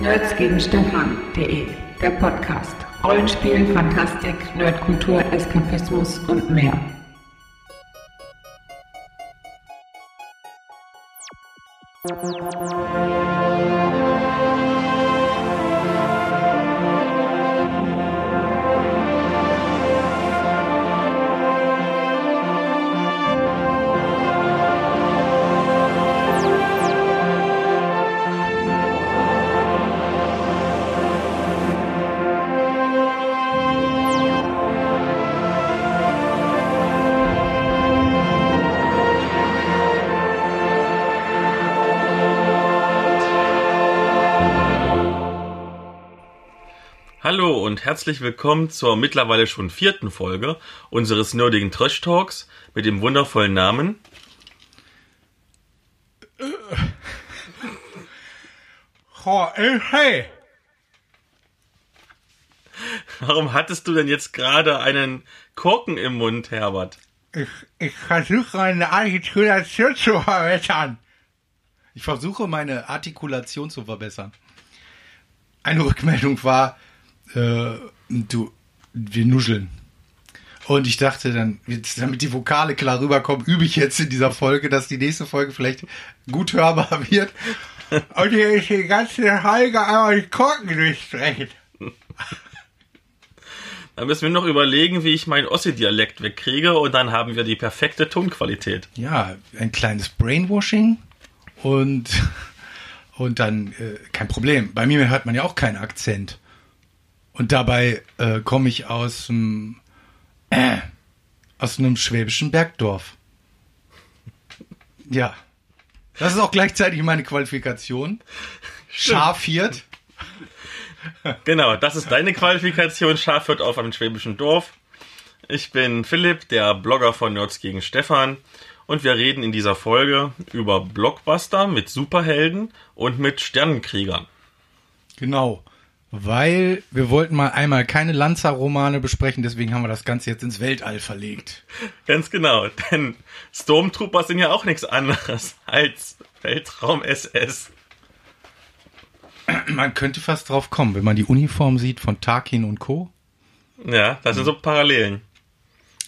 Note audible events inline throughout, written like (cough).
Nerds gegen Stefan.de, der Podcast. Rollenspiel, Fantastik, Nerdkultur, Eskapismus und mehr. Herzlich willkommen zur mittlerweile schon vierten Folge unseres nerdigen Trash Talks mit dem wundervollen Namen. Hey, Warum hattest du denn jetzt gerade einen Korken im Mund, Herbert? ich, ich versuche eine Artikulation zu verbessern. Ich versuche meine Artikulation zu verbessern. Eine Rückmeldung war, äh, du, wir nuscheln. Und ich dachte dann, damit die Vokale klar rüberkommen, übe ich jetzt in dieser Folge, dass die nächste Folge vielleicht gut hörbar wird. Und hier ist die ganze Folge einmal die Korken durchstrechen. Da müssen wir noch überlegen, wie ich meinen Ossi-Dialekt wegkriege und dann haben wir die perfekte Tonqualität. Ja, ein kleines Brainwashing und, und dann äh, kein Problem. Bei mir hört man ja auch keinen Akzent. Und dabei äh, komme ich aus dem, äh, aus einem schwäbischen Bergdorf. Ja. Das ist auch gleichzeitig meine Qualifikation. Schafhirt. Genau, das ist deine Qualifikation. Schaf wird auf einem schwäbischen Dorf. Ich bin Philipp, der Blogger von Nerds gegen Stefan. Und wir reden in dieser Folge über Blockbuster mit Superhelden und mit Sternenkriegern. Genau. Weil wir wollten mal einmal keine Lanza-Romane besprechen, deswegen haben wir das Ganze jetzt ins Weltall verlegt. Ganz genau, denn Stormtrooper sind ja auch nichts anderes als Weltraum-SS. Man könnte fast drauf kommen, wenn man die Uniform sieht von Tarkin und Co. Ja, das sind so Parallelen.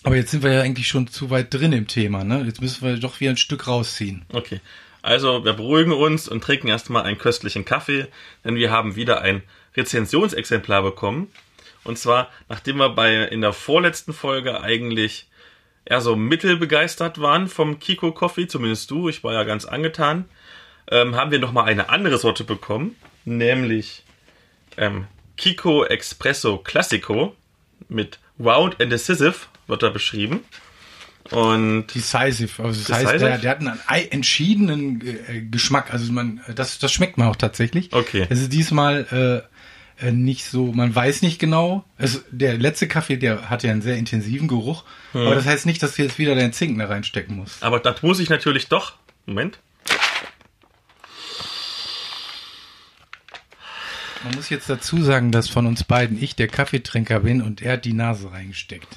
Aber jetzt sind wir ja eigentlich schon zu weit drin im Thema, ne? Jetzt müssen wir doch wieder ein Stück rausziehen. Okay. Also, wir beruhigen uns und trinken erstmal einen köstlichen Kaffee, denn wir haben wieder ein Rezensionsexemplar bekommen. Und zwar, nachdem wir bei, in der vorletzten Folge eigentlich eher so mittelbegeistert waren vom Kiko Coffee, zumindest du, ich war ja ganz angetan, ähm, haben wir nochmal eine andere Sorte bekommen, nämlich ähm, Kiko Espresso Classico mit Round and Decisive wird da beschrieben. Und Decisive, also das Decisive? heißt, der, der hat einen ei- entschiedenen äh, Geschmack. Also man, das, das schmeckt man auch tatsächlich. Okay. Es ist diesmal äh, äh, nicht so, man weiß nicht genau. Also der letzte Kaffee, der hat ja einen sehr intensiven Geruch. Aber das heißt nicht, dass du jetzt wieder deinen Zinken da reinstecken musst. Aber das muss ich natürlich doch. Moment. Man muss jetzt dazu sagen, dass von uns beiden ich der Kaffeetrinker bin und er hat die Nase reingesteckt. (laughs)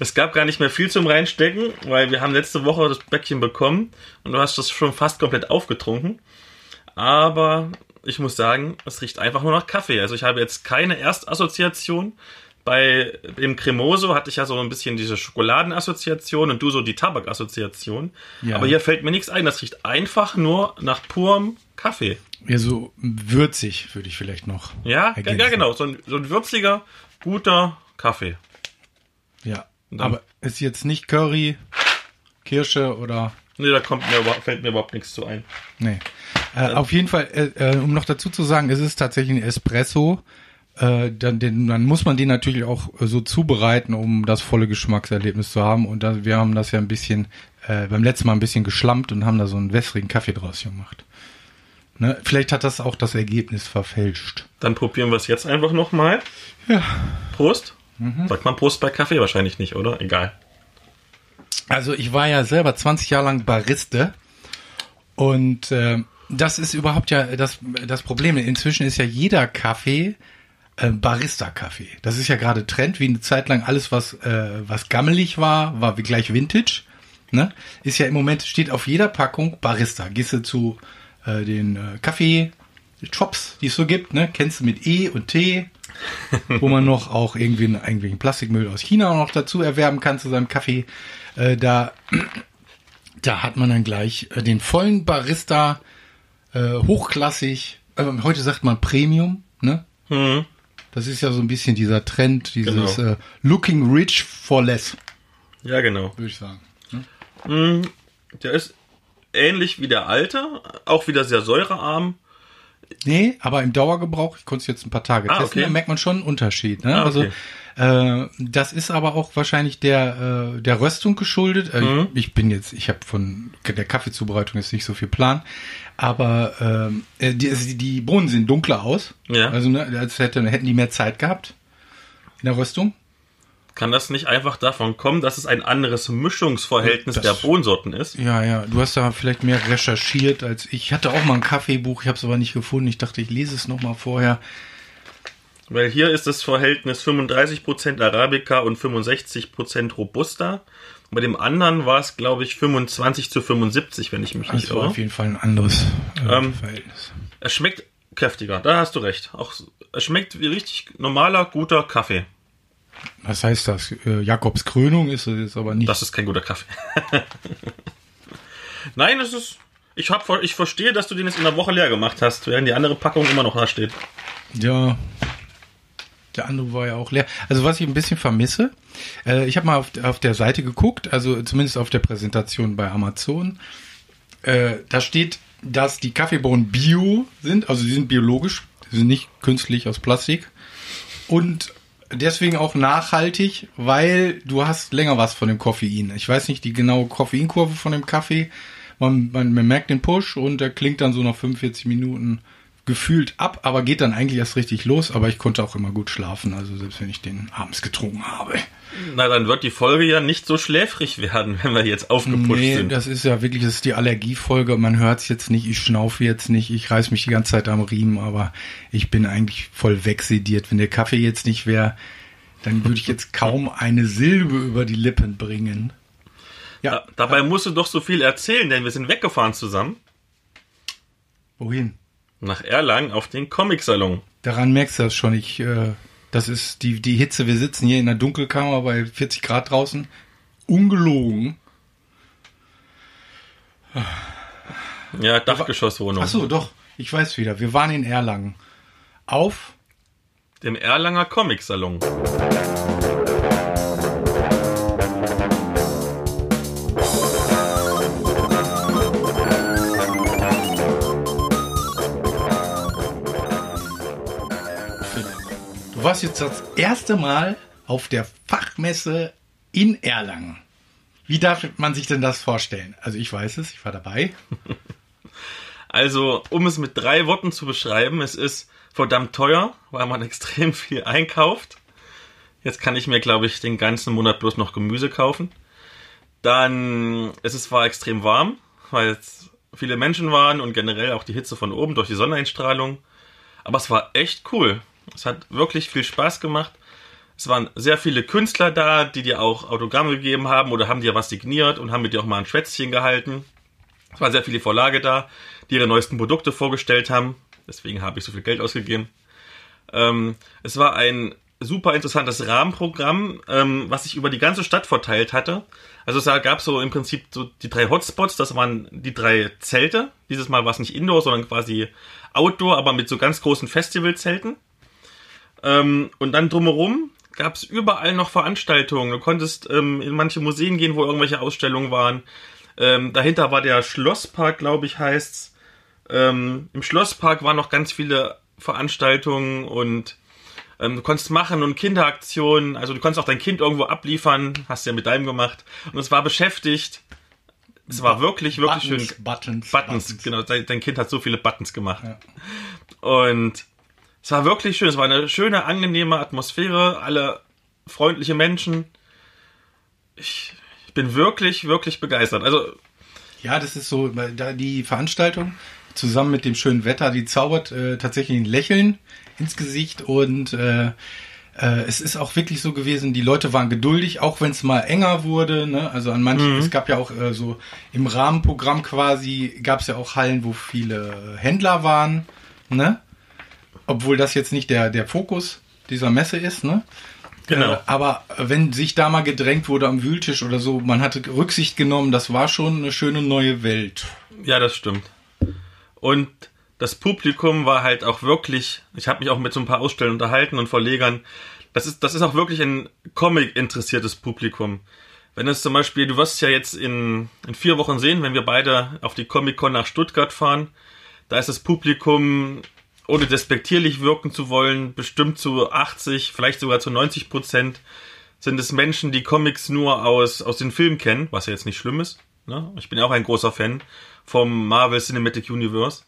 Es gab gar nicht mehr viel zum Reinstecken, weil wir haben letzte Woche das Bäckchen bekommen und du hast das schon fast komplett aufgetrunken. Aber ich muss sagen, es riecht einfach nur nach Kaffee. Also ich habe jetzt keine Erstassoziation. Bei dem Cremoso hatte ich ja so ein bisschen diese Schokoladenassoziation und du so die Tabakassoziation. Ja. Aber hier fällt mir nichts ein. Das riecht einfach nur nach purem Kaffee. Ja, so würzig würde ich vielleicht noch. Ja, ergänzen. ja genau. So ein, so ein würziger, guter Kaffee. Ja. Aber ist jetzt nicht Curry, Kirsche oder Nee, da kommt mir, fällt mir überhaupt nichts zu ein. Nee. Äh, auf jeden Fall, äh, äh, um noch dazu zu sagen, es ist tatsächlich ein Espresso. Äh, dann, den, dann muss man den natürlich auch äh, so zubereiten, um das volle Geschmackserlebnis zu haben. Und da, wir haben das ja ein bisschen, äh, beim letzten Mal ein bisschen geschlampt und haben da so einen wässrigen Kaffee draus gemacht. Ne? Vielleicht hat das auch das Ergebnis verfälscht. Dann probieren wir es jetzt einfach nochmal. Ja. Prost. Sagt man Prost bei Kaffee? Wahrscheinlich nicht, oder? Egal. Also ich war ja selber 20 Jahre lang Bariste und äh, das ist überhaupt ja das, das Problem. Inzwischen ist ja jeder Kaffee äh, Barista-Kaffee. Das ist ja gerade Trend, wie eine Zeit lang alles, was, äh, was gammelig war, war wie gleich Vintage. Ne? Ist ja im Moment, steht auf jeder Packung Barista. Gehst du zu äh, den äh, Kaffee Shops, die es so gibt, ne? Kennst du mit E und T, (laughs) wo man noch auch irgendwie einen, irgendwelchen Plastikmüll aus China noch dazu erwerben kann zu seinem Kaffee. Äh, da, (clears throat) da hat man dann gleich äh, den vollen Barista, äh, hochklassig, äh, heute sagt man Premium, ne? Hm. Das ist ja so ein bisschen dieser Trend, dieses Genau. äh, Looking Rich for Less, Ja, genau. würde ich sagen. Hm, Der ist ähnlich wie der alte, auch wieder sehr säurearm. Nee, aber im Dauergebrauch, ich konnte es jetzt ein paar Tage Ah, testen, okay. da merkt man schon einen Unterschied. Ne? Ah, Also okay. äh, das ist aber auch wahrscheinlich der äh, der Röstung geschuldet. Äh, Mhm. ich, ich bin jetzt, ich habe von der Kaffeezubereitung jetzt nicht so viel Plan, aber ähm, äh, die, also die, die Bohnen sehen dunkler aus. Ja. Also ne, als hätte, hätten die mehr Zeit gehabt in der Röstung. Kann das nicht einfach davon kommen, dass es ein anderes Mischungsverhältnis Das- der Bohnensorten ist? Ja, ja, du hast da vielleicht mehr recherchiert als ich. Ich hatte auch mal ein Kaffeebuch, ich habe es aber nicht gefunden. Ich dachte, ich lese es noch mal vorher. Weil hier ist das Verhältnis 35% Arabica und 65% Robusta. Bei dem anderen war es, glaube ich, 25 zu 75, wenn ich mich nicht Das war irre. auf jeden Fall ein anderes äh, Ähm, Verhältnis. Es schmeckt kräftiger, da hast du recht. Auch, es schmeckt wie richtig normaler, guter Kaffee. Was heißt das? Äh, Jakobs Krönung ist es aber nicht. Das ist kein guter Kaffee. (laughs) Nein, es ist. Ich, hab, ich verstehe, dass du den jetzt in der Woche leer gemacht hast, während die andere Packung immer noch da steht. ja. Der andere war ja auch leer. Also was ich ein bisschen vermisse, äh, ich habe mal auf, auf der Seite geguckt, also zumindest auf der Präsentation bei Amazon. Äh, da steht, dass die Kaffeebohnen bio sind, also sie sind biologisch, sie sind nicht künstlich aus Plastik. Und deswegen auch nachhaltig, weil du hast länger was von dem Koffein. Ich weiß nicht die genaue Koffeinkurve von dem Kaffee. Man, man, man merkt den Push und der klingt dann so nach 45 Minuten gefühlt ab, aber geht dann eigentlich erst richtig los. Aber ich konnte auch immer gut schlafen, also selbst wenn ich den abends getrunken habe. Na, dann wird die Folge ja nicht so schläfrig werden, (laughs) wenn wir jetzt aufgepusht Nee, sind. das ist ja wirklich, das ist die Allergiefolge. Man hört es jetzt nicht, ich schnaufe jetzt nicht, ich reiß mich die ganze Zeit am Riemen, aber ich bin eigentlich voll wegsediert. Wenn der Kaffee jetzt nicht wäre, dann würde ich jetzt kaum eine Silbe über die Lippen bringen. Ja, Da, dabei musst du doch so viel erzählen, denn wir sind weggefahren zusammen wohin? Nach Erlangen auf den Comic-Salon. Daran merkst du das schon. Ich, äh, das ist die, die Hitze. Wir sitzen hier in der Dunkelkammer bei 40 Grad draußen. Ungelogen. Ja, Dachgeschosswohnung. Ach so, doch. Ich weiß wieder. Wir waren in Erlangen. Auf Dem Erlanger Comic-Salon. Warst jetzt das erste Mal auf der Fachmesse in Erlangen. Wie darf man sich denn das vorstellen? Also ich weiß es, ich war dabei. (laughs) Also, um es mit drei Worten zu beschreiben, es ist verdammt teuer, weil man (laughs) extrem viel einkauft. Jetzt kann ich mir, glaube ich, den ganzen Monat bloß noch Gemüse kaufen. Dann, es ist zwar extrem warm, weil es viele Menschen waren und generell auch die Hitze von oben durch die Sonneneinstrahlung. Aber es war echt cool. Es hat wirklich viel Spaß gemacht. Es waren sehr viele Künstler da, die dir auch Autogramme gegeben haben oder haben dir was signiert und haben mit dir auch mal ein Schwätzchen gehalten. Es waren sehr viele Verlage da, die ihre neuesten Produkte vorgestellt haben. Deswegen habe ich so viel Geld ausgegeben. Ähm, es war ein super interessantes Rahmenprogramm, ähm, was sich über die ganze Stadt verteilt hatte. Also es gab so im Prinzip so die drei Hotspots, das waren die drei Zelte. Dieses Mal war es nicht Indoor, sondern quasi Outdoor, aber mit so ganz großen Festivalzelten. Ähm, und dann drumherum gab es überall noch Veranstaltungen. Du konntest ähm, in manche Museen gehen, wo irgendwelche Ausstellungen waren. Ähm, dahinter war der Schlosspark, glaube ich, heißt's. Ähm, Im Schlosspark waren noch ganz viele Veranstaltungen und ähm, du konntest machen und Kinderaktionen. Also du konntest auch dein Kind irgendwo abliefern. Hast ja mit deinem gemacht. Und es war beschäftigt. Es war wirklich, wirklich Buttons, schön. Buttons, Buttons, genau. Dein, dein Kind hat so viele Buttons gemacht. Ja. Und es war wirklich schön. Es war eine schöne, angenehme Atmosphäre. Alle freundliche Menschen. Ich, ich bin wirklich, wirklich begeistert. Also, Ja, das ist so, da die Veranstaltung zusammen mit dem schönen Wetter, die zaubert äh, tatsächlich ein Lächeln ins Gesicht und äh, äh, es ist auch wirklich so gewesen, die Leute waren geduldig, auch wenn es mal enger wurde. Ne? Also an manchen, es gab ja auch äh, so im Rahmenprogramm quasi, gab es ja auch Hallen, wo viele Händler waren. ne? Obwohl das jetzt nicht der, der Fokus dieser Messe ist, ne? Genau. Äh, aber wenn sich da mal gedrängt wurde am Wühltisch oder so, man hatte Rücksicht genommen, das war schon eine schöne neue Welt. Ja, das stimmt. Und das Publikum war halt auch wirklich, ich habe mich auch mit so ein paar Ausstellern unterhalten und Verlegern, das ist, das ist auch wirklich ein Comic-interessiertes Publikum. Wenn es zum Beispiel, du wirst es ja jetzt in, in vier Wochen sehen, wenn wir beide auf die Comic-Con nach Stuttgart fahren, da ist das Publikum, ohne despektierlich wirken zu wollen, bestimmt zu 80, vielleicht sogar zu 90 Prozent sind es Menschen, die Comics nur aus, aus den Filmen kennen, was ja jetzt nicht schlimm ist. Ne? Ich bin ja auch ein großer Fan vom Marvel Cinematic Universe.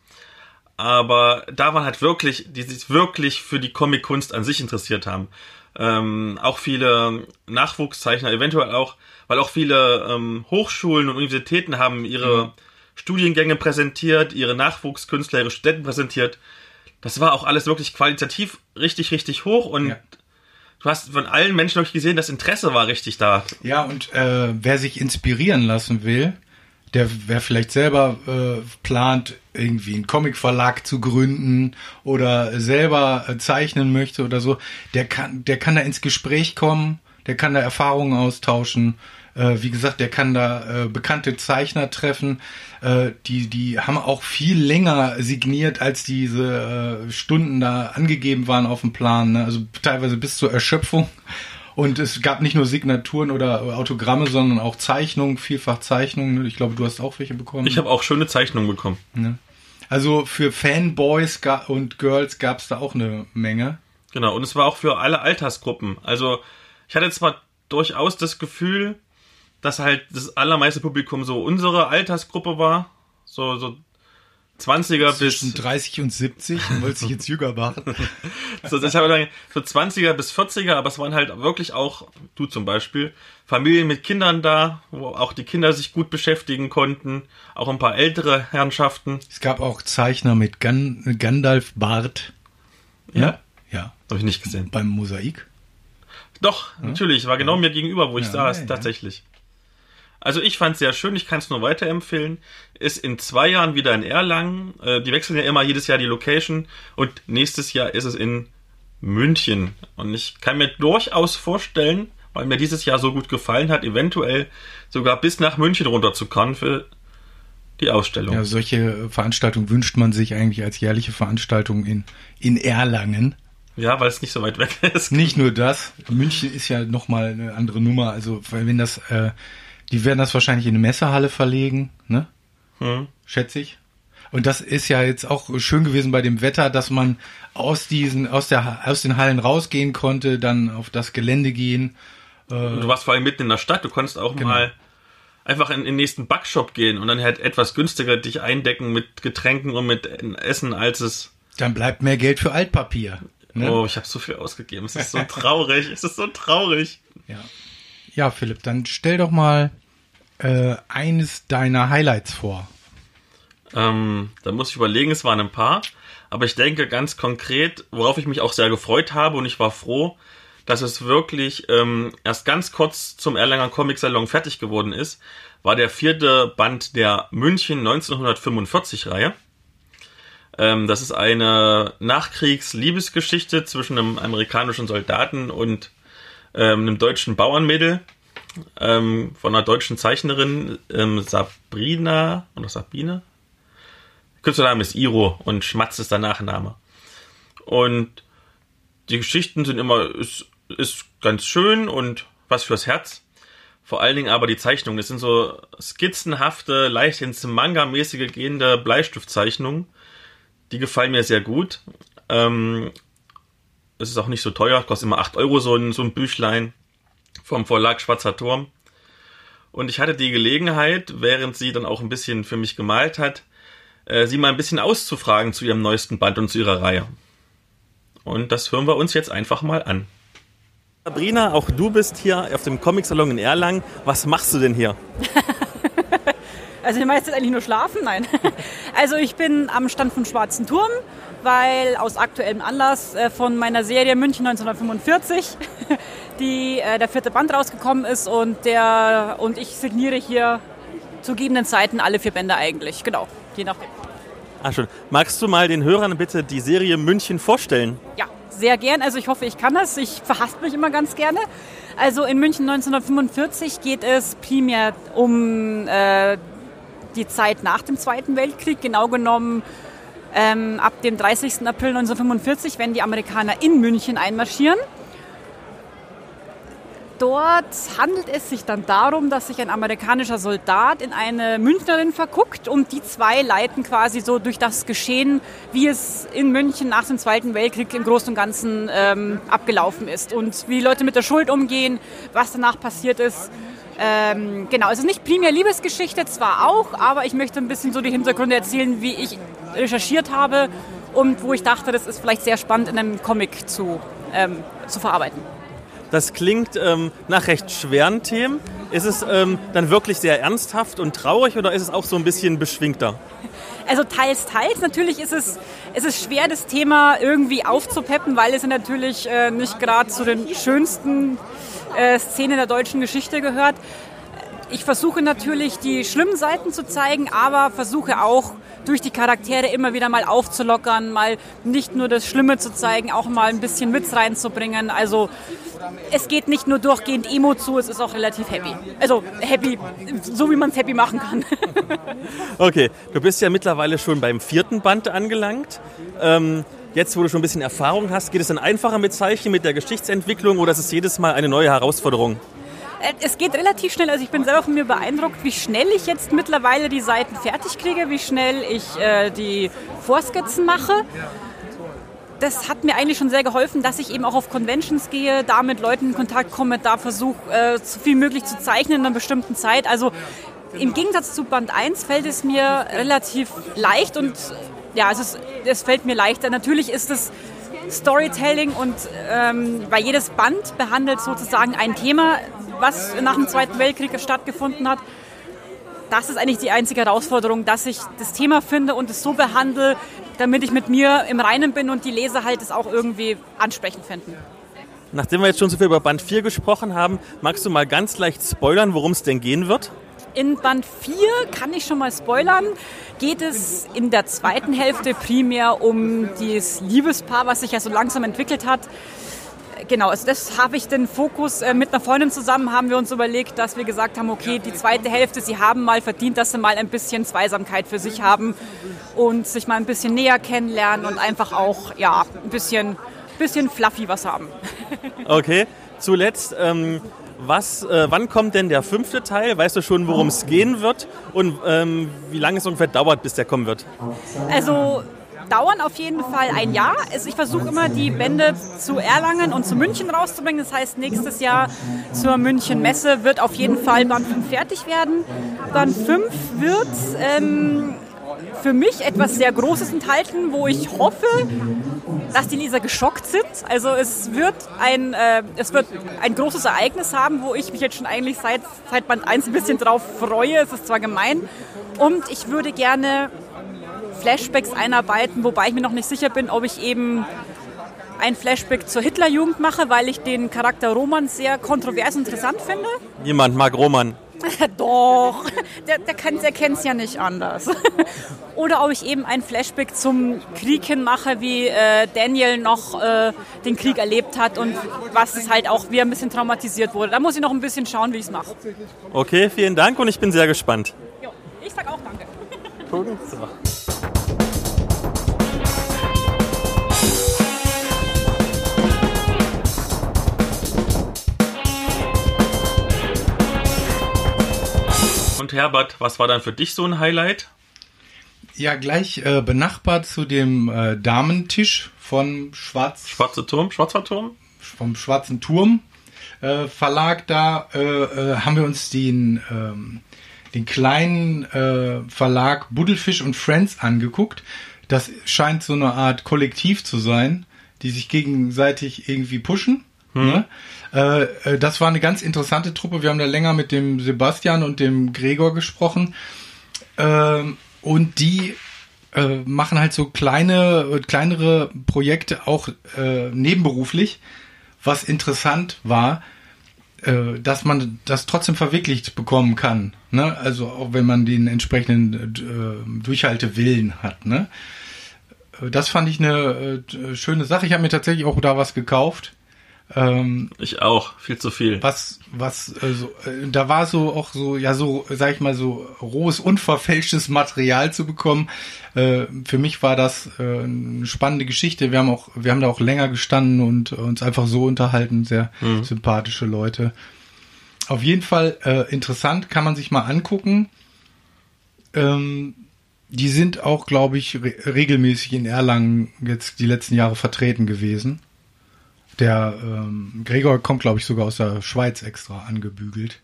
Aber da waren halt wirklich, die sich wirklich für die Comic-Kunst an sich interessiert haben. Ähm, auch viele Nachwuchszeichner, eventuell auch, weil auch viele ähm, Hochschulen und Universitäten haben ihre mhm. Studiengänge präsentiert, ihre Nachwuchskünstler, ihre Studenten präsentiert. Das war auch alles wirklich qualitativ richtig, richtig hoch und ja. du hast von allen Menschen wirklich gesehen, das Interesse war richtig da. Ja, und äh, wer sich inspirieren lassen will, der wer vielleicht selber äh, plant, irgendwie einen Comicverlag zu gründen oder selber äh, zeichnen möchte oder so, der kann, der kann da ins Gespräch kommen, der kann da Erfahrungen austauschen. Äh, wie gesagt, der kann da äh, bekannte Zeichner treffen. Äh, die, die haben auch viel länger signiert, als diese äh, Stunden da angegeben waren auf dem Plan. Ne? Also teilweise bis zur Erschöpfung. Und es gab nicht nur Signaturen oder Autogramme, sondern auch Zeichnungen, vielfach Zeichnungen. Ich glaube, du hast auch welche bekommen. Ich habe auch schöne Zeichnungen bekommen. Ja. Also für Fanboys und Girls gab es da auch eine Menge. Genau, und es war auch für alle Altersgruppen. Also ich hatte zwar durchaus das Gefühl, dass halt das allermeiste Publikum so unsere Altersgruppe war. So, so 20er Zwischen bis 30 und 70 (laughs) wollte sich jetzt jünger machen. (laughs) so, das habe so 20er bis 40er, aber es waren halt wirklich auch, du zum Beispiel, Familien mit Kindern da, wo auch die Kinder sich gut beschäftigen konnten, auch ein paar ältere Herrschaften. Es gab auch Zeichner mit Gan Gandalf Bart. Ja? Ja. Habe ich nicht gesehen. Beim Mosaik? Doch, ja? natürlich, war genau mir gegenüber, wo ich ja, saß, ja, tatsächlich. Also ich fand es sehr schön, ich kann es nur weiterempfehlen. Ist in zwei Jahren wieder in Erlangen. Äh, die wechseln ja immer jedes Jahr die Location und nächstes Jahr ist es in München. Und ich kann mir durchaus vorstellen, weil mir dieses Jahr so gut gefallen hat, eventuell sogar bis nach München runterzukommen für die Ausstellung. Ja, solche Veranstaltungen wünscht man sich eigentlich als jährliche Veranstaltung in, in Erlangen. Ja, weil es nicht so weit weg (laughs) ist. Nicht nur das. München ist ja nochmal eine andere Nummer. Also, wenn das äh, die werden das wahrscheinlich in eine Messehalle verlegen, ne? Hm. Schätze ich. Und das ist ja jetzt auch schön gewesen bei dem Wetter, dass man aus diesen, aus der, aus den Hallen rausgehen konnte, dann auf das Gelände gehen. Äh, du warst vor allem mitten in der Stadt, du konntest auch genau. mal einfach in, in den nächsten Backshop gehen und dann halt etwas günstiger dich eindecken mit Getränken und mit Essen, als es. Dann bleibt mehr Geld für Altpapier. Ne? Oh, ich habe so viel ausgegeben. Es ist so (laughs) traurig. es ist so traurig. Ja. Ja, Philipp, dann stell doch mal äh, eines deiner Highlights vor. Ähm, da muss ich überlegen, es waren ein paar. Aber ich denke ganz konkret, worauf ich mich auch sehr gefreut habe und ich war froh, dass es wirklich ähm, erst ganz kurz zum Erlanger Comic Salon fertig geworden ist, war der vierte Band der München 1945 Reihe. Ähm, das ist eine Nachkriegs-Liebesgeschichte zwischen einem amerikanischen Soldaten und ähm, einem deutschen Bauernmädel ähm, von einer deutschen Zeichnerin, ähm, Sabrina oder Sabine. Künstlername ist Iro und Schmatz ist der Nachname. Und die Geschichten sind immer, ist, ist ganz schön und was fürs Herz. Vor allen Dingen aber die Zeichnungen. Es sind so skizzenhafte, leicht ins Manga-mäßige gehende Bleistiftzeichnungen. Die gefallen mir sehr gut. Ähm, es ist auch nicht so teuer, kostet immer 8 Euro so ein, so ein Büchlein vom Verlag Schwarzer Turm. Und ich hatte die Gelegenheit, während sie dann auch ein bisschen für mich gemalt hat, äh, sie mal ein bisschen auszufragen zu ihrem neuesten Band und zu ihrer Reihe. Und das hören wir uns jetzt einfach mal an. Sabrina, auch du bist hier auf dem Comic-Salon in Erlangen. Was machst du denn hier? (laughs) also die meiste eigentlich nur schlafen? Nein. (laughs) Also ich bin am Stand vom Schwarzen Turm weil aus aktuellem Anlass äh, von meiner Serie München 1945 (laughs) die, äh, der vierte Band rausgekommen ist und, der, und ich signiere hier zu gegebenen Zeiten alle vier Bände eigentlich. Genau, je nachdem. Ah, schon. Magst du mal den Hörern bitte die Serie München vorstellen? Ja, sehr gern. Also ich hoffe, ich kann das. Ich verhasst mich immer ganz gerne. Also in München 1945 geht es primär um äh, die Zeit nach dem Zweiten Weltkrieg, genau genommen ähm, ab dem 30. April 1945, wenn die Amerikaner in München einmarschieren. Dort handelt es sich dann darum, dass sich ein amerikanischer Soldat in eine Münchnerin verguckt und die zwei leiten quasi so durch das Geschehen, wie es in München nach dem Zweiten Weltkrieg im Großen und Ganzen ähm, abgelaufen ist und wie die Leute mit der Schuld umgehen, was danach passiert ist. Ähm, genau, es ist nicht primär Liebesgeschichte, zwar auch, aber ich möchte ein bisschen so die Hintergründe erzählen, wie ich recherchiert habe und wo ich dachte, das ist vielleicht sehr spannend in einem Comic zu, ähm, zu verarbeiten. Das klingt ähm, nach recht schweren Themen. Ist es ähm, dann wirklich sehr ernsthaft und traurig oder ist es auch so ein bisschen beschwingter? Also teils, teils. Natürlich ist es, es ist schwer, das Thema irgendwie aufzupeppen, weil es natürlich äh, nicht gerade zu den schönsten äh, Szenen der deutschen Geschichte gehört. Ich versuche natürlich die schlimmen Seiten zu zeigen, aber versuche auch durch die Charaktere immer wieder mal aufzulockern, mal nicht nur das Schlimme zu zeigen, auch mal ein bisschen Witz reinzubringen. Also es geht nicht nur durchgehend Emo zu, es ist auch relativ happy. Also happy, so wie man es happy machen kann. (laughs) okay, du bist ja mittlerweile schon beim vierten Band angelangt. Ähm, jetzt, wo du schon ein bisschen Erfahrung hast, geht es dann einfacher mit Zeichen, mit der Geschichtsentwicklung oder ist es jedes Mal eine neue Herausforderung? Äh, es geht relativ schnell. Also ich bin selber von mir beeindruckt, wie schnell ich jetzt mittlerweile die Seiten fertig kriege, wie schnell ich äh, die Vorskizzen mache das hat mir eigentlich schon sehr geholfen, dass ich eben auch auf Conventions gehe, da mit Leuten in Kontakt komme, da versuche, äh, so viel möglich zu zeichnen in einer bestimmten Zeit. Also im Gegensatz zu Band 1 fällt es mir relativ leicht und ja, es, es fällt mir leichter. Natürlich ist es Storytelling und ähm, weil jedes Band behandelt sozusagen ein Thema, was nach dem Zweiten Weltkrieg stattgefunden hat das ist eigentlich die einzige Herausforderung, dass ich das Thema finde und es so behandle, damit ich mit mir im Reinen bin und die Leser halt es auch irgendwie ansprechend finden. Nachdem wir jetzt schon so viel über Band 4 gesprochen haben, magst du mal ganz leicht spoilern, worum es denn gehen wird? In Band 4 kann ich schon mal spoilern, geht es in der zweiten Hälfte primär um dieses Liebespaar, was sich ja so langsam entwickelt hat genau, also das habe ich den Fokus äh, mit einer Freundin zusammen, haben wir uns überlegt, dass wir gesagt haben, okay, die zweite Hälfte, sie haben mal verdient, dass sie mal ein bisschen Zweisamkeit für sich haben und sich mal ein bisschen näher kennenlernen und einfach auch, ja, ein bisschen, bisschen fluffy was haben. (laughs) Okay, zuletzt, ähm, was, äh, wann kommt denn der fünfte Teil? Weißt du schon, worum es gehen wird und ähm, wie lange es ungefähr dauert, bis der kommen wird? Also dauern auf jeden Fall ein Jahr. Also ich versuche immer die Bände zu Erlangen und zu München rauszubringen. Das heißt, nächstes Jahr zur München Messe wird auf jeden Fall Band 5 fertig werden. Band 5 wird ähm, für mich etwas sehr Großes enthalten, wo ich hoffe, dass die Leser geschockt sind. Also es wird ein, äh, es wird ein großes Ereignis haben, wo ich mich jetzt schon eigentlich seit, seit Band 1 ein bisschen drauf freue. Es ist zwar gemein. Und ich würde gerne Flashbacks einarbeiten, wobei ich mir noch nicht sicher bin, ob ich eben ein Flashback zur Hitlerjugend mache, weil ich den Charakter Roman sehr kontrovers interessant finde. Niemand mag Roman. (laughs) Doch, der, der, der kennt es ja nicht anders. (laughs) Oder ob ich eben ein Flashback zum Krieg hin mache, wie äh, Daniel noch äh, den Krieg erlebt hat und was es halt auch, wie er ein bisschen traumatisiert wurde. Da muss ich noch ein bisschen schauen, wie ich es mache. Okay, vielen Dank und ich bin sehr gespannt. Jo, ich sag auch danke. So. Und Herbert, was war dann für dich so ein Highlight? Ja, gleich äh, benachbart zu dem äh, Damentisch von Schwarz. Schwarze Turm, Schwarzer Turm? Vom Schwarzen Turm äh, Verlag. Da äh, äh, haben wir uns den, ähm, den kleinen äh, Verlag Buddelfisch und Friends angeguckt. Das scheint so eine Art Kollektiv zu sein, die sich gegenseitig irgendwie pushen. Hm. Ne? Äh, äh, das war eine ganz interessante Truppe. Wir haben da länger mit dem Sebastian und dem Gregor gesprochen. Ähm, und die äh, machen halt so kleine, kleinere Projekte auch äh, nebenberuflich. Was interessant war, äh, dass man das trotzdem verwirklicht bekommen kann. Ne? Also auch wenn man den entsprechenden äh, Durchhaltewillen hat. Ne? Äh, das fand ich eine äh, schöne Sache. Ich habe mir tatsächlich auch da was gekauft. Ähm, ich auch, viel zu viel. Was, was, äh, so, äh, da war so auch so, ja, so, sag ich mal, so rohes, unverfälschtes Material zu bekommen. Äh, für mich war das äh, eine spannende Geschichte. Wir haben auch, wir haben da auch länger gestanden und uns einfach so unterhalten. Sehr mhm. sympathische Leute. Auf jeden Fall interessant, kann man sich mal angucken. Ähm, die sind auch, glaube ich, re regelmäßig in Erlangen jetzt die letzten Jahre vertreten gewesen. Der ähm, Gregor kommt, glaube ich, sogar aus der Schweiz extra angebügelt.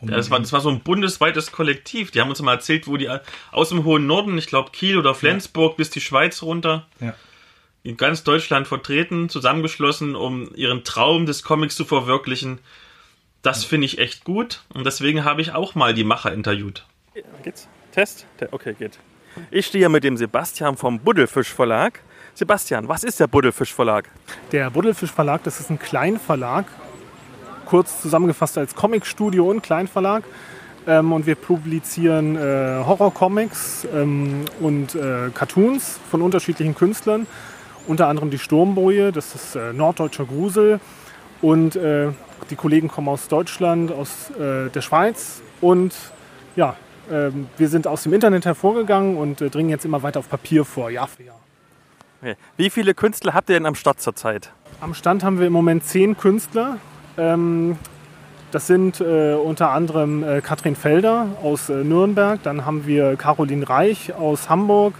Um ja, das, war, das war so ein bundesweites Kollektiv. Die haben uns mal erzählt, wo die aus dem hohen Norden, ich glaube Kiel oder Flensburg ja. bis die Schweiz runter, ja. in ganz Deutschland vertreten, zusammengeschlossen, um ihren Traum des Comics zu verwirklichen. Das ja. finde ich echt gut und deswegen habe ich auch mal die Macher interviewt. Geht's? Test? Okay, geht. Ich stehe hier mit dem Sebastian vom Buddelfisch Verlag. Sebastian, was ist der Buddelfisch Verlag? Der Buddelfisch Verlag, das ist ein Kleinverlag, kurz zusammengefasst als Comicstudio und Kleinverlag. Ähm, und wir publizieren äh, Horrorcomics ähm, und äh, Cartoons von unterschiedlichen Künstlern. Unter anderem die Sturmboje, das ist äh, norddeutscher Grusel. Und äh, die Kollegen kommen aus Deutschland, aus äh, der Schweiz. Und ja, ähm, wir sind aus dem Internet hervorgegangen und äh, dringen jetzt immer weiter auf Papier vor, Jahr für Jahr. Okay. Wie viele Künstler habt ihr denn am Start zurzeit? Am Stand haben wir im Moment zehn Künstler. Ähm, das sind äh, unter anderem äh, Katrin Felder aus äh, Nürnberg, dann haben wir Caroline Reich aus Hamburg,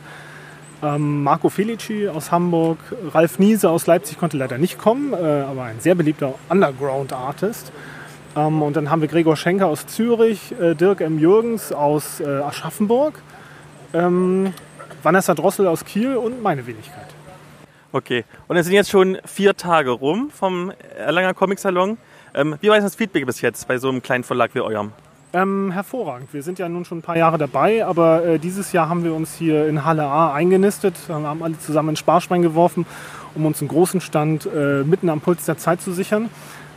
ähm, Marco Felici aus Hamburg, Ralf Niese aus Leipzig konnte leider nicht kommen, äh, aber ein sehr beliebter Underground-Artist. Ähm, und dann haben wir Gregor Schenker aus Zürich, äh, Dirk M. Jürgens aus äh, Aschaffenburg. Ähm, Vanessa Drossel aus Kiel und meine Wenigkeit. Okay, und es sind jetzt schon vier Tage rum vom Erlanger Comic Salon. Ähm, wie war das Feedback bis jetzt bei so einem kleinen Verlag wie eurem? Ähm, hervorragend. Wir sind ja nun schon ein paar Jahre dabei, aber äh, dieses Jahr haben wir uns hier in Halle A eingenistet, Wir haben alle zusammen ein Sparschwein geworfen, um uns einen großen Stand äh, mitten am Puls der Zeit zu sichern.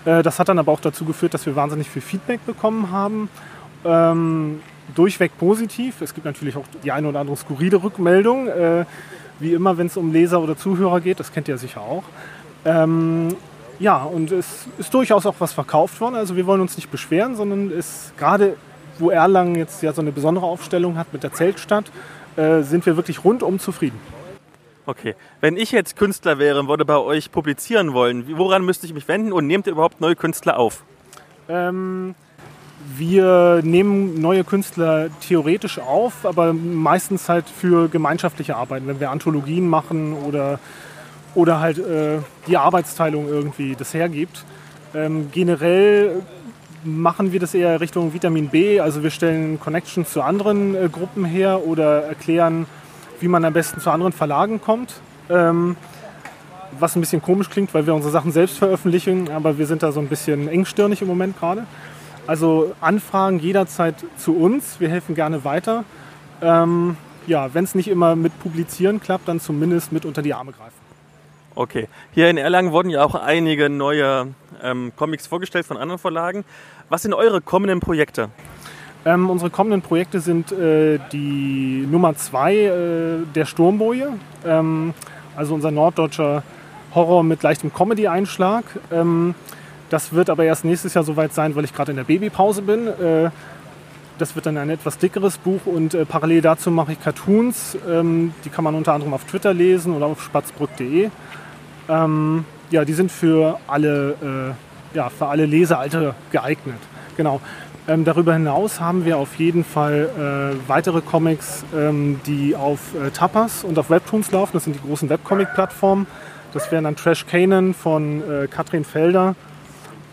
Äh, das hat dann aber auch dazu geführt, dass wir wahnsinnig viel Feedback bekommen haben. Ähm, durchweg positiv. Es gibt natürlich auch die eine oder andere skurrile Rückmeldung, äh, wie immer, wenn es um Leser oder Zuhörer geht. Das kennt ihr sicher auch. Ähm, ja, und es ist durchaus auch was verkauft worden. Also wir wollen uns nicht beschweren, sondern es gerade, wo Erlangen jetzt ja so eine besondere Aufstellung hat mit der Zeltstadt, äh, sind wir wirklich rundum zufrieden. Okay, wenn ich jetzt Künstler wäre und würde bei euch publizieren wollen, woran müsste ich mich wenden und nehmt ihr überhaupt neue Künstler auf? Ähm, wir nehmen neue Künstler theoretisch auf, aber meistens halt für gemeinschaftliche Arbeiten, wenn wir Anthologien machen oder, oder halt äh, die Arbeitsteilung irgendwie das hergibt. Ähm, generell machen wir das eher Richtung Vitamin B, also wir stellen Connections zu anderen äh, Gruppen her oder erklären, wie man am besten zu anderen Verlagen kommt. Ähm, was ein bisschen komisch klingt, weil wir unsere Sachen selbst veröffentlichen, aber wir sind da so ein bisschen engstirnig im Moment gerade. Also Anfragen jederzeit zu uns. Wir helfen gerne weiter. Ähm, ja, wenn es nicht immer mit Publizieren klappt, dann zumindest mit unter die Arme greifen. Okay. Hier in Erlangen wurden ja auch einige neue ähm, Comics vorgestellt von anderen Verlagen. Was sind eure kommenden Projekte? Ähm, unsere kommenden Projekte sind äh, die Nummer zwei äh, der Sturmboje, ähm, also unser norddeutscher Horror mit leichtem Comedy-Einschlag. Ähm, das wird aber erst nächstes Jahr soweit sein, weil ich gerade in der Babypause bin. Äh, das wird dann ein etwas dickeres Buch und äh, parallel dazu mache ich Cartoons. Ähm, die kann man unter anderem auf Twitter lesen oder auf spatzbrück.de. Ähm, ja, die sind für alle, äh, ja, für alle Lesealter geeignet. Genau. Ähm, darüber hinaus haben wir auf jeden Fall äh, weitere Comics, die auf Tapas und auf Webtoons laufen. Das sind die großen Webcomic-Plattformen. Das wären dann Trash Canon von Katrin Felder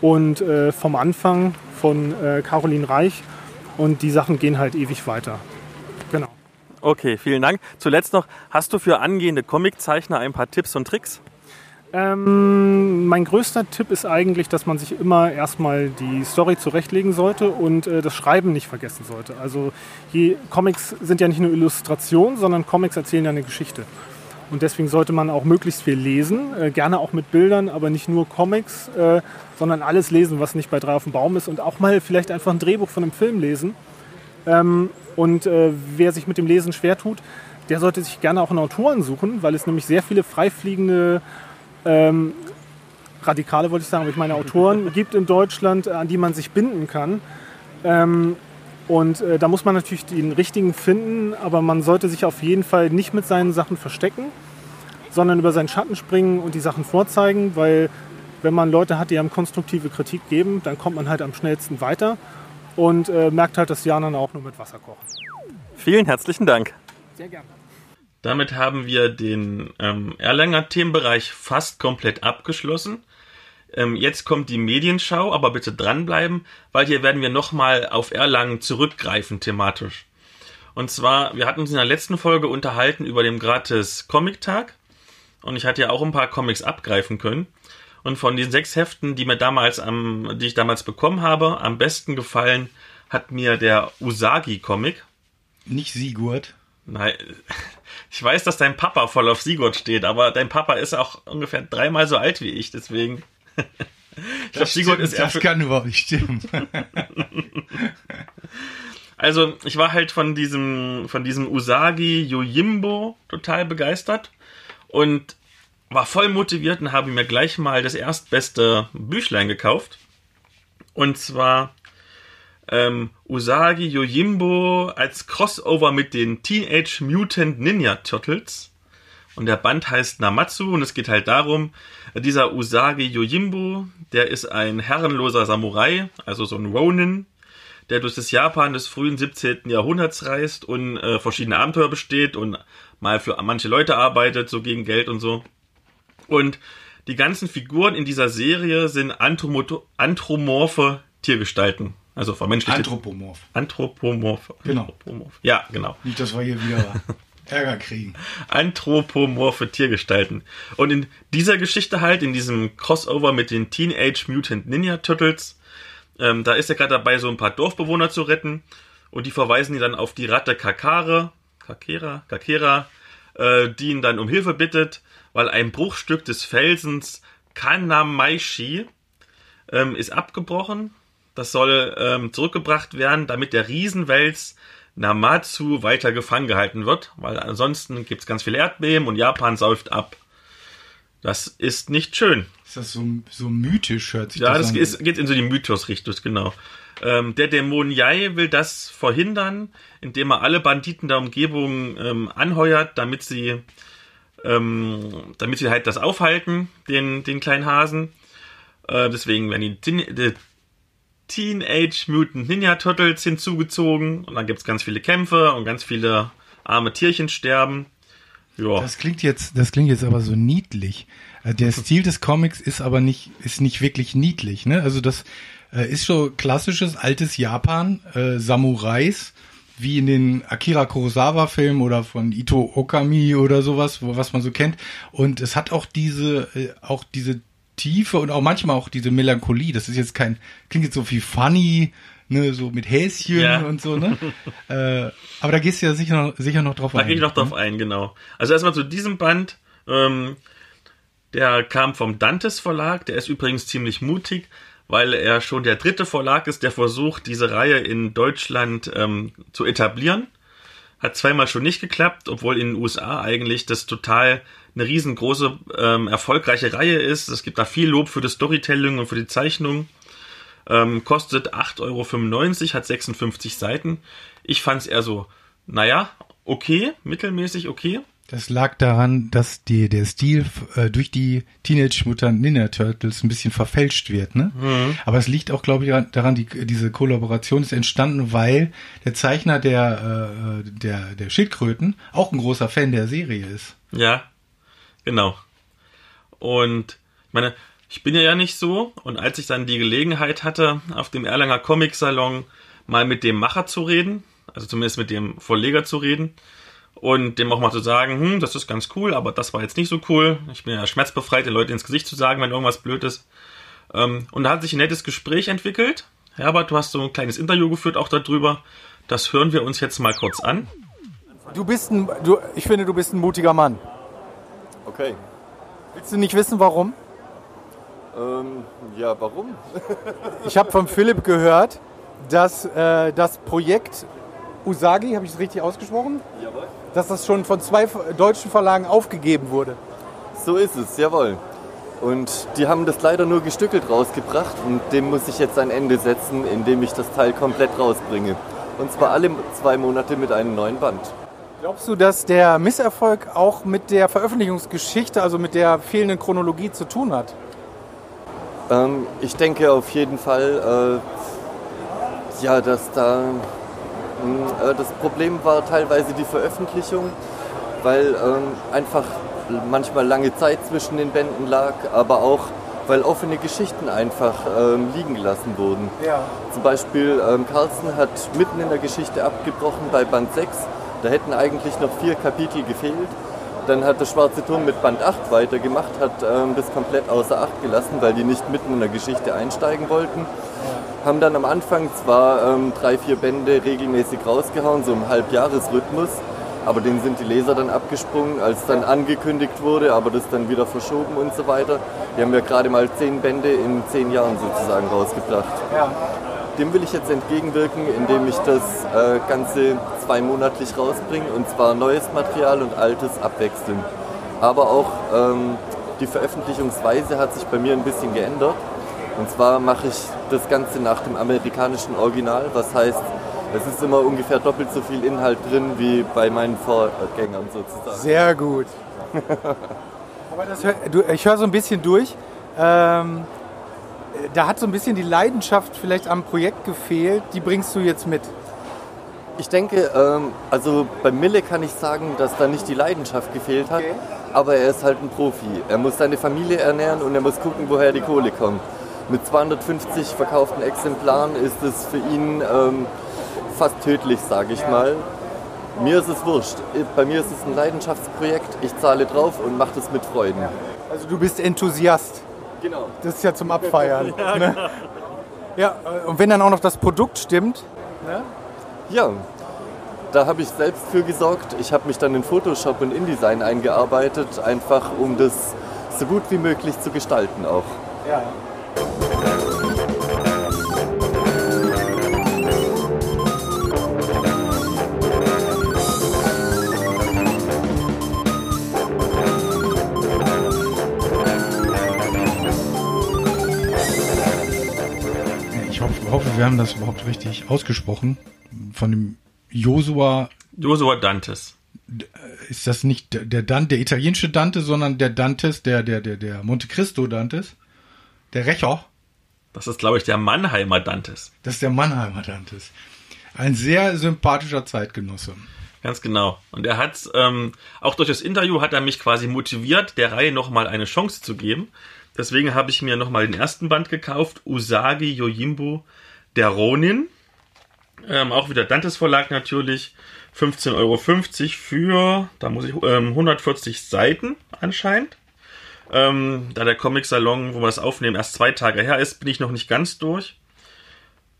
und äh, vom Anfang von äh, Caroline Reich. Und die Sachen gehen halt ewig weiter. Genau. Okay, vielen Dank. Zuletzt noch, hast du für angehende Comiczeichner ein paar Tipps und Tricks? Ähm, mein größter Tipp ist eigentlich, dass man sich immer erstmal die Story zurechtlegen sollte und äh, das Schreiben nicht vergessen sollte. Also je, Comics sind ja nicht nur Illustration, sondern Comics erzählen ja eine Geschichte. Und deswegen sollte man auch möglichst viel lesen, äh, gerne auch mit Bildern, aber nicht nur Comics, äh, sondern alles lesen, was nicht bei drei auf dem Baum ist und auch mal vielleicht einfach ein Drehbuch von einem Film lesen. Ähm, und äh, wer sich mit dem Lesen schwer tut, der sollte sich gerne auch einen Autoren suchen, weil es nämlich sehr viele freifliegende ähm, Radikale, wollte ich sagen, aber ich meine Autoren (laughs) gibt in Deutschland, an die man sich binden kann. Ähm, und äh, da muss man natürlich den richtigen finden, aber man sollte sich auf jeden Fall nicht mit seinen Sachen verstecken, sondern über seinen Schatten springen und die Sachen vorzeigen, weil wenn man Leute hat, die einem konstruktive Kritik geben, dann kommt man halt am schnellsten weiter und äh, merkt halt, dass die anderen auch nur mit Wasser kochen. Vielen herzlichen Dank. Sehr gerne. Damit haben wir den ähm, Erlanger Themenbereich fast komplett abgeschlossen. Ähm, jetzt kommt die Medienschau, aber bitte dranbleiben, weil hier werden wir nochmal auf Erlangen zurückgreifen thematisch. Und zwar, wir hatten uns in der letzten Folge unterhalten über den gratis Comic-Tag. Und ich hatte ja auch ein paar Comics abgreifen können. Und von den sechs Heften, die mir damals am, die ich damals bekommen habe, am besten gefallen hat mir der Usagi-Comic. Nicht Sigurd. Nein, (laughs) ich weiß, dass dein Papa voll auf Sigurd steht, aber dein Papa ist auch ungefähr dreimal so alt wie ich, deswegen. Ich glaube, Sigurd ist Das kann überhaupt nicht stimmen. (laughs) also, ich war halt von diesem, von diesem Usagi Yojimbo total begeistert und war voll motiviert und habe mir gleich mal das erstbeste Büchlein gekauft. Und zwar ähm, Usagi Yojimbo als Crossover mit den Teenage Mutant Ninja Turtles. Und der Band heißt Namatsu und es geht halt darum, dieser Usagi Yojimbo, der ist ein herrenloser Samurai, also so ein Ronin, der durch das Japan des frühen 17. Jahrhunderts reist und äh, verschiedene Abenteuer besteht und mal für manche Leute arbeitet, so gegen Geld und so. Und die ganzen Figuren in dieser Serie sind anthropomorphe Tiergestalten. Also vermenschlichte. Anthropomorph. Anthropomorph. Genau. Anthropomorph. Ja, genau. Nicht, dass wir hier wieder (laughs) Ärger kriegen. Anthropomorphe Tiergestalten. Und in dieser Geschichte halt, in diesem Crossover mit den Teenage Mutant Ninja Turtles, ähm, da ist er gerade dabei, so ein paar Dorfbewohner zu retten. Und die verweisen ihn dann auf die Ratte Kakare, Kakera, Kakera, äh, die ihn dann um Hilfe bittet, weil ein Bruchstück des Felsens Kanamaishi ähm, ist abgebrochen das soll ähm, zurückgebracht werden, damit der Riesenwels Namatsu weiter gefangen gehalten wird, weil ansonsten gibt es ganz viele Erdbeben und Japan säuft ab. Das ist nicht schön. Ist das so, so mythisch, hört sich ja, das, das an? Ist, geht in so die Mythos-Richtung, genau. Ähm, der Dämon Yai will das verhindern, indem er alle Banditen der Umgebung ähm, anheuert, damit sie, ähm, damit sie halt das aufhalten, den, den kleinen Hasen. Äh, deswegen werden die Teenage Mutant Ninja Turtles hinzugezogen und dann gibt es ganz viele Kämpfe und ganz viele arme Tierchen sterben. Ja. Das klingt jetzt, das klingt jetzt aber so niedlich. Äh, der (laughs) Stil des Comics ist aber nicht, ist nicht wirklich niedlich, ne? Also das äh, ist so klassisches altes Japan, äh, Samurais, wie in den Akira Kurosawa Filmen oder von Ito Okami oder sowas, wo, was man so kennt. Und es hat auch diese, äh, auch diese Tiefe und auch manchmal auch diese Melancholie. Das ist jetzt kein, klingt jetzt so wie funny, ne, so mit Häschen ja. und so, ne? (laughs) äh, aber da gehst du ja sicher noch, sicher noch drauf da ein. Da gehe ich noch drauf ne? ein, genau. Also erstmal zu diesem Band, ähm, der kam vom Dantes Verlag, der ist übrigens ziemlich mutig, weil er schon der dritte Verlag ist, der versucht, diese Reihe in Deutschland ähm, zu etablieren. Hat zweimal schon nicht geklappt, obwohl in den USA eigentlich das total eine riesengroße, ähm, erfolgreiche Reihe ist. Es gibt da viel Lob für das Storytelling und für die Zeichnung. Ähm, kostet 8,95 Euro, hat 56 Seiten. Ich fand es eher so, naja, okay, mittelmäßig okay. Das lag daran, dass die, der Stil äh, durch die Teenage Mutant Ninja Turtles ein bisschen verfälscht wird, ne? Mhm. Aber es liegt auch, glaube ich, daran, die, diese Kollaboration ist entstanden, weil der Zeichner der, äh, der, der Schildkröten auch ein großer Fan der Serie ist. Ja, Genau. Und ich meine, ich bin ja nicht so. Und als ich dann die Gelegenheit hatte, auf dem Erlanger Comic Salon mal mit dem Macher zu reden, also zumindest mit dem Verleger zu reden, und dem auch mal zu sagen, hm, das ist ganz cool, aber das war jetzt nicht so cool. Ich bin ja schmerzbefreit, den Leuten ins Gesicht zu sagen, wenn irgendwas blöd ist. Ähm, und da hat sich ein nettes Gespräch entwickelt. Herbert, du hast so ein kleines Interview geführt auch darüber. Das hören wir uns jetzt mal kurz an. Du bist ein, du, ich finde, du bist ein mutiger Mann. Okay. Willst du nicht wissen, warum? Ähm, ja, warum? Ich habe von Philipp gehört, dass äh, das Projekt Usagi, habe ich es richtig ausgesprochen? Jawohl. Dass das schon von zwei deutschen Verlagen aufgegeben wurde. So ist es, jawohl. Und die haben das leider nur gestückelt rausgebracht und dem muss ich jetzt ein Ende setzen, indem ich das Teil komplett rausbringe. Und zwar alle zwei Monate mit einem neuen Band. Glaubst du, dass der Misserfolg auch mit der Veröffentlichungsgeschichte, also mit der fehlenden Chronologie zu tun hat? Ähm, ich denke auf jeden Fall, äh, ja, dass da mh, äh, das Problem war teilweise die Veröffentlichung, weil ähm, einfach manchmal lange Zeit zwischen den Bänden lag, aber auch weil offene Geschichten einfach ähm, liegen gelassen wurden. Ja. Zum Beispiel ähm, Carlsen hat mitten in der Geschichte abgebrochen bei Band 6. Da hätten eigentlich noch vier Kapitel gefehlt. Dann hat der Schwarze Turm mit Band 8 weitergemacht, hat ähm, das komplett außer Acht gelassen, weil die nicht mitten in der Geschichte einsteigen wollten. Haben dann am Anfang zwar ähm, drei, vier Bände regelmäßig rausgehauen, so im Halbjahresrhythmus, aber denen sind die Leser dann abgesprungen, als dann angekündigt wurde, aber das dann wieder verschoben und so weiter. Die haben ja gerade mal zehn Bände in zehn Jahren sozusagen rausgebracht. Ja. Dem will ich jetzt entgegenwirken, indem ich das äh, Ganze zweimonatlich rausbringe und zwar neues Material und altes abwechseln. Aber auch ähm, die Veröffentlichungsweise hat sich bei mir ein bisschen geändert. Und zwar mache ich das Ganze nach dem amerikanischen Original, was heißt, es ist immer ungefähr doppelt so viel Inhalt drin wie bei meinen Vorgängern sozusagen. Sehr gut. (laughs) Aber das ich höre so ein bisschen durch. Ähm, da hat so ein bisschen die Leidenschaft vielleicht am Projekt gefehlt. Die bringst du jetzt mit. Ich denke, ähm, also bei Mille kann ich sagen, dass da nicht die Leidenschaft gefehlt hat, Okay. aber er ist halt ein Profi. Er muss seine Familie ernähren und er muss gucken, woher die Kohle kommt. Mit 250 verkauften Exemplaren ist es für ihn ähm, fast tödlich, sage ich mal. Mir ist es wurscht. Bei mir ist es ein Leidenschaftsprojekt. Ich zahle drauf und mache das mit Freuden. Also du bist Enthusiast. Genau. Das ist ja zum Abfeiern. (laughs) ne? ja, äh, und wenn dann auch noch das Produkt stimmt. Ja, da habe ich selbst für gesorgt. Ich habe mich dann in Photoshop und InDesign eingearbeitet, einfach um das so gut wie möglich zu gestalten auch. Ja. Hoffe, wir haben das überhaupt richtig ausgesprochen. Von dem Josua, Joshua Dantes. ist das nicht der- der Dante, der italienische Dante, sondern der Dantes, der, der, der, der Monte Cristo Dantes? Der Rächer? Das ist, glaube ich, der Mannheimer Dantes. Das ist der Mannheimer Dantes. Ein sehr sympathischer Zeitgenosse. Ganz genau. Und er hat, ähm, auch durch das Interview hat er mich quasi motiviert, der Reihe nochmal eine Chance zu geben. Deswegen habe ich mir nochmal den ersten Band gekauft, Usagi Yojimbo, der Ronin. Ähm, auch wieder Dantes Verlag natürlich. 15,50 Euro für, da muss ich, ähm, 140 Seiten anscheinend. Ähm, da der Comic-Salon, wo wir das aufnehmen, erst zwei Tage her ist, bin ich noch nicht ganz durch.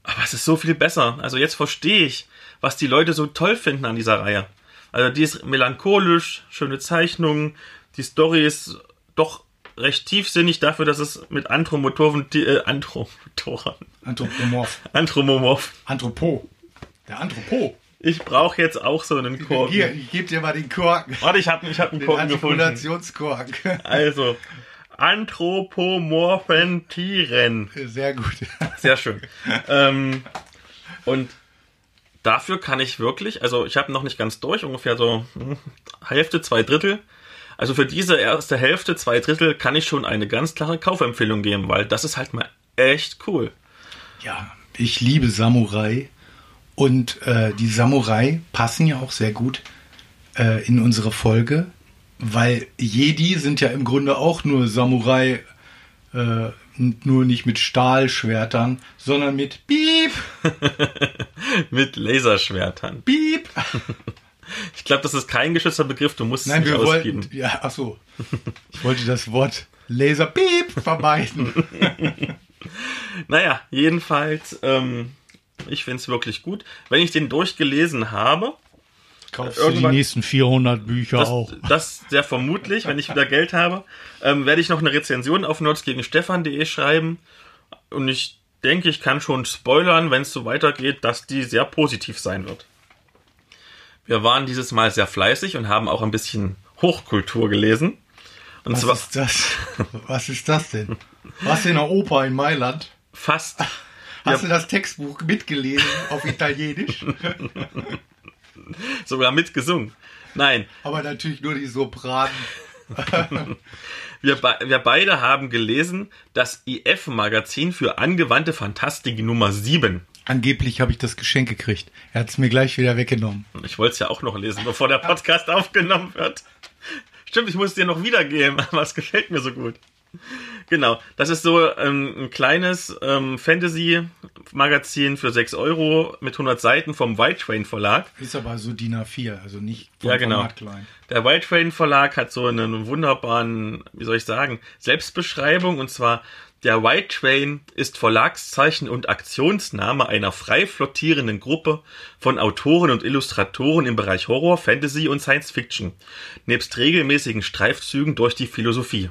Aber es ist so viel besser. Also jetzt verstehe ich, was die Leute so toll finden an dieser Reihe. Also die ist melancholisch, schöne Zeichnungen, die Story ist doch recht tiefsinnig dafür, dass es mit Andromotoren, äh, Andromotoren, Anthropomorph. Andromorph. Anthropo. Der Anthropo. Ich brauche jetzt auch so einen Hier, Korken. ich gebe dir mal den Korken. Warte, ich habe ich hab einen Den Korken gefunden. Artikulationskorken. Also, Anthropomorphentieren. Sehr gut. Sehr schön. ähm, und dafür kann ich wirklich, also ich habe noch nicht ganz durch, ungefähr so hm, Hälfte, zwei Drittel. Also für diese erste Hälfte, zwei Drittel kann ich schon eine ganz klare Kaufempfehlung geben, weil das ist halt mal echt cool. Ja, ich liebe Samurai. Und äh, die Samurai passen ja auch sehr gut äh, in unsere Folge, weil Jedi sind ja im Grunde auch nur Samurai, äh, nur nicht mit Stahlschwertern, sondern mit Piep, (laughs) Mit Laserschwertern. Piep. (laughs) Ich glaube, das ist kein geschützter Begriff, du musst es Nein, nicht wir ausgeben. wollten, ja, ach so. Ich wollte das Wort Laser Piep vermeiden. (laughs) Naja, jedenfalls, ähm, ich finde es wirklich gut. Wenn ich den durchgelesen habe, Kaufst du die nächsten 400 Bücher das, auch. das sehr vermutlich, wenn ich wieder Geld habe, ähm, werde ich noch eine Rezension auf nerdsgegenstefan.de schreiben. Und ich denke, ich kann schon spoilern, wenn es so weitergeht, dass die sehr positiv sein wird. Wir waren dieses Mal sehr fleißig und haben auch ein bisschen Hochkultur gelesen. Und Was zwar ist das? Was ist das denn? Warst du in der Oper in Mailand? fast. Hast du das Textbuch mitgelesen auf Italienisch? (laughs) sogar mitgesungen. Nein, Aber natürlich nur die Sopranen. (laughs) wir, be wir beide haben gelesen das IF-Magazin für angewandte Fantastik Nummer 7. Angeblich habe ich das Geschenk gekriegt. Er hat es mir gleich wieder weggenommen. Ich wollte es ja auch noch lesen, bevor der Podcast aufgenommen wird. Stimmt, ich muss es dir noch wiedergeben, (laughs) aber es gefällt mir so gut. Genau, das ist so ähm, ein kleines ähm, Fantasy-Magazin für 6 Euro mit 100 Seiten vom White Train Verlag. Ist aber so DIN A4, also nicht vom Ja, genau. Format klein. Der White Train Verlag hat so einen wunderbaren, wie soll ich sagen, Selbstbeschreibung und zwar der White Train ist Verlagszeichen und Aktionsname einer frei flottierenden Gruppe von Autoren und Illustratoren im Bereich Horror, Fantasy und Science Fiction, nebst regelmäßigen Streifzügen durch die Philosophie.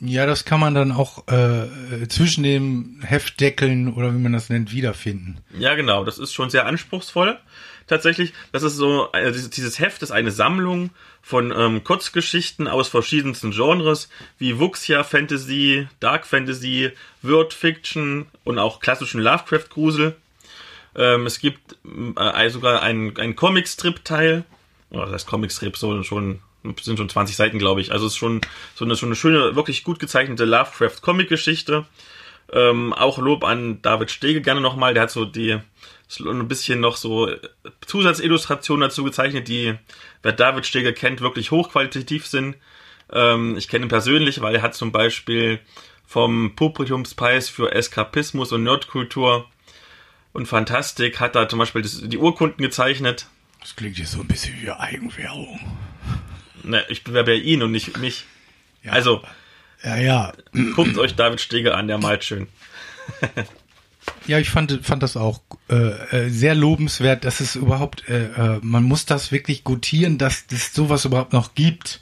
Ja, das kann man dann auch äh, zwischen den Heftdeckeln oder wie man das nennt, wiederfinden. Ja, genau, das ist schon sehr anspruchsvoll. Tatsächlich, das ist so, äh, dieses- Heft ist eine Sammlung von ähm, Kurzgeschichten aus verschiedensten Genres, wie Wuxia Fantasy, Dark Fantasy, Word Fiction und auch klassischen Lovecraft-Grusel. Ähm, es gibt äh, sogar einen, einen Comic-Strip-Teil. Oder das Comic-Strip, so schon, sind schon 20 Seiten, glaube ich. Also es ist schon so eine, schon eine schöne, wirklich gut gezeichnete Lovecraft-Comic-Geschichte. Ähm, auch Lob an David Stege gerne nochmal. Der hat so die ein bisschen noch so Zusatzillustrationen dazu gezeichnet, die, wer David Stege kennt, wirklich hochqualitativ sind. Ähm, ich kenne ihn persönlich, weil er hat zum Beispiel vom Publikumspreis für Eskapismus und Nerdkultur und Fantastik hat er zum Beispiel das, die Urkunden gezeichnet. Das klingt jetzt so ein bisschen wie Eigenwerbung. Ne, ich bewerbe ja ihn und nicht mich. Ja. Also, Ja, ja. guckt euch David Stege an, der malt schön. (laughs) Ja, ich fand, fand das auch äh, äh, sehr lobenswert, dass es überhaupt, äh, äh, man muss das wirklich gutieren, dass es sowas überhaupt noch gibt.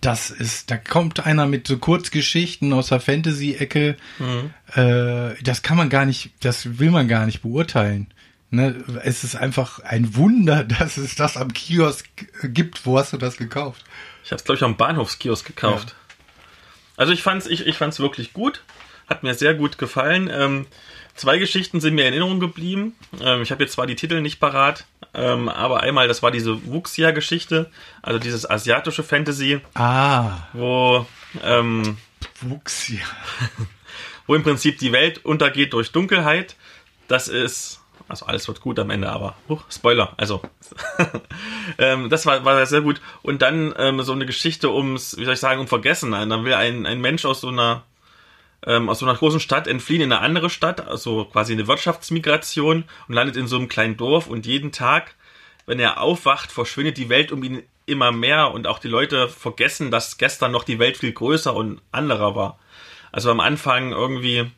Das ist, da kommt einer mit so Kurzgeschichten aus der Fantasy-Ecke. Äh, das kann man gar nicht, das will man gar nicht beurteilen. Ne? Es ist einfach ein Wunder, (laughs) dass es das am Kiosk gibt. Wo hast du das gekauft? Ich habe es, glaube ich, am Bahnhofskiosk gekauft. Also ich fand's, ich, ich fand's wirklich gut. Hat mir sehr gut gefallen. Ähm, zwei Geschichten sind mir in Erinnerung geblieben. Ähm, ich habe jetzt zwar die Titel nicht parat, ähm, aber einmal, das war diese Wuxia-Geschichte, also dieses asiatische Fantasy, Ah, wo, ähm, ja. (laughs) wo im Prinzip die Welt untergeht durch Dunkelheit. Das ist, also alles wird gut am Ende, aber, huch, Spoiler, also, (laughs) ähm, das war, war sehr gut. Und dann ähm, so eine Geschichte ums, wie soll ich sagen, um Vergessen. Dann will ein, ein Mensch aus so einer, ähm, aus so einer großen Stadt entfliehen in eine andere Stadt, also quasi eine Wirtschaftsmigration und landet in so einem kleinen Dorf und jeden Tag, wenn er aufwacht, verschwindet die Welt um ihn immer mehr und auch die Leute vergessen, dass gestern noch die Welt viel größer und anderer war. Also am Anfang irgendwie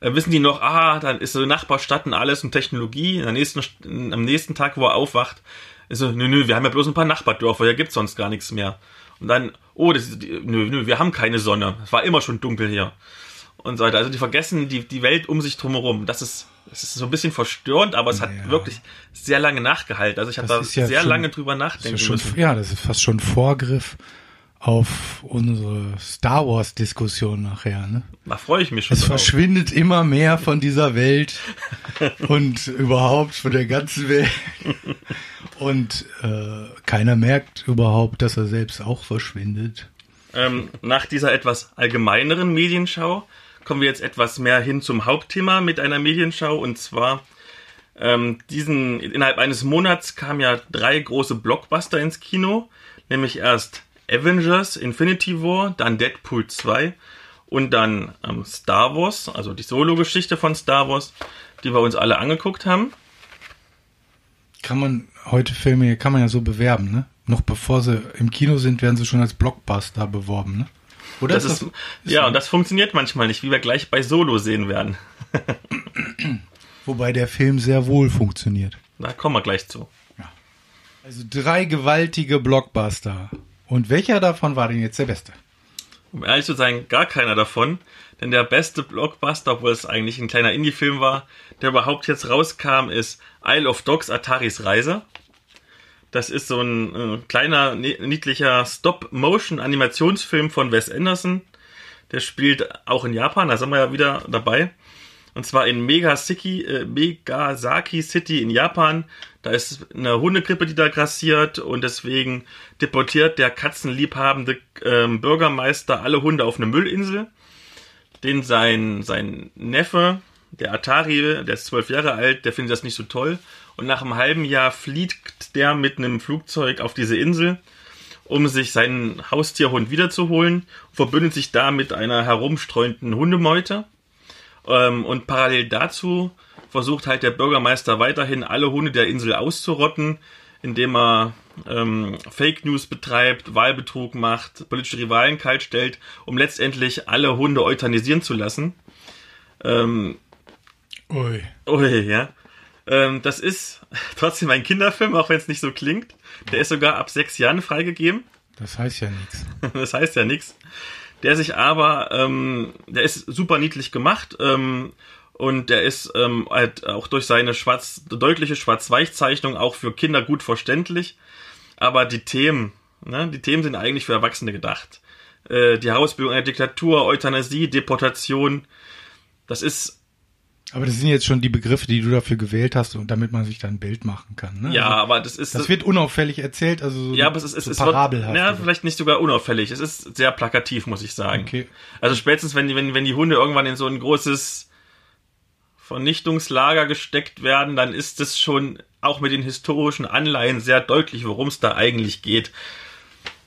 äh, wissen die noch, ah, dann ist so Nachbarstadt und alles und Technologie. In der nächsten, am nächsten Tag, wo er aufwacht, ist so, nö, nö, wir haben ja bloß ein paar Nachbardörfer, hier gibt's sonst gar nichts mehr. Und dann, oh, das ist, nö, nö, wir haben keine Sonne. Es war immer schon dunkel hier. Und so weiter. Also die vergessen die, die Welt um sich drumherum. Das ist, das ist so ein bisschen verstörend, aber es hat Ja. wirklich sehr lange nachgehalten. Also ich habe da ja sehr schon- lange drüber nachdenken schon, müssen. ja, das ist fast schon Vorgriff auf unsere Star Wars Diskussion nachher. Ne? Da freue ich mich schon Es drauf. verschwindet immer mehr von dieser Welt (laughs) und überhaupt von der ganzen Welt. (laughs) Und äh, keiner merkt überhaupt, dass er selbst auch verschwindet. Ähm, nach dieser etwas allgemeineren Medienschau kommen wir jetzt etwas mehr hin zum Hauptthema mit einer Medienschau und zwar ähm, diesen innerhalb eines Monats kamen ja drei große Blockbuster ins Kino, nämlich erst Avengers Infinity War, dann Deadpool 2 und dann ähm, Star Wars, also die Solo-Geschichte von Star Wars, die wir uns alle angeguckt haben. Kann man heute Filme, kann man ja so bewerben, ne? Noch bevor sie im Kino sind, werden sie schon als Blockbuster beworben, ne? Oder Das ist, ja, und das funktioniert manchmal nicht, wie wir gleich bei Solo sehen werden. (clears throat) Wobei der Film sehr wohl funktioniert. Da kommen wir gleich zu. Ja. Also drei gewaltige Blockbuster. Und welcher davon war denn jetzt der beste? Um ehrlich zu sein, gar keiner davon. Denn der beste Blockbuster, obwohl es eigentlich ein kleiner Indie-Film war, der überhaupt jetzt rauskam, ist Isle of Dogs Ataris Reise. Das ist so ein äh, kleiner, niedlicher Stop-Motion-Animationsfilm von Wes Anderson. Der spielt auch in Japan, da sind wir ja wieder dabei. Und zwar in Megasaki, äh, Megasaki City in Japan. Da ist eine Hundegrippe, die da grassiert und deswegen deportiert der katzenliebhabende ähm, Bürgermeister alle Hunde auf eine Müllinsel. Den sein, sein Neffe, der Atari, der ist zwölf Jahre alt, der findet das nicht so toll. Und nach einem halben Jahr fliegt der mit einem Flugzeug auf diese Insel, um sich seinen Haustierhund wiederzuholen, verbündet sich da mit einer herumstreuenden Hundemeute. Ähm, und parallel dazu versucht halt der Bürgermeister weiterhin alle Hunde der Insel auszurotten, indem er ähm, Fake News betreibt, Wahlbetrug macht, politische Rivalen kaltstellt, um letztendlich alle Hunde euthanisieren zu lassen. Ähm, Ui. Ui, ja. Ähm, das ist (laughs) trotzdem ein Kinderfilm, auch wenn es nicht so klingt. Der ist sogar ab sechs Jahren freigegeben. Das heißt ja nichts. (laughs) Das heißt ja nichts. Der sich aber, ähm, der ist super niedlich gemacht ähm, und der ist ähm, halt auch durch seine schwarz, deutliche Schwarz-Weiß-Zeichnung auch für Kinder gut verständlich. Aber die Themen, ne, die Themen sind eigentlich für Erwachsene gedacht. Äh, die Herausbildung einer Diktatur, Euthanasie, Deportation, das ist aber das sind jetzt schon die Begriffe, die du dafür gewählt hast, und damit man sich dann ein Bild machen kann. Ne? Ja, also, aber das ist. Das wird unauffällig erzählt, also so ja, aber es ist, so es parabelhaft. Wird, ja, vielleicht nicht sogar unauffällig. Es ist sehr plakativ, muss ich sagen. Okay. Also spätestens, wenn die, wenn, wenn die Hunde irgendwann in so ein großes Vernichtungslager gesteckt werden, dann ist es schon auch mit den historischen Anleihen sehr deutlich, worum es da eigentlich geht.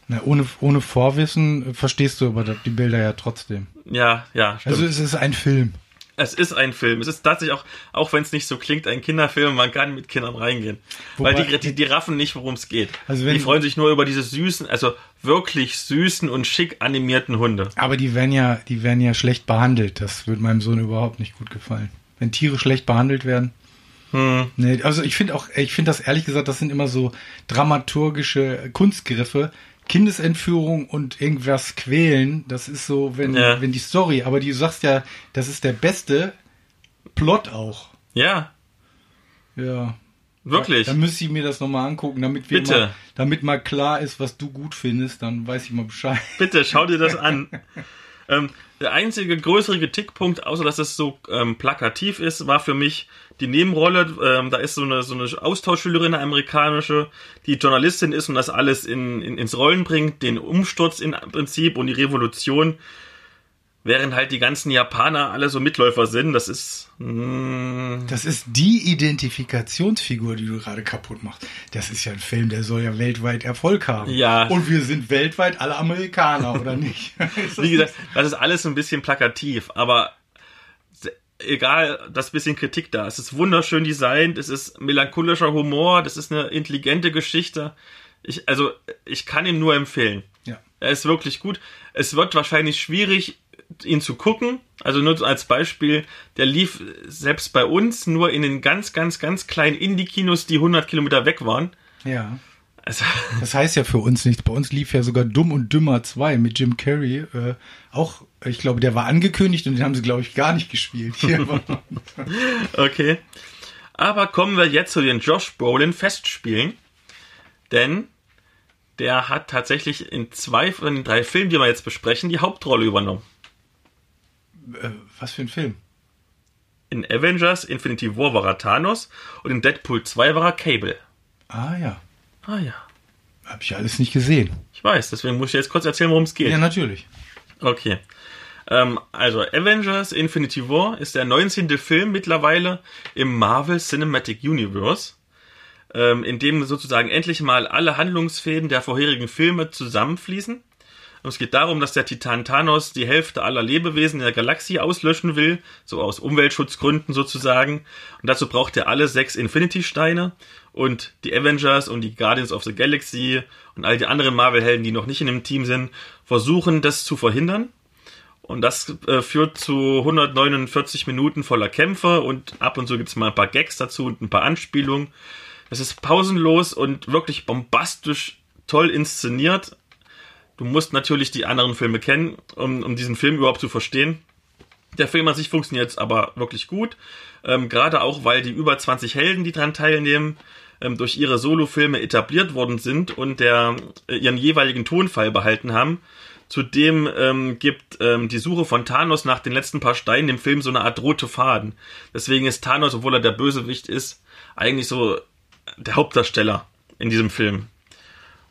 Na, ohne, ohne Vorwissen verstehst du aber die Bilder ja trotzdem. Ja, ja. Stimmt. Also es ist ein Film. Es ist ein Film. Es ist tatsächlich auch, auch wenn es nicht so klingt, ein Kinderfilm. Man kann mit Kindern reingehen. Wobei, Weil die, die, die raffen nicht, worum es geht. Also wenn, die freuen sich nur über diese süßen, also wirklich süßen und schick animierten Hunde. Aber die werden ja, die werden ja schlecht behandelt. Das würde meinem Sohn überhaupt nicht gut gefallen. Wenn Tiere schlecht behandelt werden. Hm. Nee, also ich finde auch, ich finde das ehrlich gesagt, das sind immer so dramaturgische Kunstgriffe, Kindesentführung und irgendwas quälen, das ist so, wenn, ja. wenn die Story, aber du sagst ja, das ist der beste Plot auch. Ja. Ja. Wirklich? Dann müsste ich mir das nochmal angucken, damit wir Bitte. Mal, damit mal klar ist, was du gut findest, dann weiß ich mal Bescheid. Bitte, schau dir das an. (laughs) ähm, der einzige größere Kritikpunkt, außer dass es so ähm, plakativ ist, war für mich die Nebenrolle. Ähm, da ist so eine, so eine Austauschschülerin, eine amerikanische, die Journalistin ist und das alles in, in, ins Rollen bringt, den Umsturz im Prinzip und die Revolution. Während halt die ganzen Japaner alle so Mitläufer sind, das ist. Mm. Das ist die Identifikationsfigur, die du gerade kaputt machst. Das ist ja ein Film, der soll ja weltweit Erfolg haben. Ja. Und wir sind weltweit alle Amerikaner, oder nicht? (laughs) Wie gesagt, das ist alles ein bisschen plakativ, aber egal, das bisschen Kritik da. Es ist wunderschön designt, es ist melancholischer Humor, das ist eine intelligente Geschichte. Ich, also, ich kann ihn nur empfehlen. Ja. Er ist wirklich gut. Es wird wahrscheinlich schwierig, ihn zu gucken. Also nur als Beispiel, der lief selbst bei uns nur in den ganz, ganz, ganz kleinen Indie-Kinos, die 100 Kilometer weg waren. Ja. Also, (laughs) das heißt ja für uns nichts. Bei uns lief ja sogar Dumm und Dümmer 2 mit Jim Carrey. Äh, auch, ich glaube, der war angekündigt und den haben sie, glaube ich, gar nicht gespielt. (laughs) okay. Aber kommen wir jetzt zu den Josh Brolin Festspielen. Denn der hat tatsächlich in zwei von den drei Filmen, die wir jetzt besprechen, die Hauptrolle übernommen. Äh, was für ein Film? In Avengers Infinity War war er Thanos und in Deadpool 2 war er Cable. Ah ja. Ah ja. Hab ich alles nicht gesehen. Ich weiß, deswegen muss ich jetzt kurz erzählen, worum es geht. Ja, natürlich. Okay. Ähm, also Avengers Infinity War ist der 19. Film mittlerweile im Marvel Cinematic Universe, ähm, in dem sozusagen endlich mal alle Handlungsfäden der vorherigen Filme zusammenfließen. Und es geht darum, dass der Titan Thanos die Hälfte aller Lebewesen in der Galaxie auslöschen will, so aus Umweltschutzgründen sozusagen. Und dazu braucht er alle sechs Infinity-Steine und die Avengers und die Guardians of the Galaxy und all die anderen Marvel-Helden, die noch nicht in dem Team sind, versuchen das zu verhindern. Und das äh, führt zu 149 Minuten voller Kämpfe und ab und zu gibt's mal ein paar Gags dazu und ein paar Anspielungen. Es ist pausenlos und wirklich bombastisch toll inszeniert. Du musst natürlich die anderen Filme kennen, um, um diesen Film überhaupt zu verstehen. Der Film an sich funktioniert aber wirklich gut. Ähm, Gerade auch, weil die über 20 Helden, die daran teilnehmen, ähm, durch ihre Solofilme etabliert worden sind und der, äh, ihren jeweiligen Tonfall behalten haben. Zudem ähm, gibt ähm, die Suche von Thanos nach den letzten paar Steinen im Film so eine Art rote Faden. Deswegen ist Thanos, obwohl er der Bösewicht ist, eigentlich so der Hauptdarsteller in diesem Film.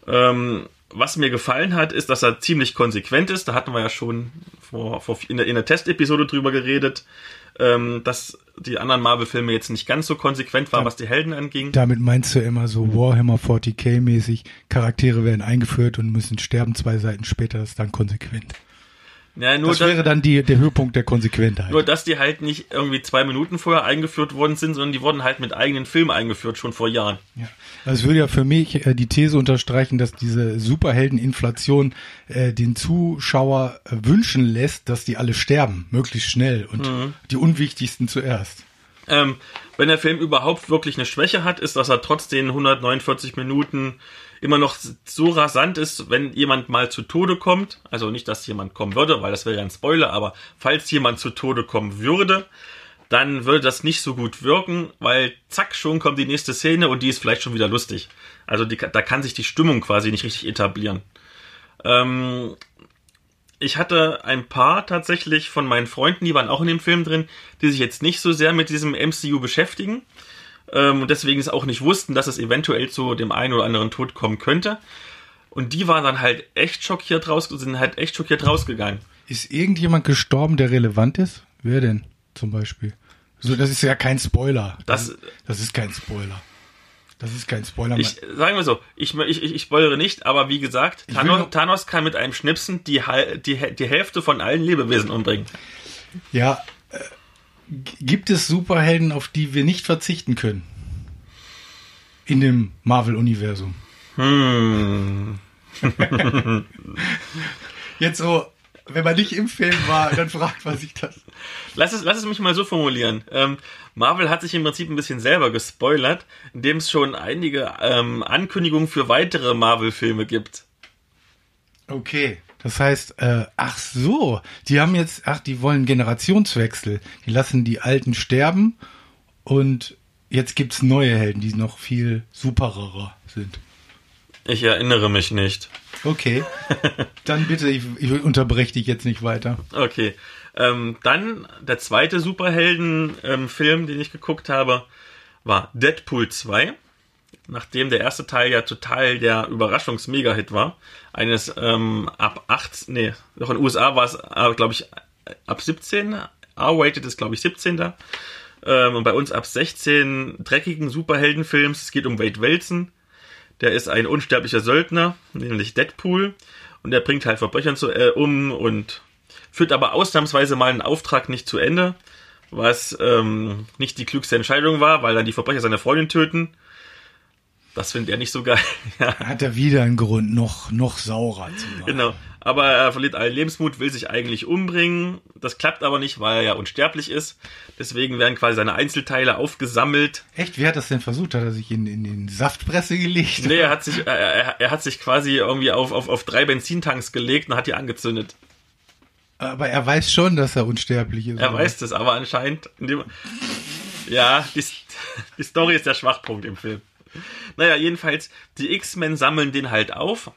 Ähm, was mir gefallen hat, ist, dass er ziemlich konsequent ist. Da hatten wir ja schon vor, vor in, der, in der Testepisode drüber geredet, ähm, dass die anderen Marvel-Filme jetzt nicht ganz so konsequent waren, was die Helden anging. Damit meinst du immer so Warhammer 40k mäßig, Charaktere werden eingeführt und müssen sterben, zwei Seiten später ist dann konsequent. Ja, nur das wäre dann die, der Höhepunkt der Konsequentheit. Nur, dass die halt nicht irgendwie zwei Minuten vorher eingeführt worden sind, sondern die wurden halt mit eigenen Filmen eingeführt, schon vor Jahren. Ja. Das würde ja für mich äh, die These unterstreichen, dass diese Superheldeninflation äh, den Zuschauer äh, wünschen lässt, dass die alle sterben, möglichst schnell und Mhm. die unwichtigsten zuerst. Ähm, wenn der Film überhaupt wirklich eine Schwäche hat, ist, dass er trotz den 149 Minuten immer noch so rasant ist, wenn jemand mal zu Tode kommt. Also nicht, dass jemand kommen würde, weil das wäre ja ein Spoiler, aber falls jemand zu Tode kommen würde, dann würde das nicht so gut wirken, weil zack, schon kommt die nächste Szene und die ist vielleicht schon wieder lustig. Also die, da kann sich die Stimmung quasi nicht richtig etablieren. Ähm, ich hatte ein paar tatsächlich von meinen Freunden, die waren auch in dem Film drin, die sich jetzt nicht so sehr mit diesem MCU beschäftigen ähm, und deswegen es auch nicht wussten, dass es eventuell zu dem einen oder anderen Tod kommen könnte. Und die waren dann halt echt schockiert raus, sind halt echt schockiert rausgegangen. Ist irgendjemand gestorben, der relevant ist? Wer denn zum Beispiel? So, das ist ja kein Spoiler. Das, Das ist kein Spoiler. Das ist kein Spoiler. ich, sagen wir so, ich, ich, ich, spoilere nicht, aber wie gesagt, Thanos, Thanos kann mit einem Schnipsen die, die, die Hälfte von allen Lebewesen umbringen. Ja, gibt es Superhelden, auf die wir nicht verzichten können? In dem Marvel-Universum. Hm. (laughs) Jetzt so, wenn man nicht im Film war, dann fragt man sich das. Lass es, lass es mich mal so formulieren. Ähm, Marvel hat sich im Prinzip ein bisschen selber gespoilert, indem es schon einige ähm, Ankündigungen für weitere Marvel-Filme gibt. Okay. Das heißt, äh, ach so, die haben jetzt, ach, die wollen Generationswechsel. Die lassen die Alten sterben und jetzt gibt's neue Helden, die noch viel supererer sind. Ich erinnere mich nicht. Okay. (laughs) Dann bitte, ich, ich unterbreche dich jetzt nicht weiter. Okay. Ähm, dann der zweite Superhelden-Film, den ich geguckt habe, war Deadpool 2. Nachdem der erste Teil ja total der Überraschungs-Mega-Hit war. Eines ähm, ab 8, nee, doch in den USA war es, äh, glaube ich, ab 17. R-Rated ist, glaube ich, 17. da. Ähm, und bei uns ab 16 dreckigen Superheldenfilms. Es geht um Wade Wilson. Der ist ein unsterblicher Söldner, nämlich Deadpool. Und der bringt halt Verbrechern zu, äh, um und führt aber ausnahmsweise mal einen Auftrag nicht zu Ende, was ähm, nicht die klügste Entscheidung war, weil dann die Verbrecher seine Freundin töten. Das findet er nicht so geil. (laughs) ja, Hat er wieder einen Grund, noch, noch saurer zu machen. genau. Aber er verliert allen Lebensmut, will sich eigentlich umbringen. Das klappt aber nicht, weil er ja unsterblich ist. Deswegen werden quasi seine Einzelteile aufgesammelt. Echt, wie hat das denn versucht? Hat er sich in, in den Saftpresse gelegt? Nee, er (laughs) hat sich, er, er, hat sich quasi irgendwie auf, auf, auf drei Benzintanks gelegt und hat die angezündet. Aber er weiß schon, dass er unsterblich ist. Er oder? weiß das, aber anscheinend. Ja, die, (laughs) die Story ist der Schwachpunkt im Film. Naja, jedenfalls, die X-Men sammeln den halt auf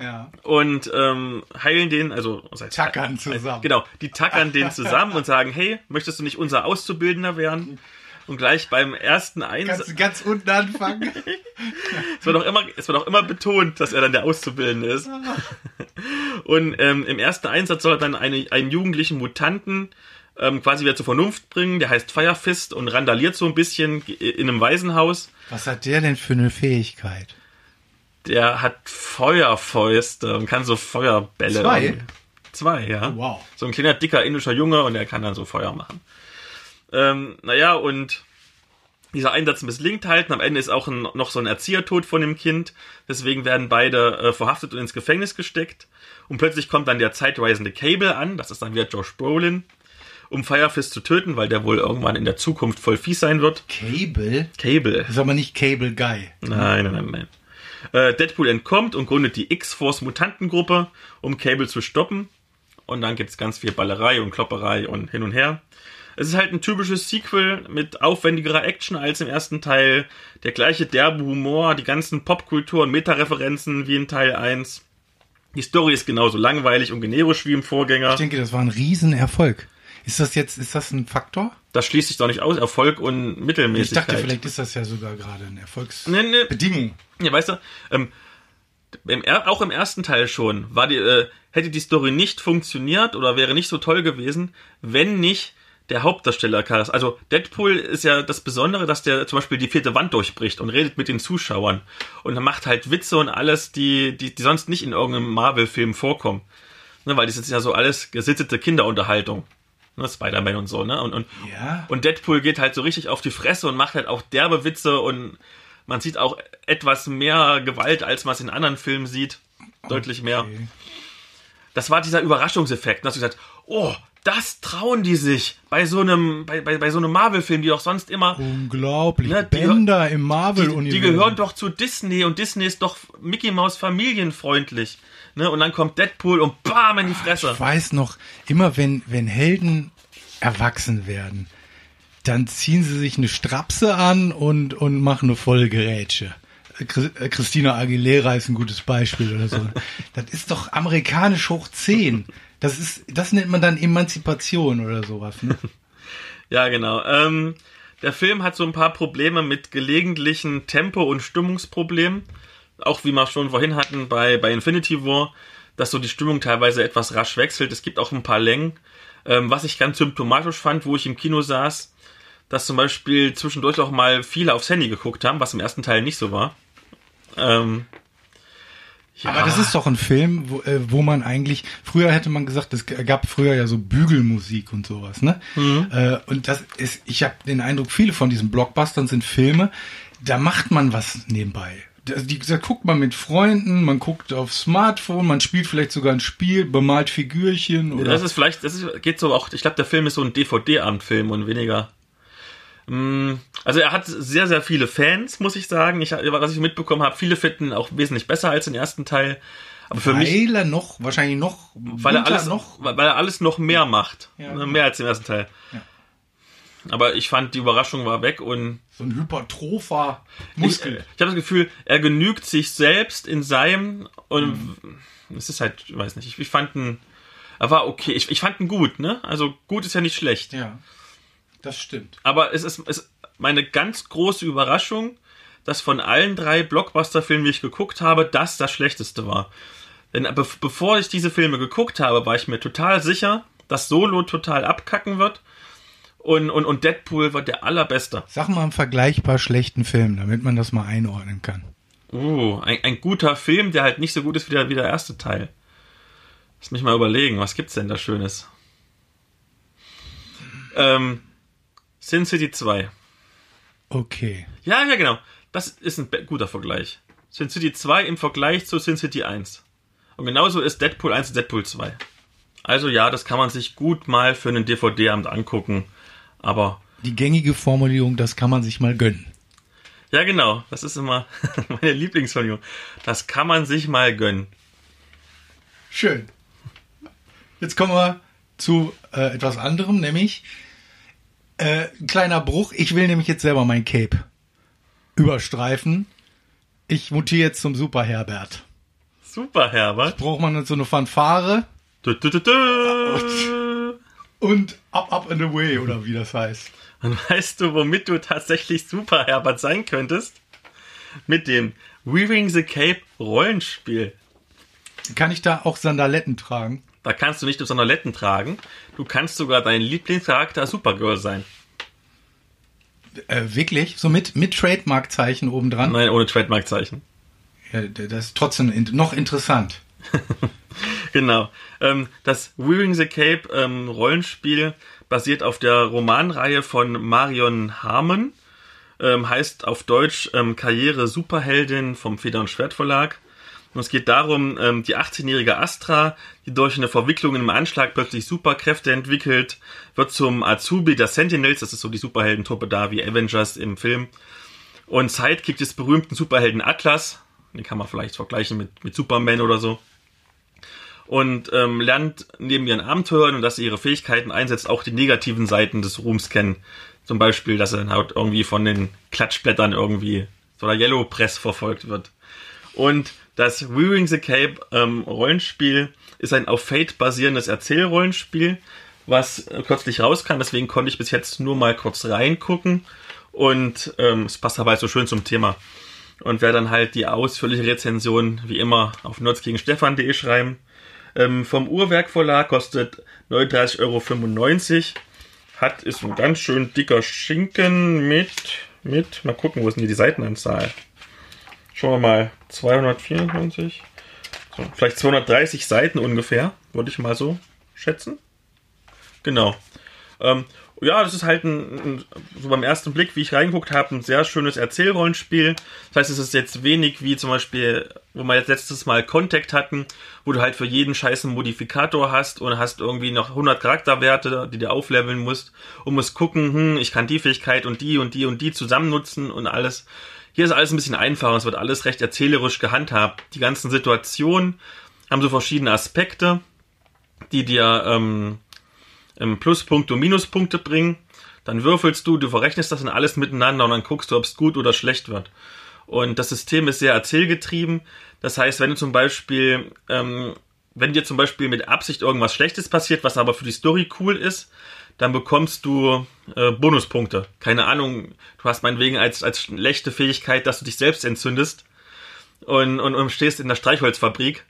Ja. und ähm, heilen den, also was heißt, Tackern zusammen. Genau, die tackern den zusammen und sagen, hey, möchtest du nicht unser Auszubildender werden? Und gleich beim ersten Einsatz, Kannst du ganz unten anfangen? (laughs) es wird auch immer, es wird auch immer betont, dass er dann der Auszubildende ist. (laughs) Und ähm, im ersten Einsatz soll er dann eine, einen jugendlichen Mutanten ähm, quasi wieder zur Vernunft bringen. Der heißt Firefist und randaliert so ein bisschen in einem Waisenhaus. Was hat der denn für eine Fähigkeit? Der hat Feuerfäuste und kann so Feuerbälle. Zwei? irgendwie- Zwei, ja. Wow. So ein kleiner, dicker indischer Junge und der kann dann so Feuer machen. Ähm, naja, und dieser Einsatz misslingt halt. Und am Ende ist auch ein, noch so ein Erziehertod von dem Kind. Deswegen werden beide äh, verhaftet und ins Gefängnis gesteckt. Und plötzlich kommt dann der zeitreisende Cable an. Das ist dann wieder Josh Brolin. Um Firefist zu töten, weil der wohl irgendwann in der Zukunft voll fies sein wird. Cable? Cable. Das ist aber nicht Cable Guy. Nein, nein, nein, nein. Äh, Deadpool entkommt und gründet die X-Force Mutantengruppe, um Cable zu stoppen. Und dann gibt's ganz viel Ballerei und Klopperei und hin und her. Es ist halt ein typisches Sequel mit aufwendigerer Action als im ersten Teil. Der gleiche derbe Humor, die ganzen Popkultur und Meta-Referenzen wie in Teil 1. Die Story ist genauso langweilig und generisch wie im Vorgänger. Ich denke, das war ein Riesenerfolg. Ist das jetzt, ist das ein Faktor? Das schließt sich doch nicht aus. Erfolg und Ich Mittelmäßigkeit. dachte, vielleicht ist das ja sogar gerade eine Erfolgsbedingung. Nee, nee. Ja, weißt du, ähm, im, auch im ersten Teil schon war die, äh, hätte die Story nicht funktioniert oder wäre nicht so toll gewesen, wenn nicht der Hauptdarsteller Chaos. Also Deadpool ist ja das Besondere, dass der zum Beispiel die vierte Wand durchbricht und redet mit den Zuschauern und er macht halt Witze und alles, die, die, die sonst nicht in irgendeinem Marvel-Film vorkommen. Ne, weil das ist ja so alles gesittete Kinderunterhaltung. Ne, Spider-Man und so, ne? Und, und, Ja. und Deadpool geht halt so richtig auf die Fresse und macht halt auch derbe Witze und man sieht auch etwas mehr Gewalt, als man es in anderen Filmen sieht. Deutlich mehr. Das war dieser Überraschungseffekt. Da hast du gesagt, oh, das trauen die sich bei so einem, bei, bei, bei so einem Marvel-Film, die doch sonst immer, Unglaublich. Ne, die- Bänder im die, Marvel-Universum. die gehören doch zu Disney und Disney ist doch Mickey Mouse familienfreundlich. Ne? Und dann kommt Deadpool und bam in die Fresse. Ich weiß noch, immer wenn, wenn Helden erwachsen werden, dann ziehen sie sich eine Strapse an und, und machen eine Vollgerätsche. Chris- äh, Christina Aguilera ist ein gutes Beispiel oder so. Das ist doch amerikanisch hoch 10. Das ist, das nennt man dann Emanzipation oder sowas, ne? (laughs) Ja, genau. Ähm, der Film hat so ein paar Probleme mit gelegentlichen Tempo- und Stimmungsproblemen. Auch wie wir schon vorhin hatten bei, bei Infinity War, dass so die Stimmung teilweise etwas rasch wechselt. Es gibt auch ein paar Längen. Ähm, was ich ganz symptomatisch fand, wo ich im Kino saß, dass zum Beispiel zwischendurch auch mal viele aufs Handy geguckt haben, was im ersten Teil nicht so war. Ähm, ja, Aber das ist doch ein Film, wo, äh, wo man eigentlich, früher hätte man gesagt, es gab früher ja so Bügelmusik und sowas, ne? Äh, und das ist, ich habe den Eindruck, viele von diesen Blockbustern sind Filme, da macht man was nebenbei. Also die, da guckt man mit Freunden, man guckt aufs Smartphone, man spielt vielleicht sogar ein Spiel, bemalt Figürchen oder Das ist vielleicht, das ist, geht so auch, ich glaube, der Film ist so ein DVD-Abendfilm und weniger. Mm, Also er hat sehr, sehr viele Fans, muss ich sagen. Ich, was ich mitbekommen habe, viele finden auch wesentlich besser als den ersten Teil. Aber für mich, weil er noch, wahrscheinlich noch, weil er alles noch, weil er alles noch mehr macht. Ja. Ne, Mehr als im ersten Teil. Ja. Aber ich fand, die Überraschung war weg und so ein hypertropher ich, Muskel. ich habe das Gefühl, er genügt sich selbst in seinem und es ist halt, ich weiß nicht, ich, ich fand ihn, er war okay, ich, ich fand ihn gut, ne? Also gut ist ja nicht schlecht. ja, das stimmt. Aber es ist, es meine ganz große Überraschung, dass von allen drei Blockbuster-Filmen, die ich geguckt habe, das das schlechteste war. Denn be bevor ich diese Filme geguckt habe, war ich mir total sicher, dass Solo total abkacken wird und, und, und Deadpool wird der allerbeste. Sag mal einen vergleichbar schlechten Film, damit man das mal einordnen kann. Uh, ein, ein guter Film, der halt nicht so gut ist wie der, wie der erste Teil. Lass mich mal überlegen, was gibt's denn da Schönes? Ähm, Sin City 2. Okay. Ja, ja, genau. Das ist ein guter Vergleich. Sin City 2 im Vergleich zu Sin City 1. Und genauso ist Deadpool 1 und Deadpool 2. Also ja, das kann man sich gut mal für einen DVD-Abend angucken. Aber Die gängige Formulierung, das kann man sich mal gönnen. ja, genau, das ist immer (laughs) meine Lieblingsformulierung. Das kann man sich mal gönnen. Schön. Jetzt kommen wir zu äh, etwas anderem, nämlich äh, ein kleiner Bruch. Ich will nämlich jetzt selber mein Cape überstreifen. Ich mutiere jetzt zum Super Herbert. Super, Herbert. Braucht man jetzt so eine Fanfare Du, du, du, du. Und up, up and away oder wie das heißt. Und weißt du, womit du tatsächlich Super Herbert sein könntest? Mit dem Weaving the Cape Rollenspiel. Kann ich da auch Sandaletten tragen? Da kannst du nicht nur Sonderletten tragen, du kannst sogar dein Lieblingscharakter Supergirl sein. Äh, wirklich? So mit, mit Trademark-Zeichen obendran? Nein, ohne Trademark-Zeichen. Ja, das ist trotzdem noch interessant. (laughs) Genau. Ähm, das Wearing the Cape ähm, Rollenspiel basiert auf der Romanreihe von Marion Harmon. Ähm, heißt auf Deutsch ähm, Karriere Superheldin vom Feder und Schwert Verlag. Und es geht darum, ähm, die 18-jährige Astra, die durch eine Verwicklung im Anschlag plötzlich Superkräfte entwickelt, wird zum Azubi der Sentinels, das ist so die Superheldentruppe da wie Avengers im Film. Und Sidekick des berühmten Superhelden Atlas, den kann man vielleicht vergleichen mit, mit Superman oder so. Und ähm, lernt neben ihren Abenteuern und dass sie ihre Fähigkeiten einsetzt, auch die negativen Seiten des Ruhms kennen. Zum Beispiel, dass er dann halt irgendwie von den Klatschblättern irgendwie so der Yellow Press verfolgt wird. Und das Wearing the Cape ähm, Rollenspiel ist ein auf Fate basierendes Erzählrollenspiel, was äh, kürzlich rauskam. Deswegen konnte ich bis jetzt nur mal kurz reingucken. Und ähm, es passt dabei so schön zum Thema. Und werde dann halt die ausführliche Rezension wie immer auf nerdsgegenstefan.de schreiben. Ähm, vom Uhrwerk Verlag kostet 39,95 Euro. Hat, ist ein ganz schön dicker Schinken mit, mit, mal gucken, wo ist denn hier die Seitenanzahl? Schauen wir mal, 224, so, vielleicht 230 Seiten ungefähr, würde ich mal so schätzen. Genau. Ähm, ja, das ist halt ein, ein, so beim ersten Blick, wie ich reingeguckt habe, ein sehr schönes Erzählrollenspiel. Das heißt, es ist jetzt wenig wie zum Beispiel, wo wir jetzt letztes Mal Contact hatten, wo du halt für jeden scheißen Modifikator hast und hast irgendwie noch 100 Charakterwerte, die du aufleveln musst und musst gucken, hm, ich kann die Fähigkeit und die und die und die zusammen nutzen und alles. Hier ist alles ein bisschen einfacher, es wird alles recht erzählerisch gehandhabt. Die ganzen Situationen haben so verschiedene Aspekte, die dir ähm, Pluspunkte und Minuspunkte bringen. Dann würfelst du, du verrechnest das in alles miteinander und dann guckst du, ob es gut oder schlecht wird. Und das System ist sehr erzählgetrieben. Das heißt, wenn du zum Beispiel, ähm, wenn dir zum Beispiel mit Absicht irgendwas Schlechtes passiert, was aber für die Story cool ist, dann bekommst du äh, Bonuspunkte. Keine Ahnung, du hast meinetwegen als, als schlechte Fähigkeit, dass du dich selbst entzündest und, und, und stehst in der Streichholzfabrik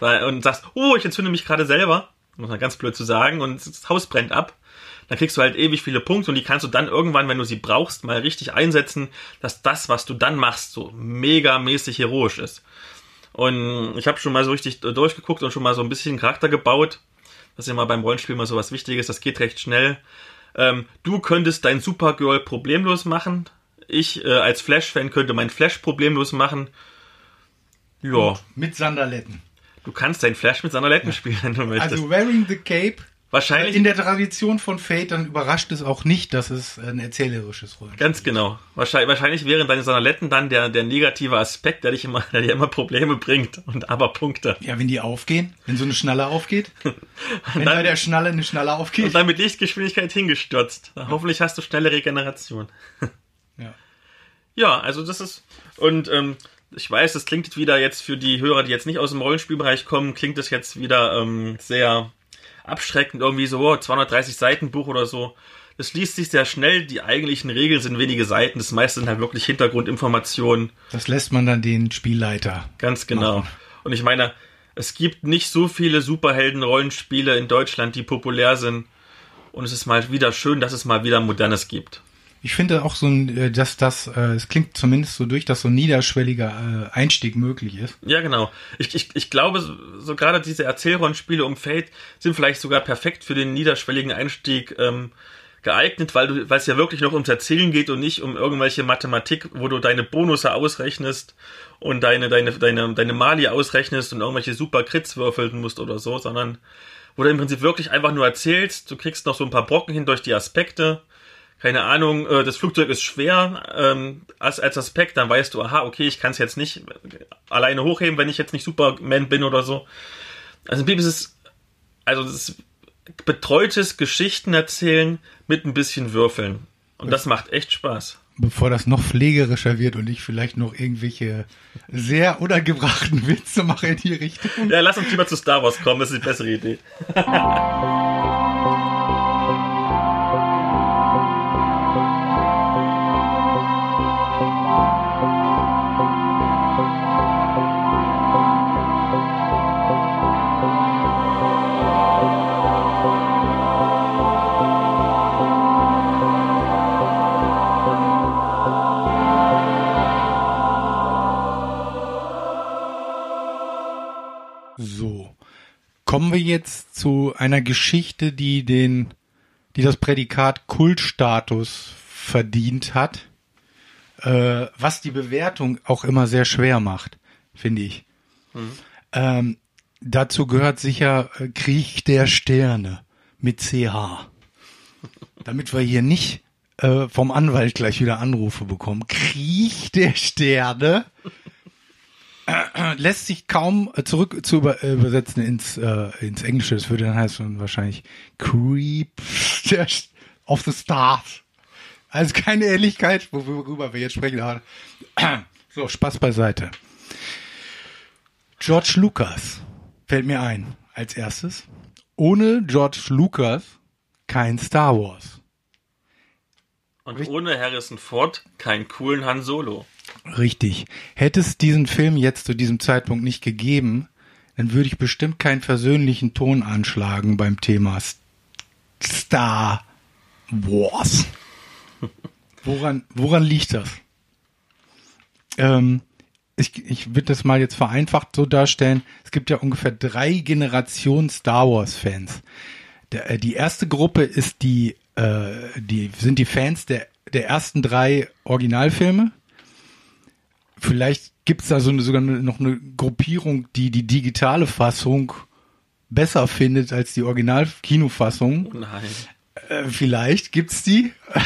und sagst, oh, ich entzünde mich gerade selber muss man ganz blöd zu sagen, und das Haus brennt ab. Dann kriegst du halt ewig viele Punkte und die kannst du dann irgendwann, wenn du sie brauchst, mal richtig einsetzen, dass das, was du dann machst, so megamäßig heroisch ist. Und ich habe schon mal so richtig durchgeguckt und schon mal so ein bisschen Charakter gebaut. Das ist ja mal beim Rollenspiel mal so was Wichtiges, das geht recht schnell. Ähm, du könntest dein Supergirl problemlos machen. Ich äh, als Flash-Fan könnte mein Flash problemlos machen. Ja. Mit Sandaletten. Du kannst dein Flash mit Sandaletten spielen, wenn du möchtest. Also Wearing the Cape. Wahrscheinlich. In der Tradition von Fate, dann überrascht es auch nicht, dass es ein erzählerisches Rollenspiel Ganz genau. Wahrscheinlich, wahrscheinlich wären deine Sandaletten dann der, der negative Aspekt, der dich immer, der dir immer Probleme bringt und aber Punkte. Ja, wenn die aufgehen, wenn so eine Schnalle aufgeht. (laughs) wenn dann, bei der Schnalle eine Schnalle aufgeht. Und dann mit Lichtgeschwindigkeit hingestürzt. Ja. Hoffentlich hast du schnelle Regeneration. ja. (laughs) Ja, also das ist, und, ähm, ich weiß, das klingt wieder jetzt für die Hörer, die jetzt nicht aus dem Rollenspielbereich kommen, klingt das jetzt wieder ähm, sehr abschreckend, irgendwie so oh, 230 Seiten Buch oder so. Das liest sich sehr schnell, die eigentlichen Regeln sind wenige Seiten, das meiste sind halt wirklich Hintergrundinformationen. Das lässt man dann den Spielleiter. Ganz genau. Machen. Und ich meine, es gibt nicht so viele Superhelden-Rollenspiele in Deutschland, die populär sind. Und es ist mal wieder schön, dass es mal wieder Modernes gibt. Ich finde auch so, ein, äh, dass das, äh, es klingt zumindest so durch, dass so ein niederschwelliger äh, Einstieg möglich ist. Ja, genau. Ich, ich, ich glaube, so, gerade diese Erzählrollenspiele um Fate sind vielleicht sogar perfekt für den niederschwelligen Einstieg ähm, geeignet, weil du, weil es ja wirklich noch ums Erzählen geht und nicht um irgendwelche Mathematik, wo du deine Bonusse ausrechnest und deine, deine, deine, deine Mali ausrechnest und irgendwelche super Crits würfeln musst oder so, sondern wo du im Prinzip wirklich einfach nur erzählst, du kriegst noch so ein paar Brocken hin durch die Aspekte keine Ahnung, äh, das Flugzeug ist schwer ähm, als, als Aspekt, dann weißt du, aha, okay, ich kann es jetzt nicht alleine hochheben, wenn ich jetzt nicht Superman bin oder so. Also im Prinzip ist es, also das ist betreutes Geschichten erzählen mit ein bisschen Würfeln. Und das macht echt Spaß. Bevor das noch pflegerischer wird und ich vielleicht noch irgendwelche sehr unangebrachten Witze mache in die Richtung. Ja, lass uns lieber zu Star Wars kommen, das ist die bessere Idee. (laughs) Kommen wir jetzt zu einer Geschichte, die den, die das Prädikat Kultstatus verdient hat, äh, was die Bewertung auch immer sehr schwer macht, finde ich. Ähm, dazu gehört sicher äh, Krieg der Sterne mit CH. (laughs) Damit wir hier nicht äh, vom Anwalt gleich wieder Anrufe bekommen. Krieg der Sterne (clears throat) lässt sich kaum äh, zurück zu über, äh, übersetzen ins, äh, ins Englische. Das würde dann heißen wahrscheinlich Creep (laughs) of the Stars. Also keine Ähnlichkeit, worüber wir jetzt sprechen. Aber (clears throat) so, Spaß beiseite. George Lucas fällt mir ein als erstes. Ohne George Lucas kein Star Wars. Und ohne Harrison Ford keinen coolen Han Solo. Richtig. Hätte es diesen Film jetzt zu diesem Zeitpunkt nicht gegeben, dann würde ich bestimmt keinen versöhnlichen Ton anschlagen beim Thema Star Wars. (laughs) Woran, woran liegt das? Ähm, ich, ich würde das mal jetzt vereinfacht so darstellen. Es gibt ja ungefähr drei Generationen Star Wars Fans. Der, äh, die erste Gruppe ist die, äh, die sind die Fans der, der ersten drei Originalfilme. Vielleicht gibt es da so eine, sogar noch eine Gruppierung, die die digitale Fassung besser findet als die Original-Kinofassung. Oh nein. Äh, vielleicht gibt's die. (laughs)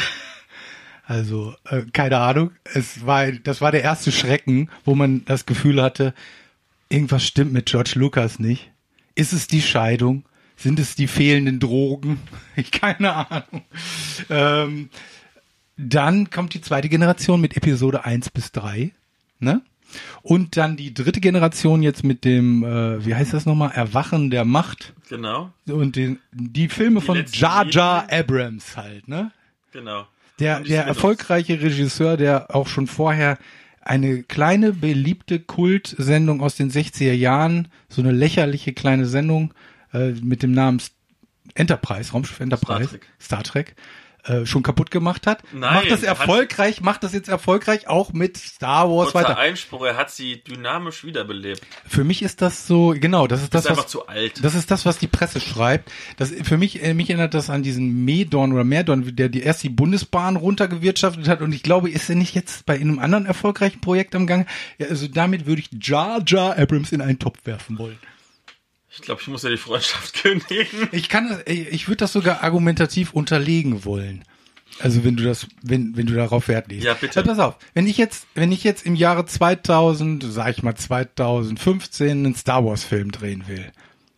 Also, äh, keine Ahnung. Es war, das war der erste Schrecken, wo man das Gefühl hatte, irgendwas stimmt mit George Lucas nicht. Ist es die Scheidung? Sind es die fehlenden Drogen? (laughs) Keine Ahnung. Ähm, dann kommt die zweite Generation mit Episode 1 bis 3. Ne? Und dann die dritte Generation jetzt mit dem, äh, wie heißt das nochmal, Erwachen der Macht Genau, und den, die Filme von letzten Jar Jar. Abrams halt, ne? genau. Der, die der erfolgreiche Regisseur, der auch schon vorher eine kleine, beliebte Kultsendung aus den 60er Jahren, so eine lächerliche kleine Sendung äh, mit dem Namen Enterprise, Raumschiff Enterprise, Trek. Star Trek, äh, schon kaputt gemacht hat. Nein, macht das erfolgreich, macht das jetzt erfolgreich auch mit Star Wars weiter. Einspruch, er hat sie dynamisch wiederbelebt. Für mich ist das so, genau, das ist das, ist einfach was, zu alt. das ist das, was die Presse schreibt. Das, für mich, äh, mich erinnert das an diesen Medon oder Merdon, der die erst die Bundesbahn runtergewirtschaftet hat. Und ich glaube, ist er nicht jetzt bei einem anderen erfolgreichen Projekt am Gang? Ja, also damit würde ich Jar Jar Abrams in einen Topf werfen wollen. Ich glaube, ich muss ja die Freundschaft (laughs) kündigen. Ich kann, ich ich würde das sogar argumentativ unterlegen wollen. Also wenn du das, wenn, wenn du darauf Wert legst. Ja, bitte. Also pass auf, wenn ich jetzt, wenn ich jetzt im Jahre 2000, sag ich mal 2015, einen Star Wars Film drehen will,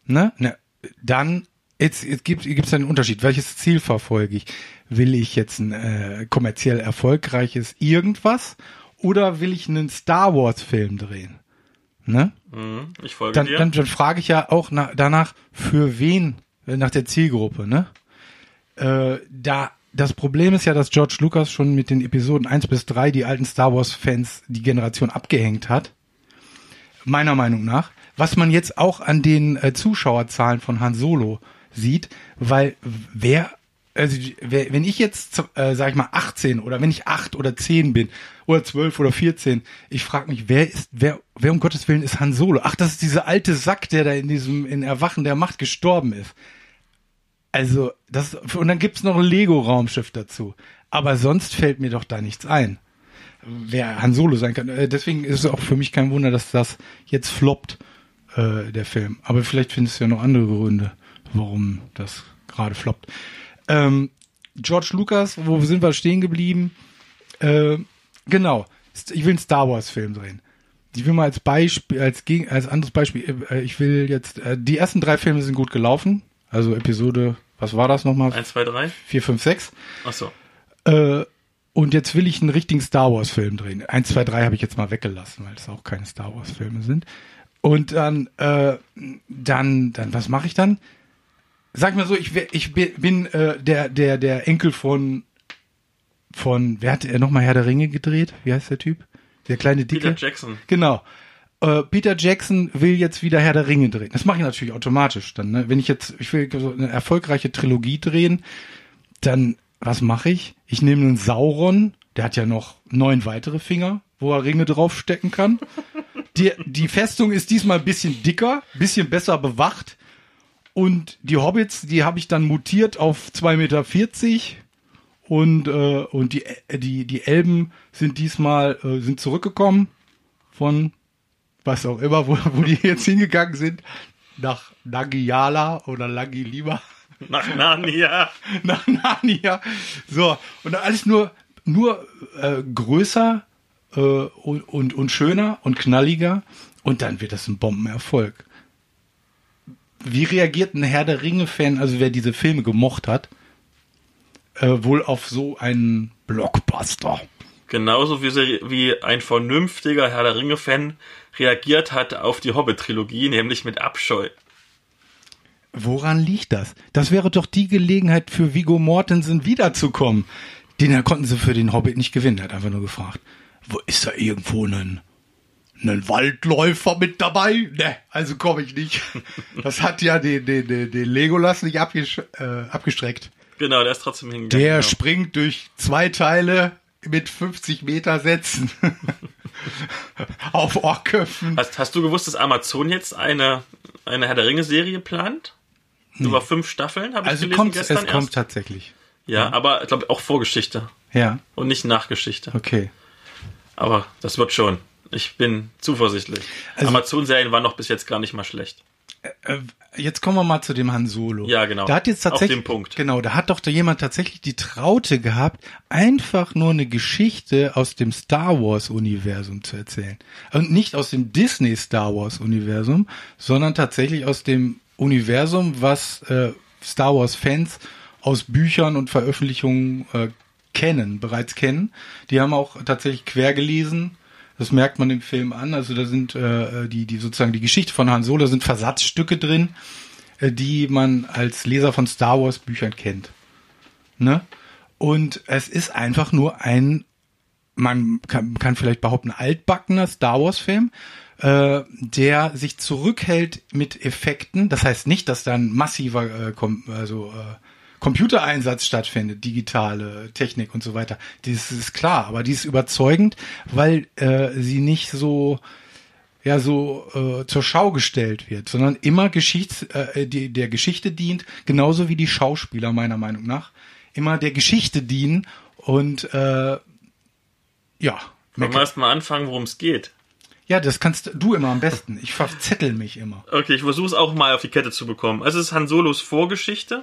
ne, ne dann jetzt, jetzt gibt es einen Unterschied. Welches Ziel verfolge ich? Will ich jetzt ein äh, kommerziell erfolgreiches irgendwas oder will ich einen Star Wars Film drehen? Ne? Mhm, ich folge dann, dir. dann, dann frage ich ja auch nach, danach, für wen, äh, nach der Zielgruppe, ne? Äh, da, das Problem ist ja, dass George Lucas schon mit den Episoden 1 bis 3 die alten Star Wars-Fans die Generation abgehängt hat. Meiner Meinung nach. Was man jetzt auch an den äh, Zuschauerzahlen von Han Solo sieht, weil wer, also wenn ich jetzt, äh, sag ich mal, 18 oder wenn ich 8 oder 10 bin oder 12 oder 14, ich frage mich, wer ist, wer, wer um Gottes Willen ist Han Solo? Ach, das ist dieser alte Sack, der da in diesem, in Erwachen der Macht gestorben ist. Also, das, und dann gibt's noch ein Lego-Raumschiff dazu. Aber sonst fällt mir doch da nichts ein. Wer Han Solo sein kann. Äh, Deswegen ist es auch für mich kein Wunder, dass das jetzt floppt, äh, der Film. Aber vielleicht findest du ja noch andere Gründe, warum das gerade floppt. Ähm, George Lucas, wo sind wir stehen geblieben? Äh, genau. Ich will einen Star Wars Film drehen. Ich will mal als Beispiel, als, als anderes Beispiel, äh, ich will jetzt, äh, die ersten drei Filme sind gut gelaufen. Also Episode, was war das nochmal? 1, 2, 3. 4, 5, 6. Achso. Äh, und jetzt will ich einen richtigen Star Wars Film drehen. 1, 2, 3 habe ich jetzt mal weggelassen, weil es auch keine Star Wars Filme sind. Und dann, äh, dann, dann, was mache ich dann? Sag mal so, ich, ich bin, bin äh, der, der, der Enkel von, von, wer hat er nochmal Herr der Ringe gedreht? Wie heißt der Typ? Der kleine Dicke? Peter Jackson. Genau. Äh, Peter Jackson will jetzt wieder Herr der Ringe drehen. Das mache ich natürlich automatisch dann. Ne? Wenn ich jetzt, ich will so eine erfolgreiche Trilogie drehen, dann was mache ich? Ich nehme einen Sauron, der hat ja noch neun weitere Finger, wo er Ringe draufstecken kann. Die, die Festung ist diesmal ein bisschen dicker, bisschen besser bewacht. Und die Hobbits, die habe ich dann mutiert auf 2,40 Meter. Und, äh, und die, die, die Elben sind diesmal äh, sind zurückgekommen von was auch immer, wo, wo die jetzt hingegangen sind, nach Nagiyala oder Langilima, Nach Narnia. (laughs) nach Narnia. So, und alles nur, nur äh, größer äh, und, und, und schöner und knalliger und dann wird das ein Bombenerfolg. Wie reagiert ein Herr der Ringe-Fan, also wer diese Filme gemocht hat, äh, wohl auf so einen Blockbuster? Genauso wie, sie, wie ein vernünftiger Herr der Ringe-Fan reagiert hat auf die Hobbit-Trilogie, nämlich mit Abscheu. Woran liegt das? Das wäre doch die Gelegenheit für Vigo Mortensen wiederzukommen. Den konnten sie für den Hobbit nicht gewinnen. Er hat einfach nur gefragt, wo ist da irgendwo ein, ein Waldläufer mit dabei? Ne, also komme ich nicht. Das hat ja den, den, den, den Legolas nicht abgesch äh, abgestreckt. Genau, der ist trotzdem hingegangen. Der genau. springt durch zwei Teile mit 50 Meter Sätzen (laughs) auf Orköpfen. Hast, hast du gewusst, dass Amazon jetzt eine, eine Herr der Ringe-Serie plant? Über fünf Staffeln, habe ich Also gelesen kommt, gestern es kommt erst. tatsächlich. Ja, aber ich glaube auch Vorgeschichte Ja, und nicht Nachgeschichte. okay. Aber das wird schon. Ich bin zuversichtlich. Also- Amazon-Serien waren noch bis jetzt gar nicht mal schlecht. Äh, Jetzt kommen wir mal zu dem Han Solo. Ja, genau. Da hat jetzt Auf tatsächlich, den Punkt. genau, da hat doch da jemand tatsächlich die Traute gehabt, einfach nur eine Geschichte aus dem Star Wars Universum zu erzählen. Und nicht aus dem Disney Star Wars Universum, sondern tatsächlich aus dem Universum, was äh, Star Wars Fans aus Büchern und Veröffentlichungen äh, kennen, bereits kennen. Die haben auch tatsächlich quer gelesen. Das merkt man im Film an. Also da sind äh, die, die sozusagen die Geschichte von Han Solo sind Versatzstücke drin, äh, die man als Leser von Star Wars Büchern kennt. Ne? Und es ist einfach nur ein, man kann, kann vielleicht behaupten, altbackener Star Wars Film, äh, der sich zurückhält mit Effekten. Das heißt nicht, dass da ein massiver äh, also, äh, Computereinsatz stattfindet, digitale Technik und so weiter. Das ist klar, aber die ist überzeugend, weil äh, sie nicht so ja so äh, zur Schau gestellt wird, sondern immer Geschichts äh, die, der Geschichte dient, genauso wie die Schauspieler meiner Meinung nach immer der Geschichte dienen und äh, ja. Wollen wir erst mal anfangen, worum es geht? Ja, das kannst du immer am besten. Ich verzettel mich immer. Okay, ich versuche es auch mal auf die Kette zu bekommen. Also es ist Han Solos Vorgeschichte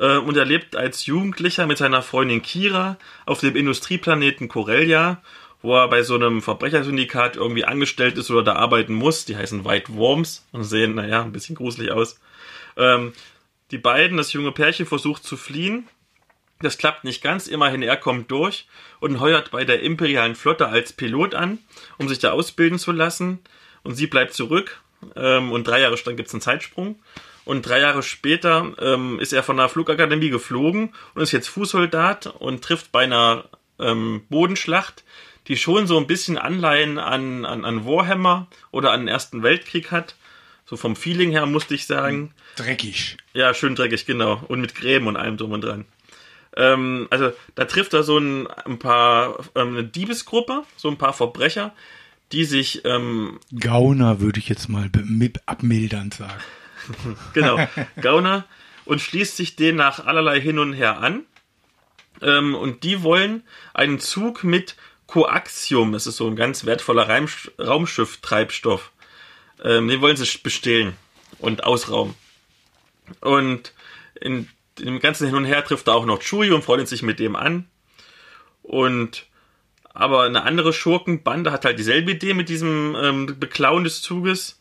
äh, und er lebt als Jugendlicher mit seiner Freundin Kira auf dem Industrieplaneten Corellia, wo er bei so einem Verbrechersyndikat irgendwie angestellt ist oder da arbeiten muss. Die heißen White Worms und sehen, naja, ein bisschen gruselig aus. Ähm, die beiden, das junge Pärchen, versucht zu fliehen. Das klappt nicht ganz, immerhin er kommt durch und heuert bei der imperialen Flotte als Pilot an, um sich da ausbilden zu lassen. Und sie bleibt zurück ähm, und drei Jahre dann gibt es einen Zeitsprung. Und drei Jahre später ähm, ist er von der Flugakademie geflogen und ist jetzt Fußsoldat und trifft bei einer ähm, Bodenschlacht, die schon so ein bisschen Anleihen an, an, an Warhammer oder an den Ersten Weltkrieg hat. So vom Feeling her musste ich sagen. Dreckig. Ja, schön dreckig, genau. Und mit Gräben und allem drum und dran. Ähm, also da trifft er so ein, ein paar, ähm, eine Diebesgruppe, so ein paar Verbrecher, die sich, ähm, Gauner würde ich jetzt mal abmildernd sagen. (laughs) genau, Gauner, und schließt sich denen nach allerlei hin und her an. Ähm, und die wollen einen Zug mit Coaxium, das ist so ein ganz wertvoller Raumschifftreibstoff, ähm, den wollen sie bestehlen und ausrauben. Und in dem ganzen Hin und Her trifft er auch noch Chewie und freundet sich mit dem an. Und aber eine andere Schurkenbande hat halt dieselbe Idee mit diesem ähm, Beklauen des Zuges.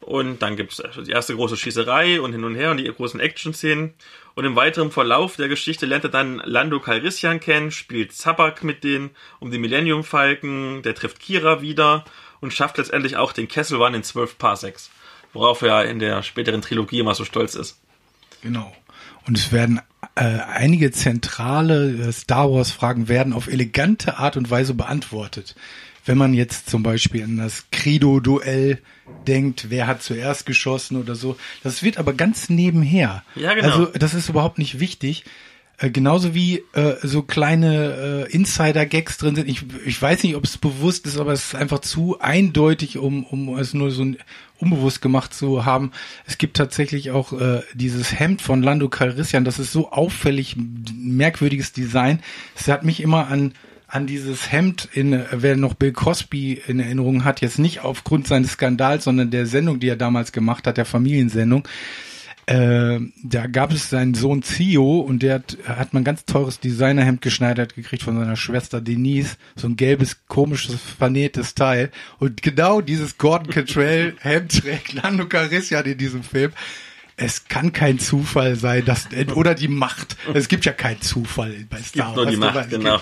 Und dann gibt es die erste große Schießerei und hin und her und die großen Action-Szenen. Und im weiteren Verlauf der Geschichte lernt er dann Lando Calrissian kennen, spielt Zabak mit denen um die Millennium Falken, der trifft Kira wieder und schafft letztendlich auch den Kessel Run in 12 Parsecs. Worauf er in der späteren Trilogie immer so stolz ist. Genau. Und es werden äh, einige zentrale äh, Star Wars Fragen werden auf elegante Art und Weise beantwortet. Wenn man jetzt zum Beispiel an das Credo-Duell denkt, wer hat zuerst geschossen oder so, das wird aber ganz nebenher. Ja, genau. Also das ist überhaupt nicht wichtig. Äh, genauso wie äh, so kleine äh, Insider-Gags drin sind. Ich, ich weiß nicht, ob es bewusst ist, aber es ist einfach zu eindeutig, um, um es nur so ein unbewusst gemacht zu haben. Es gibt tatsächlich auch äh, dieses Hemd von Lando Calrissian, das ist so auffällig, merkwürdiges Design. Es hat mich immer an an dieses Hemd, in, wer noch Bill Cosby in Erinnerung hat, jetzt nicht aufgrund seines Skandals, sondern der Sendung, die er damals gemacht hat, der Familiensendung. Äh, da gab es seinen Sohn Zio und der hat, hat man ganz teures Designerhemd geschneidert gekriegt von seiner Schwester Denise. So ein gelbes, komisches, vernähtes Teil. Und genau dieses Gordon Cantrell Hemd trägt Lando Calrissian in diesem Film. Es kann kein Zufall sein, dass, oder die Macht. Es gibt ja keinen Zufall bei Star Gibt nur die Wars. Macht, genau.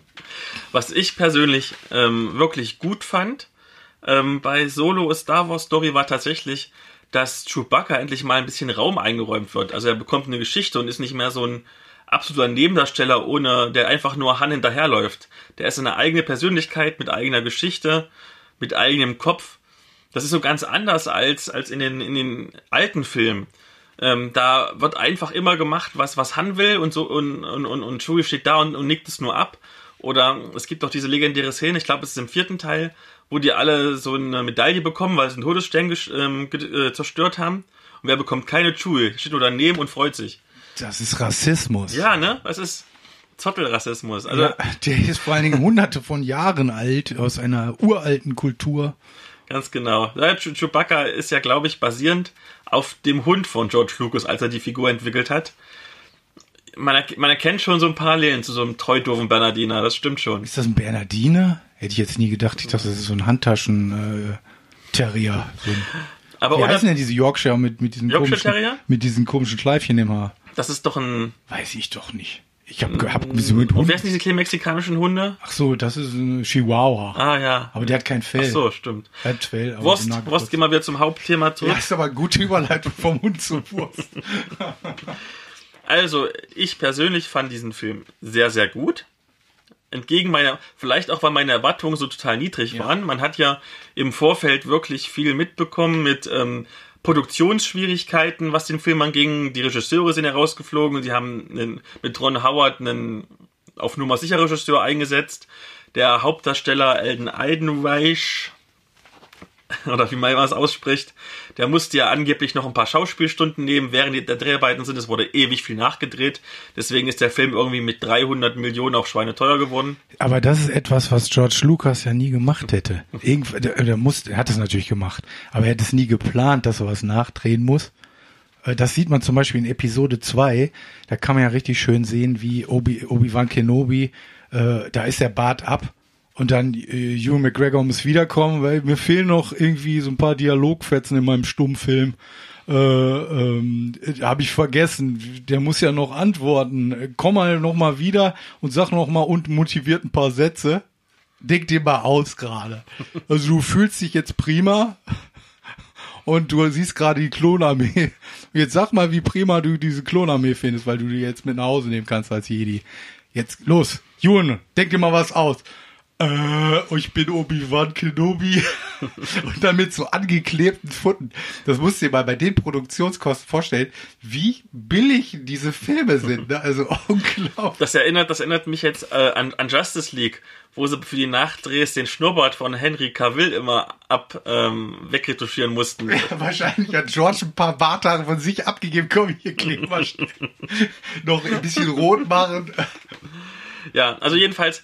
(laughs) Was ich persönlich ähm, wirklich gut fand ähm, bei Solo Star Wars Story war tatsächlich, dass Chewbacca endlich mal ein bisschen Raum eingeräumt wird. Also er bekommt eine Geschichte und ist nicht mehr so ein absoluter Nebendarsteller, ohne der einfach nur Han hinterherläuft. Der ist eine eigene Persönlichkeit mit eigener Geschichte, mit eigenem Kopf. Das ist so ganz anders als, als in, den, in den alten Filmen. Ähm, da wird einfach immer gemacht, was, was Han will und so und, und, und, und Chewie steht da und, und nickt es nur ab. Oder es gibt auch diese legendäre Szene, ich glaube, es ist im vierten Teil, wo die alle so eine Medaille bekommen, weil sie einen Todesstern ähm, äh, zerstört haben. Und wer bekommt keine Chewie? Steht nur daneben und freut sich. Das ist Rassismus. Ja, ne? Das ist Zottelrassismus. Also ja, (laughs) der ist vor allen Dingen hunderte von Jahren alt, aus einer uralten Kultur. Ganz genau. Chewbacca ist ja, glaube ich, basierend auf dem Hund von George Lucas, als er die Figur entwickelt hat. Man, erk- man erkennt schon so ein Parallelen zu so einem treu doofen Bernardiner, das stimmt schon. Ist das ein Bernardiner? Hätte ich jetzt nie gedacht. Ich dachte, das ist so ein Handtaschen-Terrier. so ein, Aber wie oder, heißen denn diese Yorkshire mit, mit diesen Yorkshire komischen, Terrier? mit diesen komischen Schleifchen im Haar? das ist doch ein. Weiß ich doch nicht. Ich habe hab, hab so mit Und Hund. wer sind diese kleinen mexikanischen Hunde? Ach so, das ist ein Chihuahua. Ah ja. Aber der hat kein Fell. Ach so, stimmt. Er hat Fell. aber Wurst, Wurst, gehen wir wieder zum Hauptthema zurück. Ja, ist aber eine gute Überleitung vom Hund zur Wurst. (laughs) Also, ich persönlich fand diesen Film sehr, sehr gut. Entgegen meiner, vielleicht auch, weil meine Erwartungen so total niedrig waren. Man hat ja im Vorfeld wirklich viel mitbekommen mit ähm, Produktionsschwierigkeiten, was den Film anging. Die Regisseure sind herausgeflogen. Sie haben einen, mit Ron Howard einen auf Nummer sicher Regisseur eingesetzt. Der Hauptdarsteller Elden Eidenreich, (laughs) oder wie man es ausspricht, der musste ja angeblich noch ein paar Schauspielstunden nehmen, während der Dreharbeiten sind. Es wurde ewig viel nachgedreht. Deswegen ist der Film irgendwie mit 300 Millionen auch schweineteuer geworden. Aber das ist etwas, was George Lucas ja nie gemacht hätte. Irgendw der, der, muss, er hat es natürlich gemacht, aber er hätte es nie geplant, dass er was nachdrehen muss. Äh, Das sieht man zum Beispiel in Episode 2. Da kann man ja richtig schön sehen, wie Obi, Obi-Wan Kenobi, äh, da ist der Bart ab. Und dann äh, Hugh McGregor muss wiederkommen, weil mir fehlen noch irgendwie so ein paar Dialogfetzen in meinem Stummfilm. Äh, ähm, habe ich vergessen. Der muss ja noch antworten. Komm mal noch mal wieder und sag noch mal und motiviert ein paar Sätze. Denk dir mal aus gerade. (laughs) Also du fühlst dich jetzt prima und du siehst gerade die Klonarmee. Jetzt sag mal, wie prima du diese Klonarmee findest, weil du die jetzt mit nach Hause nehmen kannst als Jedi. Jetzt los, Jun, denk dir mal was aus. Äh, ich bin Obi-Wan Kenobi. (laughs) und dann mit so angeklebten Pfoten. Das musst du dir mal bei den Produktionskosten vorstellen, wie billig diese Filme sind. Ne? Also (laughs) unglaublich. Das erinnert, das erinnert mich jetzt äh, an, an Justice League, wo sie für die Nachdrehs den Schnurrbart von Henry Cavill immer ab ähm, wegretuschieren mussten. (laughs) Wahrscheinlich hat George ein paar Barthaare von sich abgegeben. Komm, hier kleben wir. Noch ein bisschen rot machen. Ja, also jedenfalls,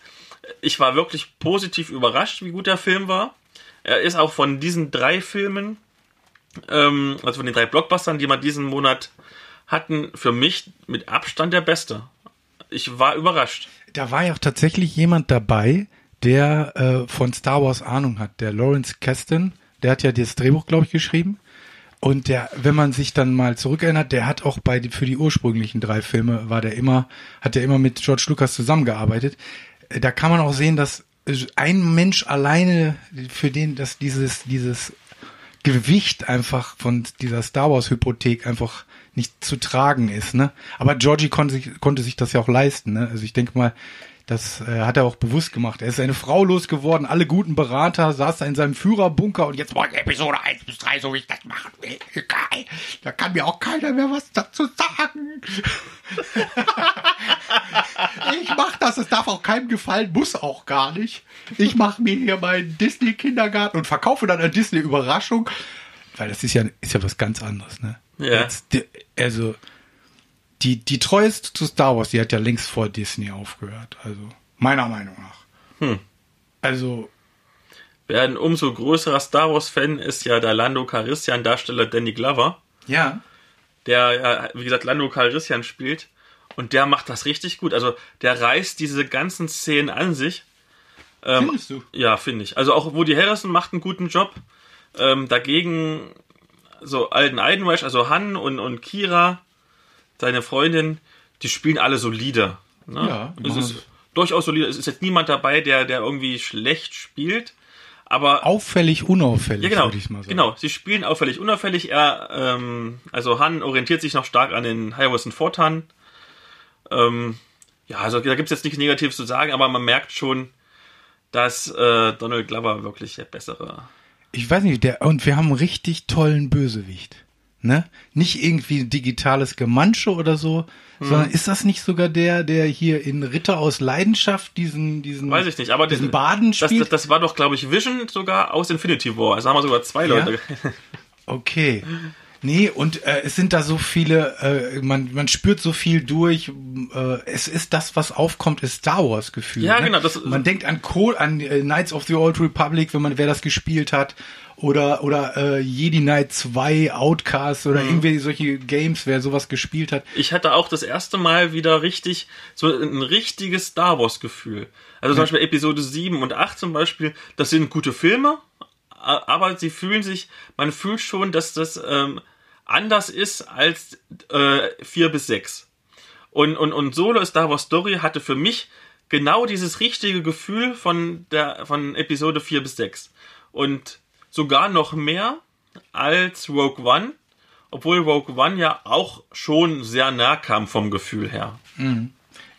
ich war wirklich positiv überrascht, wie gut der Film war. Er ist auch von diesen drei Filmen, ähm, also von den drei Blockbustern, die wir diesen Monat hatten, für mich mit Abstand der beste. Ich war überrascht. Da war ja auch tatsächlich jemand dabei, der äh, von Star Wars Ahnung hat. Der Lawrence Kasten, der hat ja das Drehbuch, glaube ich, geschrieben. Und der, wenn man sich dann mal zurückerinnert, der hat auch bei für die ursprünglichen drei Filme war der immer, hat der immer mit George Lucas zusammengearbeitet. Da kann man auch sehen, dass ein Mensch alleine für den, dass dieses dieses Gewicht einfach von dieser Star Wars Hypothek einfach nicht zu tragen ist, ne? Aber Georgie konnte sich, konnte sich das ja auch leisten, ne? Also ich denke mal, das äh, hat er auch bewusst gemacht. Er ist seine Frau losgeworden, alle guten Berater, saß da in seinem Führerbunker und jetzt wollte Episode 1 bis 3, so wie ich das machen will. Egal. Da kann mir auch keiner mehr was dazu sagen. (laughs) ich mach das, es darf auch keinem gefallen, muss auch gar nicht. Ich mache mir hier meinen Disney-Kindergarten und verkaufe dann eine Disney-Überraschung. Weil das ist ja, ist ja was ganz anderes, ne? Ja. Jetzt, also, die, die treueste zu Star Wars, die hat ja längst vor Disney aufgehört. Also, Meiner Meinung nach. Hm. Also, Wer ein umso größerer Star Wars-Fan ist ja der Lando Calrissian-Darsteller Danny Glover, ja. der wie gesagt, Lando Calrissian spielt. Und der macht das richtig gut. Also, der reißt diese ganzen Szenen an sich. Ähm, Findest du? Ja, finde ich. Also auch Woody Harrison macht einen guten Job. Ähm, dagegen so alten Eidenreich, also Han und, und Kira, seine Freundin, die spielen alle solide. Ne? Ja, die es ist das. durchaus solide. Es ist jetzt niemand dabei, der, der irgendwie schlecht spielt. Aber Auffällig, unauffällig, ja, genau. würde ich mal sagen. Genau, sie spielen auffällig unauffällig. Er, ähm, also Han orientiert sich noch stark an den Harrison Ford Han. Ähm, ja, also da gibt es jetzt nichts Negatives zu sagen, aber man merkt schon, dass äh, Donald Glover wirklich der bessere. Ich weiß nicht, der, und wir haben einen richtig tollen Bösewicht. Ne? Nicht irgendwie ein digitales Gemansche oder so, Hm. sondern ist das nicht sogar der, der hier in Ritter aus Leidenschaft diesen, diesen, Weiß ich nicht, aber diesen diesen- Baden Das, spielt? das, das war doch, glaube ich, Vision sogar aus Infinity War. Also haben wir sogar zwei Ja? Leute. (laughs) Okay. Nee, und äh, es sind da so viele, äh, man, man spürt so viel durch. Äh, es ist das, was aufkommt, ist Star Wars Gefühl. Ja, ne? genau, das- man denkt an Cole, an äh, Knights of the Old Republic, wenn man wer das gespielt hat. Oder, oder äh, Jedi Knight 2, Outcast Mhm. oder irgendwie solche Games, wer sowas gespielt hat. Ich hatte auch das erste Mal wieder richtig, so ein richtiges Star Wars Gefühl. Also zum Beispiel Episode 7 und 8 zum Beispiel, das sind gute Filme, aber sie fühlen sich, man fühlt schon, dass das ähm, anders ist als äh, 4 bis 6. Und, und, und Solo Star Wars Story hatte für mich genau dieses richtige Gefühl von der von Episode 4 bis 6. Und sogar noch mehr als Rogue One, obwohl Rogue One ja auch schon sehr nah kam vom Gefühl her.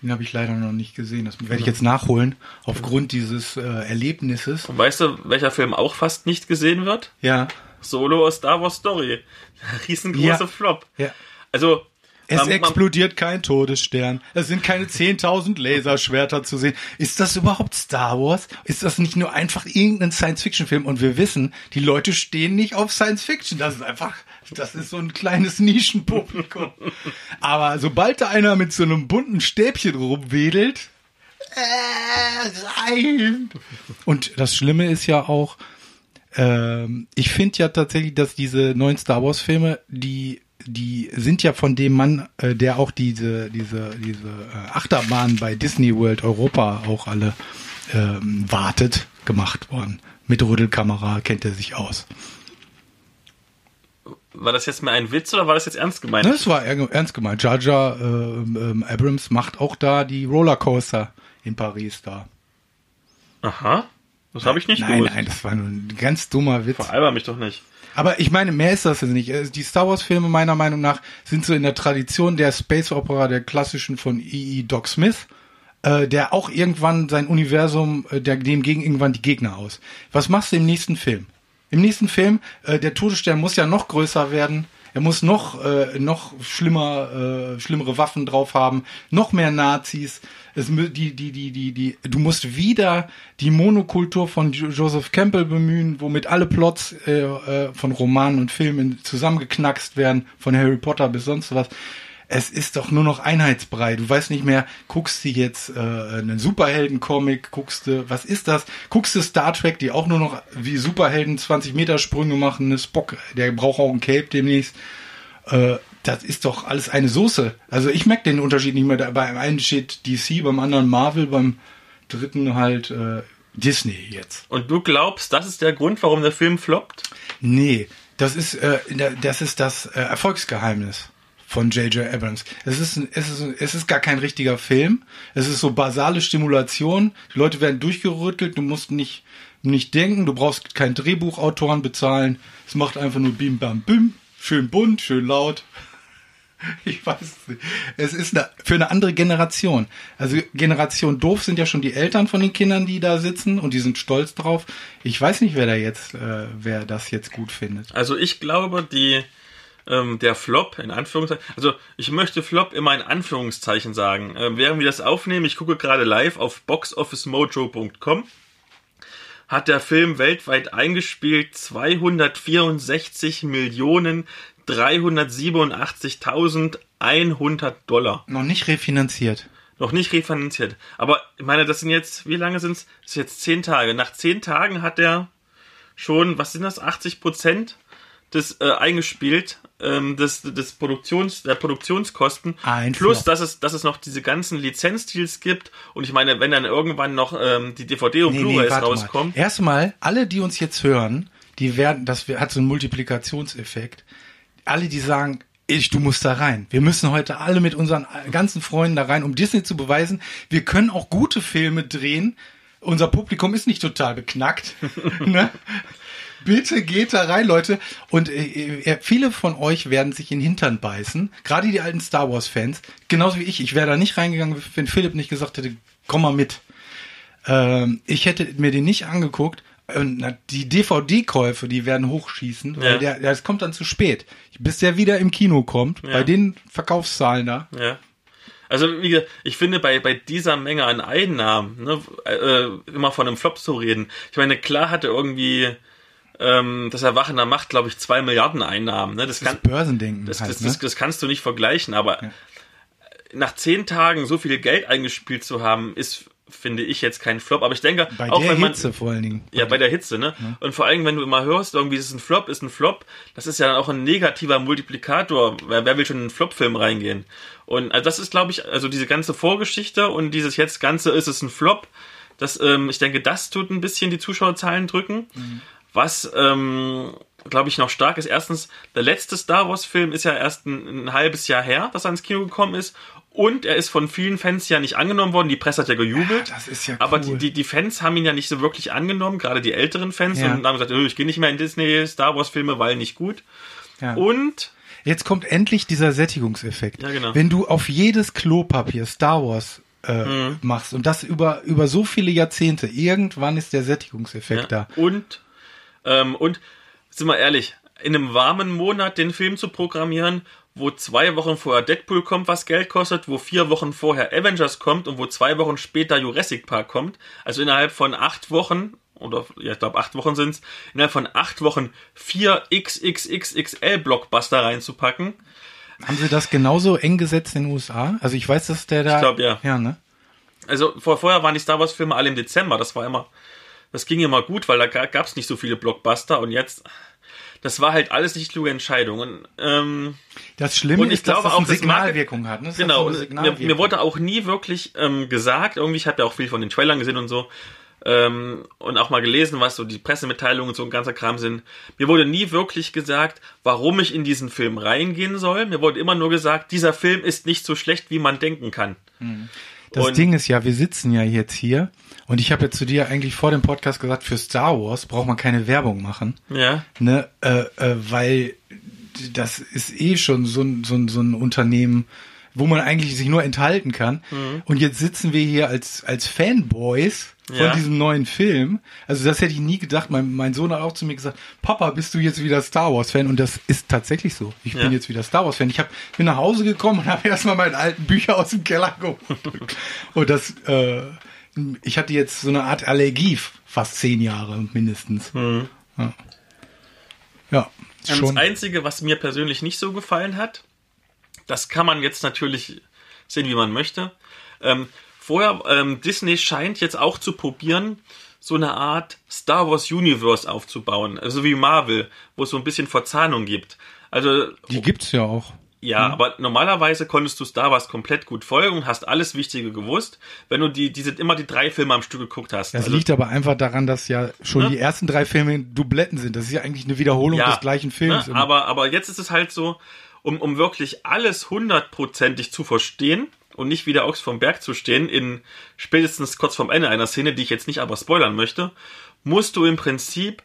Den habe ich leider noch nicht gesehen. Das werde ich jetzt nachholen, aufgrund dieses äh, Erlebnisses. Und weißt du, welcher Film auch fast nicht gesehen wird? Ja. Solo aus Star Wars Story. (laughs) Riesengroße Ja. Flop. ja. Also, Es man- man- explodiert kein Todesstern. Es sind keine 10.000 Laserschwerter zu sehen. Ist das überhaupt Star Wars? Ist das nicht nur einfach irgendein Science-Fiction-Film? Und wir wissen, die Leute stehen nicht auf Science-Fiction. Das ist einfach, das ist so ein kleines Nischenpublikum. Aber sobald da einer mit so einem bunten Stäbchen rumwedelt, äh, rein. Und das Schlimme ist ja auch, ähm, ich finde ja tatsächlich, dass diese neuen Star Wars Filme, die die sind ja von dem Mann, äh, der auch diese diese diese äh, Achterbahn bei Disney World Europa auch alle ähm, wartet, gemacht worden. Mit Rödelkamera kennt er sich aus. war das jetzt mehr ein Witz oder war das jetzt ernst gemeint? Das war er- ernst gemeint. Jar äh, ähm, Abrams macht auch da die Rollercoaster in Paris da. Aha. Das habe ich nicht nein, gewusst. nein, das war nur ein ganz dummer Witz. Veralber mich doch nicht. Aber ich meine, mehr ist das jetzt nicht. Äh, Die Star Wars Filme meiner Meinung nach sind so in der Tradition der Space Opera der klassischen von E.E. Doc Smith, äh, der auch irgendwann sein Universum, äh, der, dem gegen irgendwann die Gegner aus. Was machst du im nächsten Film? Im nächsten Film, äh, der Todesstern muss ja noch größer werden. Er muss noch äh, noch schlimmer äh, schlimmere Waffen drauf haben, noch mehr Nazis. Es, die die die die die du musst wieder die Monokultur von Jo- Joseph Campbell bemühen, womit alle Plots äh, äh, von Romanen und Filmen zusammengeknackst werden, von Harry Potter bis sonst was. Es ist doch nur noch einheitsbrei. Du weißt nicht mehr, guckst du jetzt äh, einen Superhelden-Comic, guckst du, was ist das? Guckst du Star Trek, die auch nur noch wie Superhelden 20 Meter Sprünge machen, ne Spock, der braucht auch ein Cape demnächst. Äh, das ist doch alles eine Soße. Also ich merke den Unterschied nicht mehr. Beim einen steht DC, beim anderen Marvel, beim dritten halt äh, Disney jetzt. Und du glaubst, das ist der Grund, warum der Film floppt? Nee, das ist, äh, das ist das äh, Erfolgsgeheimnis von J.J. Abrams. Es ist, ein, es, ist, ein- es ist gar kein richtiger Film. Es ist so basale Stimulation. Die Leute werden durchgerüttelt. Du musst nicht, nicht denken. Du brauchst keinen Drehbuchautoren bezahlen. Es macht einfach nur Bim Bam Bim. Schön bunt, schön laut. (laughs) Ich weiß es nicht. Es ist eine, für eine andere Generation. Also Generation doof sind ja schon die Eltern von den Kindern, die da sitzen und die sind stolz drauf. Ich weiß nicht, wer da jetzt, äh, wer das jetzt gut findet. Also ich glaube, die ähm, der Flop in Anführungszeichen, also ich möchte Flop immer in Anführungszeichen sagen. Ähm, während wir das aufnehmen, ich gucke gerade live auf boxofficemojo.com, hat der Film weltweit eingespielt 264 Millionen 387.100 Dollar. Noch nicht refinanziert. noch nicht refinanziert. Aber ich meine, das sind jetzt, wie lange sind's? Das sind jetzt zehn Tage. Nach zehn Tagen hat er schon, was sind das, 80 Prozent des äh, eingespielt, ähm, des, des Produktions, der Produktionskosten. Ein Plus, Flop. dass es, dass es noch diese ganzen Lizenzdeals gibt. Und ich meine, wenn dann irgendwann noch ähm, die DVD und Blu-rays warte rauskommen. Mal. Erstmal, alle, die uns jetzt hören, die werden, das hat so einen Multiplikationseffekt. Alle, die sagen, ich, du musst da rein. Wir müssen heute alle mit unseren ganzen Freunden da rein, um Disney zu beweisen, wir können auch gute Filme drehen. Unser Publikum ist nicht total beknackt. (laughs) ne? Bitte geht da rein, Leute. Und äh, äh, viele von euch werden sich in den Hintern beißen. Gerade die alten Star Wars-Fans. Genauso wie ich. Ich wäre da nicht reingegangen, wenn Philipp nicht gesagt hätte, komm mal mit. Ähm, ich hätte mir den nicht angeguckt. Und die DVD-Käufe, die werden hochschießen, weil Ja. der, der, das kommt dann zu spät. Bis der wieder im Kino kommt, Ja. bei den Verkaufszahlen da. Ja. Also wie gesagt, ich finde bei, bei dieser Menge an Einnahmen, ne, äh, immer von einem Flop zu reden. Ich meine, klar hatte irgendwie ähm, das Erwachen der Macht, glaube ich, zwei Milliarden Einnahmen. Ne? Das, Das kann, Börsendenken das, halt, das, ne? das, das kannst du nicht vergleichen, aber nach zehn Tagen so viel Geld eingespielt zu haben, ist, finde ich, jetzt kein Flop. Aber ich denke, Bei auch der wenn man, Hitze vor allen Dingen. ja, bei der Hitze, ne? Und vor allem, wenn du immer hörst, irgendwie ist es ein Flop, ist ein Flop, das ist ja dann auch ein negativer Multiplikator. Wer, wer will schon in einen Flop-Film reingehen? Und also das ist, glaube ich, also diese ganze Vorgeschichte und dieses jetzt Ganze ist es ein Flop. Das, ähm, ich denke, das tut ein bisschen die Zuschauerzahlen drücken. Was, ähm, glaube ich, noch stark ist. Erstens, der letzte Star Wars-Film ist ja erst ein, ein halbes Jahr her, dass er ins Kino gekommen ist. Und er ist von vielen Fans ja nicht angenommen worden. Die Presse hat ja gejubelt. Ja, das ist ja Aber cool. die, die, die Fans haben ihn ja nicht so wirklich angenommen, gerade die älteren Fans. Ja. Und haben gesagt, "Öh, ich gehe nicht mehr in Disney Star Wars Filme, weil nicht gut. Ja. Und Jetzt kommt endlich dieser Sättigungseffekt. Ja, genau. Wenn du auf jedes Klopapier Star Wars äh, Mhm. machst und das über, über so viele Jahrzehnte, irgendwann ist der Sättigungseffekt Ja. da. Und, ähm, und, sind wir ehrlich, in einem warmen Monat den Film zu programmieren, wo zwei Wochen vorher Deadpool kommt, was Geld kostet, wo vier Wochen vorher Avengers kommt und wo zwei Wochen später Jurassic Park kommt. Also innerhalb von acht Wochen, oder ja, ich glaube acht Wochen sind's, innerhalb von acht Wochen vier XXXXL-Blockbuster reinzupacken. Haben sie das genauso eng gesetzt in den USA? Also ich weiß, dass der da. Ich glaub, ja. Ja, ne? Also vor, vorher waren die Star Wars Filme alle im Dezember. Das war immer, das ging immer gut, weil da gab es nicht so viele Blockbuster und jetzt, das war halt alles nicht kluge Entscheidungen. Ähm, Das Schlimme ist, dass glaube das auch, eine Signalwirkung hat. Ne? Genau. so Und mir, Signalwirkung. mir wurde auch nie wirklich ähm, gesagt, irgendwie, ich habe ja auch viel von den Trailern gesehen und so. Ähm, und auch mal gelesen, was so die Pressemitteilungen und so ein ganzer Kram sind. Mir wurde nie wirklich gesagt, warum ich in diesen Film reingehen soll. Mir wurde immer nur gesagt, dieser Film ist nicht so schlecht, wie man denken kann. Das Und- Ding ist ja, wir sitzen ja jetzt hier und ich habe ja zu dir eigentlich vor dem Podcast gesagt, für Star Wars braucht man keine Werbung machen, Ja. ne, äh, äh, weil das ist eh schon so ein, so ein, so ein Unternehmen, wo man eigentlich sich nur enthalten kann. Mhm. Und jetzt sitzen wir hier als, als Fanboys von Ja. diesem neuen Film. Also das hätte ich nie gedacht. Mein, mein Sohn hat auch zu mir gesagt, Papa, bist du jetzt wieder Star Wars Fan? Und das ist tatsächlich so. Ich Ja. bin jetzt wieder Star Wars Fan. Ich hab, bin nach Hause gekommen und (laughs) habe erstmal meine alten Bücher aus dem Keller geholt. und das, äh, ich hatte jetzt so eine Art Allergie, fast zehn Jahre mindestens. Ja. ja, Ähm, schon. Das Einzige, was mir persönlich nicht so gefallen hat, das kann man jetzt natürlich sehen, wie man möchte. Ähm, vorher, ähm, Disney scheint jetzt auch zu probieren, so eine Art Star Wars Universe aufzubauen, also wie Marvel, wo es so ein bisschen Verzahnung gibt. Also Die gibt's ja auch. ja, aber normalerweise konntest du Star Wars komplett gut folgen und hast alles Wichtige gewusst, wenn du die, diese immer die drei Filme am Stück geguckt hast. Das Also- liegt aber einfach daran, dass ja schon Ne? die ersten drei Filme Dubletten sind. Das ist ja eigentlich eine Wiederholung des gleichen Films. Ne? Aber, aber jetzt ist es halt so, um, um wirklich alles hundertprozentig zu verstehen und nicht wie der Ochs vom Berg zu stehen, in spätestens kurz vorm Ende einer Szene, die ich jetzt nicht aber spoilern möchte, musst du im Prinzip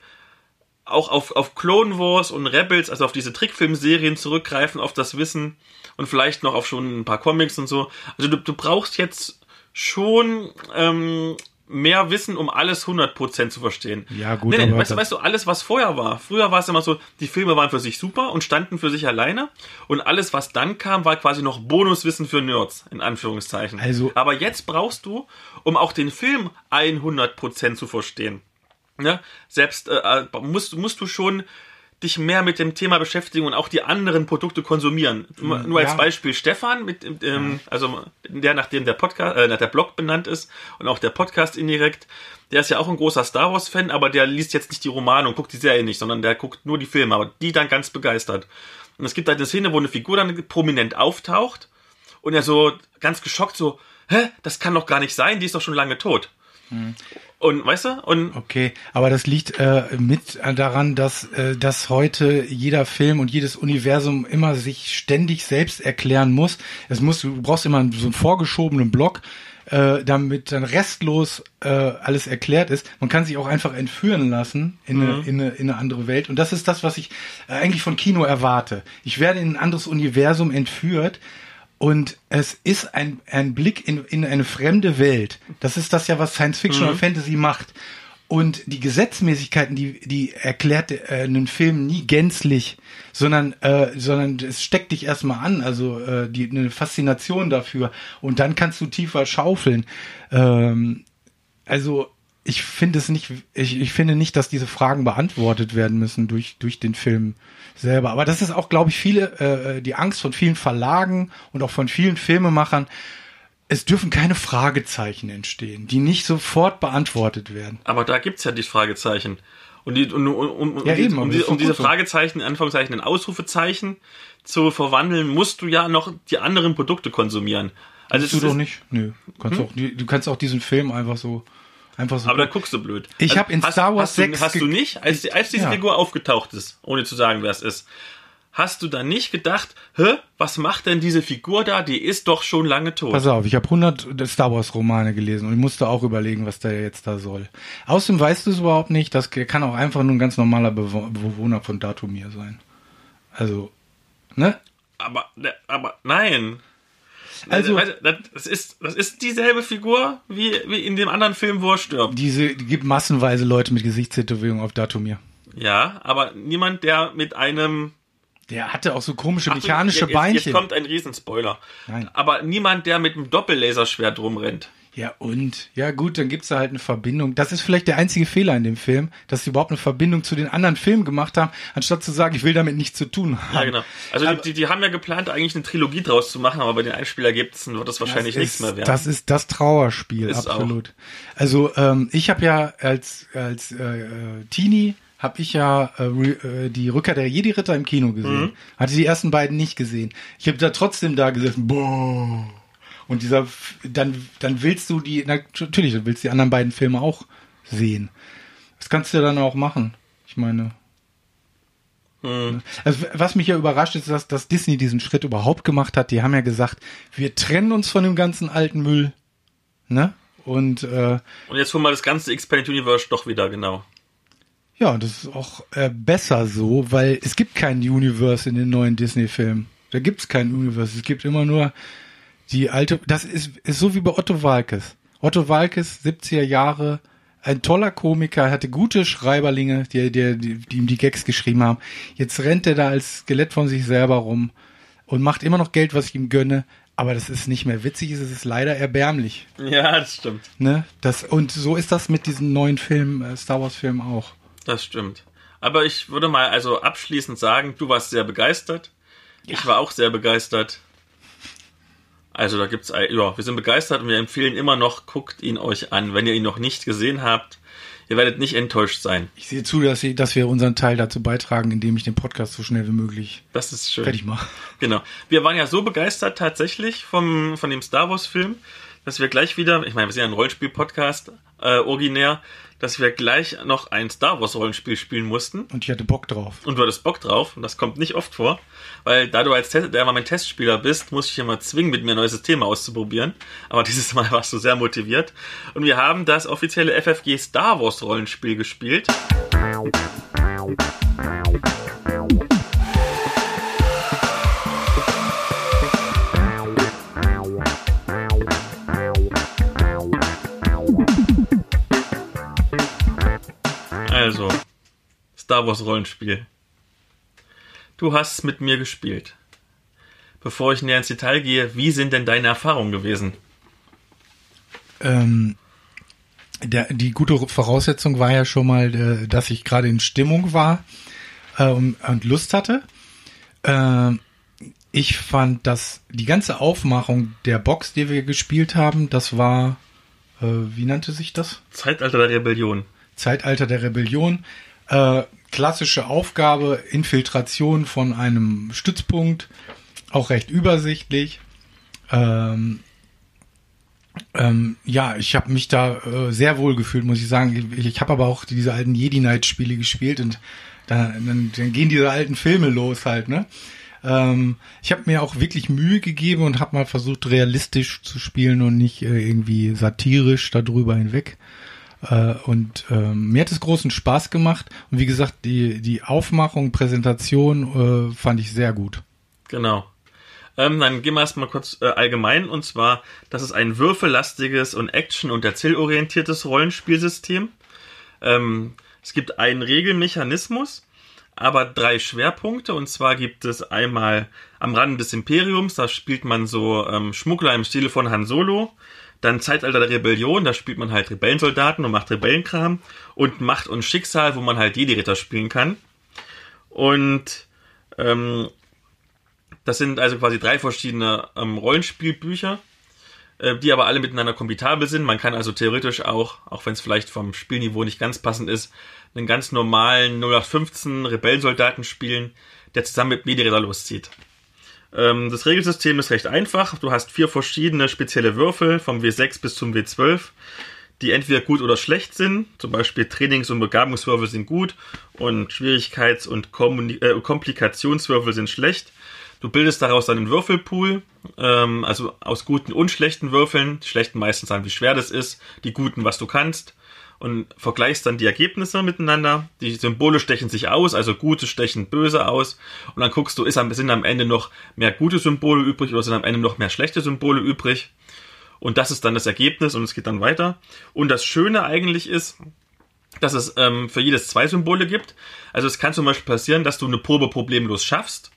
auch auf, auf Clone Wars und Rebels, also auf diese Trickfilmserien zurückgreifen, auf das Wissen und vielleicht noch auf schon ein paar Comics und so. Also du, du brauchst jetzt schon ähm, mehr Wissen, um alles 100% zu verstehen. Ja, gut, Nee, nee, weißt, weißt du, alles, was vorher war. Früher war es immer so, die Filme waren für sich super und standen für sich alleine. Und alles, was dann kam, war quasi noch Bonuswissen für Nerds, in Anführungszeichen. Also- Aber jetzt brauchst du, um auch den Film 100% zu verstehen, ne? selbst äh, äh, musst, musst du schon dich mehr mit dem Thema beschäftigen und auch die anderen Produkte konsumieren. Nur nur als ja. Beispiel Stefan, mit, ähm, also der nachdem der Podcast, äh, der Blog benannt ist und auch der Podcast indirekt, der ist ja auch ein großer Star Wars Fan, aber der liest jetzt nicht die Romane und guckt die Serie nicht, sondern der guckt nur die Filme, aber die dann ganz begeistert. Und es gibt halt eine Szene, wo eine Figur dann prominent auftaucht und er so ganz geschockt so, hä, das kann doch gar nicht sein, die ist doch schon lange tot. Und weißt du? Und Okay, aber das liegt äh, mit daran, dass, äh, dass heute jeder Film und jedes Universum immer sich ständig selbst erklären muss. Es muss, du brauchst immer so einen vorgeschobenen Block, äh, damit dann restlos äh, alles erklärt ist. Man kann sich auch einfach entführen lassen in, eine, in, eine, in eine andere Welt. Und das ist das, was ich äh, eigentlich von Kino erwarte. Ich werde in ein anderes Universum entführt. Und es ist ein, ein Blick in, in eine fremde Welt. Das ist das ja, was Science Fiction oder Fantasy macht. Und die Gesetzmäßigkeiten, die, die erklärt äh, einen Film nie gänzlich, sondern, äh, sondern es steckt dich erstmal an, also äh, die, eine Faszination dafür. Und dann kannst du tiefer schaufeln. Ähm, also ich finde es nicht, ich, ich finde nicht, dass diese Fragen beantwortet werden müssen durch, durch den Film selber. Aber das ist auch, glaube ich, viele, äh, die Angst von vielen Verlagen und auch von vielen Filmemachern. Es dürfen keine Fragezeichen entstehen, die nicht sofort beantwortet werden. Aber da gibt's ja die Fragezeichen. Und, die, und, und, und, Ja, eben, um, die, um diese. Fragezeichen, in Anführungszeichen, in Ausrufezeichen zu verwandeln, musst du ja noch die anderen Produkte konsumieren. Also du es doch nicht. Nö. Kannst, auch, du kannst auch diesen Film einfach so, einfach so. Aber da guckst du blöd. Ich Also hab in hast- Star Wars hast du, 6 Hast du nicht, als, als diese Ja. Figur aufgetaucht ist, ohne zu sagen, wer es ist, hast du dann nicht gedacht, hä, was macht denn diese Figur da? Die ist doch schon lange tot. Pass auf, ich habe 100 Star Wars Romane gelesen und ich musste auch überlegen, was der jetzt da soll. Außerdem weißt du es überhaupt nicht, das kann auch einfach nur ein ganz normaler Bewo- Bewohner von Datumir sein. Also, ne? Aber, ne, aber nein. Also- Also, das ist, das ist dieselbe Figur wie, wie in dem anderen Film, wo er stirbt. Diese die gibt massenweise Leute mit Gesichtstätowierung auf Datumir. Ja, aber niemand, der mit einem Der hatte auch so komische mechanische jetzt, Beinchen. Jetzt kommt ein Riesenspoiler. Nein. Aber niemand, der mit einem Doppellaserschwert rumrennt. Ja, und? Ja, gut, dann gibt's da halt eine Verbindung. Das ist vielleicht der einzige Fehler in dem Film, dass sie überhaupt eine Verbindung zu den anderen Filmen gemacht haben, anstatt zu sagen, ich will damit nichts zu tun haben. Ja, genau. Also die, die, die haben ja geplant, eigentlich eine Trilogie draus zu machen, aber bei den Einspielergebnissen wird das wahrscheinlich das nichts ist, mehr werden. Das ist das Trauerspiel, Ist absolut. Also ähm, ich habe ja als als äh, äh, Teenie habe ich ja äh, äh, die Rückkehr der Jedi-Ritter im Kino gesehen. Mhm. Hatte die ersten beiden nicht gesehen. Ich habe da trotzdem da gesessen. Boah. Und dieser, dann, dann willst du die, na, natürlich, du willst die anderen beiden Filme auch sehen. Das kannst du ja dann auch machen. Ich meine, Hm. also, was mich ja überrascht ist, dass, dass Disney diesen Schritt überhaupt gemacht hat. Die haben ja gesagt, wir trennen uns von dem ganzen alten Müll. Ne? Und äh, Und jetzt holen wir das ganze Expanded Universe doch wieder, genau. ja, das ist auch äh, besser so, weil es gibt kein Universe in den neuen Disney-Filmen. Da gibt's kein Universe. Es gibt immer nur die alte. Das ist, ist so wie bei Otto Walkes. Otto Walkes, 70er Jahre, ein toller Komiker, hatte gute Schreiberlinge, die, die, die, die ihm die Gags geschrieben haben. Jetzt rennt er da als Skelett von sich selber rum und macht immer noch Geld, was ich ihm gönne. Aber das ist nicht mehr witzig, es ist leider erbärmlich. Ja, das stimmt. Ne? Das, und so ist das mit diesen neuen Filmen, äh, Star Wars Filmen auch. Das stimmt. Aber ich würde mal also abschließend sagen, du warst sehr begeistert. Ich war auch sehr begeistert. Also da gibt's, ja, wir sind begeistert und wir empfehlen immer noch, guckt ihn euch an. Wenn ihr ihn noch nicht gesehen habt, ihr werdet nicht enttäuscht sein. Ich sehe zu, dass, sie, dass wir unseren Teil dazu beitragen, indem ich den Podcast so schnell wie möglich Das ist schön. fertig mache. Genau. Wir waren ja so begeistert tatsächlich vom, von dem Star Wars Film, dass wir gleich wieder, ich meine, wir sind ja ein Rollenspiel-Podcast, äh, originär, dass wir gleich noch ein Star Wars Rollenspiel spielen mussten. Und ich hatte Bock drauf. Und du hattest Bock drauf, und das kommt nicht oft vor, weil da du als Test, der immer mein Testspieler bist, muss ich immer zwingen, mit mir ein neues System auszuprobieren. Aber (laughs) dieses Mal warst du sehr motiviert. Und wir haben das offizielle FFG Star Wars Rollenspiel gespielt. Also, Star Wars Rollenspiel. Du hast mit mir gespielt. Bevor ich näher ins Detail gehe, wie sind denn deine Erfahrungen gewesen? Ähm, der, die gute Voraussetzung war ja schon mal, äh, dass ich gerade in Stimmung war. äh, und, Lust hatte. Äh, ich fand, dass die ganze Aufmachung der Box, die wir gespielt haben, das war, äh, wie nannte sich das? Zeitalter der Rebellion. Zeitalter der Rebellion. Äh, klassische Aufgabe, Infiltration von einem Stützpunkt, auch recht übersichtlich. Ähm, ähm, ja, ich habe mich da äh, sehr wohl gefühlt, muss ich sagen. Ich, ich habe aber auch diese alten Jedi Knight Spiele gespielt und da, dann, dann gehen diese alten Filme los halt, ne? Ähm, ich habe mir auch wirklich Mühe gegeben und habe mal versucht, realistisch zu spielen und nicht äh, irgendwie satirisch darüber hinweg. Äh, und ähm, mir hat es großen Spaß gemacht. Und wie gesagt, die, die Aufmachung, Präsentation äh, fand ich sehr gut. Genau. Ähm, dann gehen wir erstmal kurz äh, allgemein. Und zwar, das ist ein würfellastiges und action- und erzählorientiertes Rollenspielsystem. Ähm, es gibt einen Regelmechanismus, aber drei Schwerpunkte. Und zwar gibt es einmal am Rande des Imperiums, da spielt man so ähm, Schmuggler im Stile von Han Solo. Dann Zeitalter der Rebellion, da spielt man halt Rebellensoldaten und macht Rebellenkram. Und Macht und Schicksal, wo man halt Jedi-Ritter spielen kann. Und ähm, das sind also quasi drei verschiedene ähm, Rollenspielbücher, äh, die aber alle miteinander kompatibel sind. Man kann also theoretisch auch, auch wenn es vielleicht vom Spielniveau nicht ganz passend ist, einen ganz normalen 0815 Rebellensoldaten spielen, der zusammen mit Jedi-Ritter loszieht. Ähm, das Regelsystem ist recht einfach. Du hast vier verschiedene spezielle Würfel, vom W6 bis zum W12, die entweder gut oder schlecht sind. Zum Beispiel Trainings- und Begabungswürfel sind gut und Schwierigkeits- und Kommuni äh, Komplikationswürfel sind schlecht. Du bildest daraus einen Würfelpool, ähm, also aus guten und schlechten Würfeln. Die schlechten meistens an, wie schwer das ist, die guten, was du kannst. Und vergleichst dann die Ergebnisse miteinander. Die Symbole stechen sich aus, also gute stechen böse aus. Und dann guckst du, ist am, sind am Ende noch mehr gute Symbole übrig oder sind am Ende noch mehr schlechte Symbole übrig. Und das ist dann das Ergebnis und es geht dann weiter. Und das Schöne eigentlich ist, dass es ähm, für jedes zwei Symbole gibt. Also es kann zum Beispiel passieren, dass du eine Probe problemlos schaffst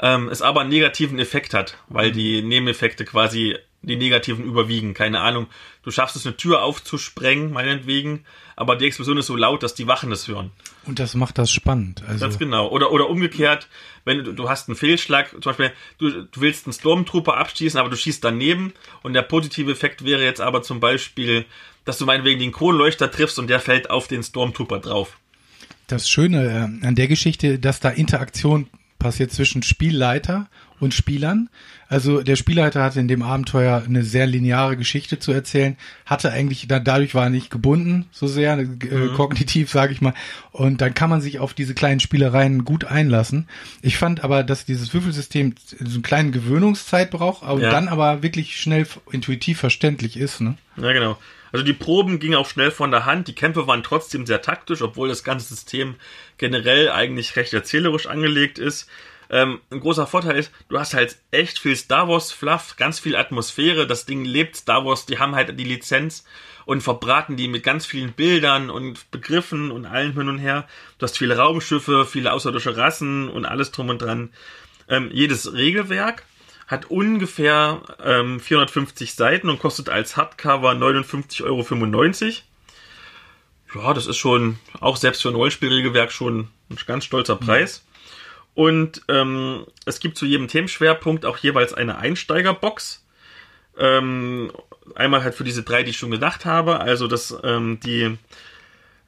ähm, es aber einen negativen Effekt hat, weil die Nebeneffekte quasi die negativen überwiegen. Keine Ahnung, du schaffst es, eine Tür aufzusprengen, meinetwegen, aber die Explosion ist so laut, dass die Wachen es hören. Und das macht das spannend. Also Ganz genau. Oder, oder umgekehrt, wenn du, du hast einen Fehlschlag, zum Beispiel, du, du willst einen Stormtrooper abschießen, aber du schießt daneben und der positive Effekt wäre jetzt aber zum Beispiel, dass du meinetwegen den Kronleuchter triffst und der fällt auf den Stormtrooper drauf. das Schöne äh, an der Geschichte, dass da Interaktion passiert zwischen Spielleiter und Spielern. Also der Spielleiter hatte in dem Abenteuer eine sehr lineare Geschichte zu erzählen, hatte eigentlich da, dadurch war er nicht gebunden so sehr äh, kognitiv sage ich mal und dann kann man sich auf diese kleinen Spielereien gut einlassen. Ich fand aber, dass dieses Würfelsystem so einen kleinen Gewöhnungszeit braucht, aber Ja. dann aber wirklich schnell intuitiv verständlich ist, ne? Ja, genau. Also die Proben gingen auch schnell von der Hand. Die Kämpfe waren trotzdem sehr taktisch, obwohl das ganze System generell eigentlich recht erzählerisch angelegt ist. Ähm, ein großer Vorteil ist, du hast halt echt viel Star Wars Fluff, ganz viel Atmosphäre. Das Ding lebt Star Wars, die haben halt die Lizenz und verbraten die mit ganz vielen Bildern und Begriffen und allem hin und her. Du hast viele Raumschiffe, viele außerirdische Rassen und alles drum und dran. Ähm, jedes Regelwerk hat ungefähr ähm, 450 Seiten und kostet als Hardcover 59,95 Euro. Ja, das ist schon auch selbst für ein Rollenspielregelwerk schon ein ganz stolzer Preis. Und ähm, es gibt zu jedem Themenschwerpunkt auch jeweils eine Einsteigerbox. Ähm, einmal halt für diese drei, die ich schon gedacht habe. Also das ähm, die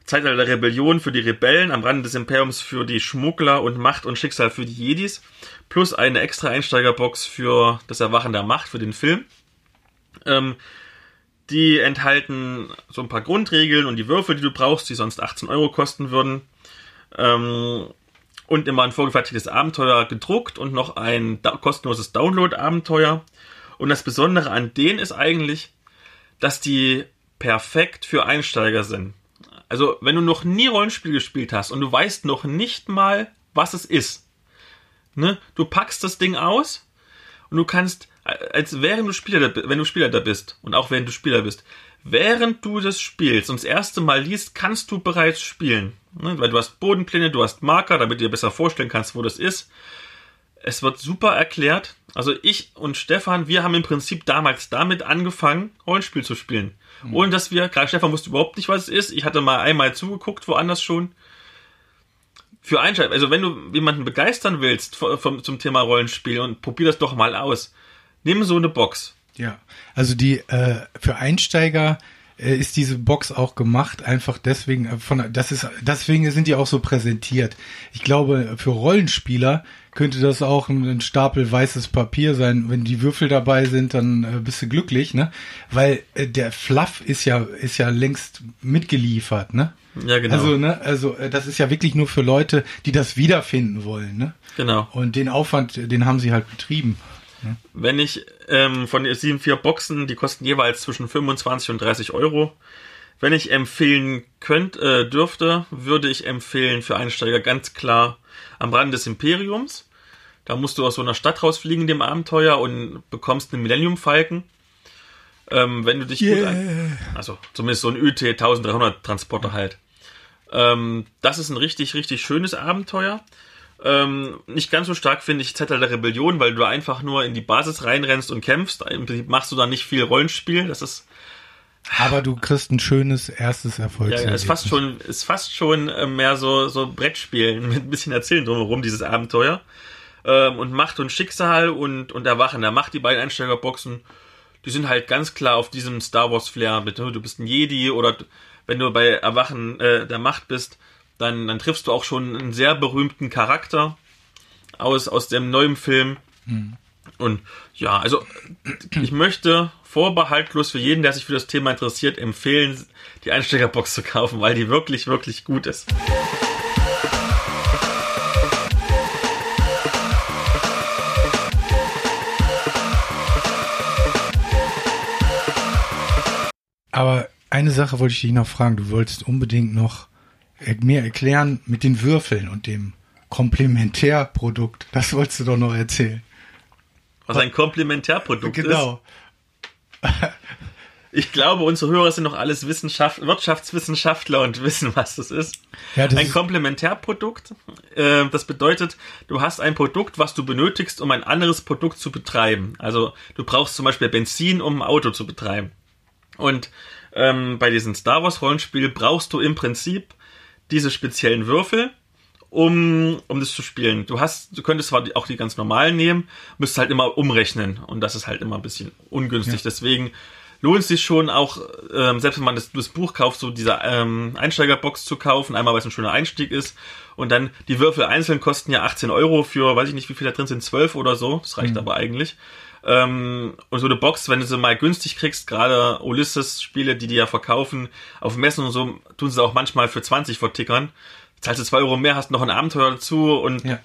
Zeitalter der Rebellion für die Rebellen, am Rande des Imperiums für die Schmuggler und Macht und Schicksal für die Jedis, plus eine extra Einsteigerbox für das Erwachen der Macht für den Film. Ähm, die enthalten so ein paar Grundregeln und die Würfel, die du brauchst, die sonst 18 Euro kosten würden. Ähm, und immer ein vorgefertigtes Abenteuer gedruckt und noch ein da kostenloses Download-Abenteuer. Und das Besondere an denen ist eigentlich, dass die perfekt für Einsteiger sind. Also, wenn du noch nie Rollenspiel gespielt hast und du weißt noch nicht mal, was es ist, ne, du packst das Ding aus und du kannst, als während du Spieler, wenn du Spieler da bist und auch während du Spieler bist, während du das spielst und das erste Mal liest, kannst du bereits spielen. Ne, weil du hast Bodenpläne, du hast Marker, damit du dir besser vorstellen kannst, wo das ist. Es wird super erklärt. Also ich und Stefan, wir haben im Prinzip damals damit angefangen, Rollenspiel zu spielen. Ohne dass wir, gerade Stefan wusste überhaupt nicht, was es ist. Ich hatte mal einmal zugeguckt, woanders schon. für Einsteiger, also wenn du jemanden begeistern willst vom, zum Thema Rollenspiel und probier das doch mal aus, nimm so eine Box. Ja, also die äh, für Einsteiger ist diese Box auch gemacht, einfach deswegen, äh, von, das ist, deswegen sind die auch so präsentiert. Ich glaube, für Rollenspieler könnte das auch ein, Stapel weißes Papier sein. Wenn die Würfel dabei sind, dann äh, bist du glücklich, ne? Weil äh, der Fluff ist ja, ist ja längst mitgeliefert, ne? Ja, genau. Also, ne, also äh, das ist ja wirklich nur für Leute, die das wiederfinden wollen, ne? Genau. Und den Aufwand, den haben sie halt betrieben. Wenn ich ähm, von den sieben vier Boxen, die kosten jeweils zwischen 25 und 30 Euro. Wenn ich empfehlen könnte, äh, dürfte, würde ich empfehlen für Einsteiger ganz klar am Rand des Imperiums. Da musst du aus so einer Stadt rausfliegen, dem Abenteuer, und bekommst einen Millennium Falken. Ähm, wenn du dich gut ein, also zumindest so ein UT 1300 Transporter halt. Ähm, das ist ein richtig, richtig schönes Abenteuer. Ähm, nicht ganz so stark finde ich Zettel der Rebellion, weil du einfach nur in die Basis reinrennst und kämpfst. Im Prinzip machst du da nicht viel Rollenspiel. Das ist Aber du kriegst ein schönes erstes Erfolgserlebnis. ja, ist fast schon, ist fast schon äh, mehr so, so Brettspielen (laughs) mit ein bisschen Erzählen drumherum, dieses Abenteuer. Ähm, und Macht und Schicksal und, und Erwachen. Da macht die beiden Einsteigerboxen, die sind halt ganz klar auf diesem Star Wars Flair mit, du bist ein Jedi oder wenn du bei Erwachen äh, der Macht bist, dann, dann triffst du auch schon einen sehr berühmten Charakter aus, aus dem neuen Film. Und ja, also ich möchte vorbehaltlos für jeden, der sich für das Thema interessiert, empfehlen, die Einsteigerbox zu kaufen, weil die wirklich, wirklich gut ist. Aber eine Sache wollte ich dich noch fragen. Du wolltest unbedingt noch mir erklären mit den Würfeln und dem Komplementärprodukt. Das wolltest du doch noch erzählen. Was ein Komplementärprodukt ist. Genau. Ich glaube, unsere Hörer sind noch alles Wissenschaft Wirtschaftswissenschaftler und wissen, was das ist. Ja, das ein ist- Komplementärprodukt. Äh, das bedeutet, du hast ein Produkt, was du benötigst, um ein anderes Produkt zu betreiben. Also du brauchst zum Beispiel Benzin, um ein Auto zu betreiben. Und ähm, bei diesem Star Wars Rollenspiel brauchst du im Prinzip diese speziellen Würfel, um, um das zu spielen. Du hast, du könntest zwar auch die ganz normalen nehmen, müsst halt immer umrechnen und das ist halt immer ein bisschen ungünstig. Deswegen lohnt es sich schon auch, ähm, selbst wenn man das, das Buch kauft, so diese ähm, Einsteigerbox zu kaufen, einmal weil es ein schöner Einstieg ist und dann die Würfel einzeln kosten ja 18 Euro für, weiß ich nicht, wie viel da drin sind, 12 oder so, das reicht aber eigentlich. Ähm, und so eine Box, wenn du sie mal günstig kriegst, gerade Ulysses-Spiele, die die ja verkaufen, auf Messen und so, tun sie auch manchmal für 20 vertickern. Zahlst du 2 Euro mehr, hast noch ein Abenteuer dazu und Ja.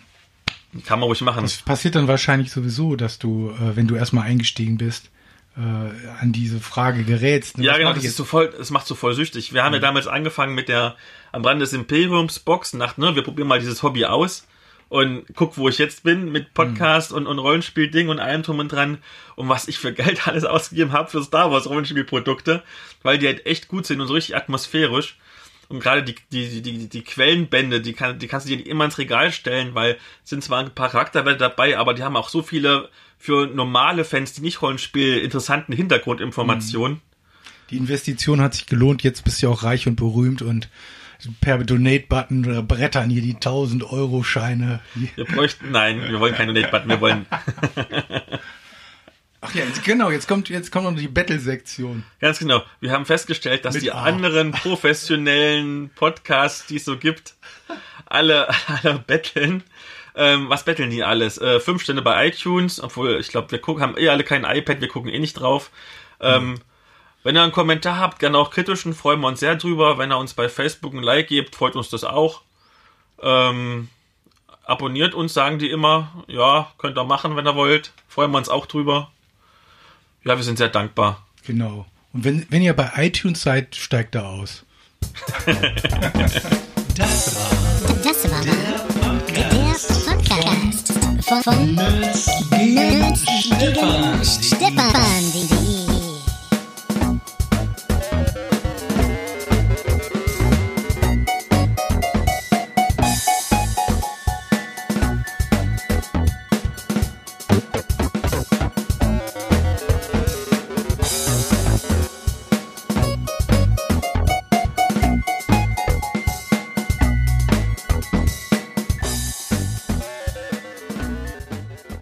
kann man ruhig machen. Das passiert dann wahrscheinlich sowieso, dass du, äh, wenn du erstmal eingestiegen bist, äh, an diese Frage gerätst. ne? Ja, Was genau, das ist so voll, das macht so voll süchtig. Wir haben ja damals angefangen mit der am Rand des Imperiums Box dachten, ne, wir probieren mal dieses Hobby aus und guck, wo ich jetzt bin mit Podcast und, und Rollenspielding und allem drum und dran und was ich für Geld (laughs) alles ausgegeben habe für Star Wars Rollenspielprodukte, weil die halt echt gut sind und so richtig atmosphärisch. Und gerade die, die, die, die Quellenbände, die, kann, die kannst du dir immer ins Regal stellen, weil es sind zwar ein paar Charakterwerte dabei, aber die haben auch so viele für normale Fans, die nicht Rollenspiel, interessanten Hintergrundinformationen. Die Investition hat sich gelohnt, jetzt bist du ja auch reich und berühmt und per Donate-Button äh, brettern hier die 1000-Euro-Scheine. Wir bräuchten, nein, wir wollen keine Donate-Button, wir wollen, (laughs) Ach ja, jetzt, genau, jetzt kommt, jetzt kommt noch die Battle-Sektion. ganz genau, wir haben festgestellt, dass Mit die A. anderen (laughs) professionellen Podcasts, die es so gibt, alle, (laughs) alle betteln. Ähm, was betteln die alles? Äh, fünf Stände bei iTunes, obwohl ich glaube, wir gucken, haben eh alle kein iPad, wir gucken eh nicht drauf. Ähm, Wenn ihr einen Kommentar habt, gerne auch kritischen, freuen wir uns sehr drüber. Wenn ihr uns bei Facebook ein Like gebt, freut uns das auch. Ähm, abonniert uns, sagen die immer. Ja, könnt ihr machen, wenn ihr wollt. Freuen wir uns auch drüber. Ja, wir sind sehr dankbar. Genau. Und wenn, wenn ihr bei iTunes seid, steigt da aus. Das war der Podcast von, von Nerds gegen Stefan. Stefan,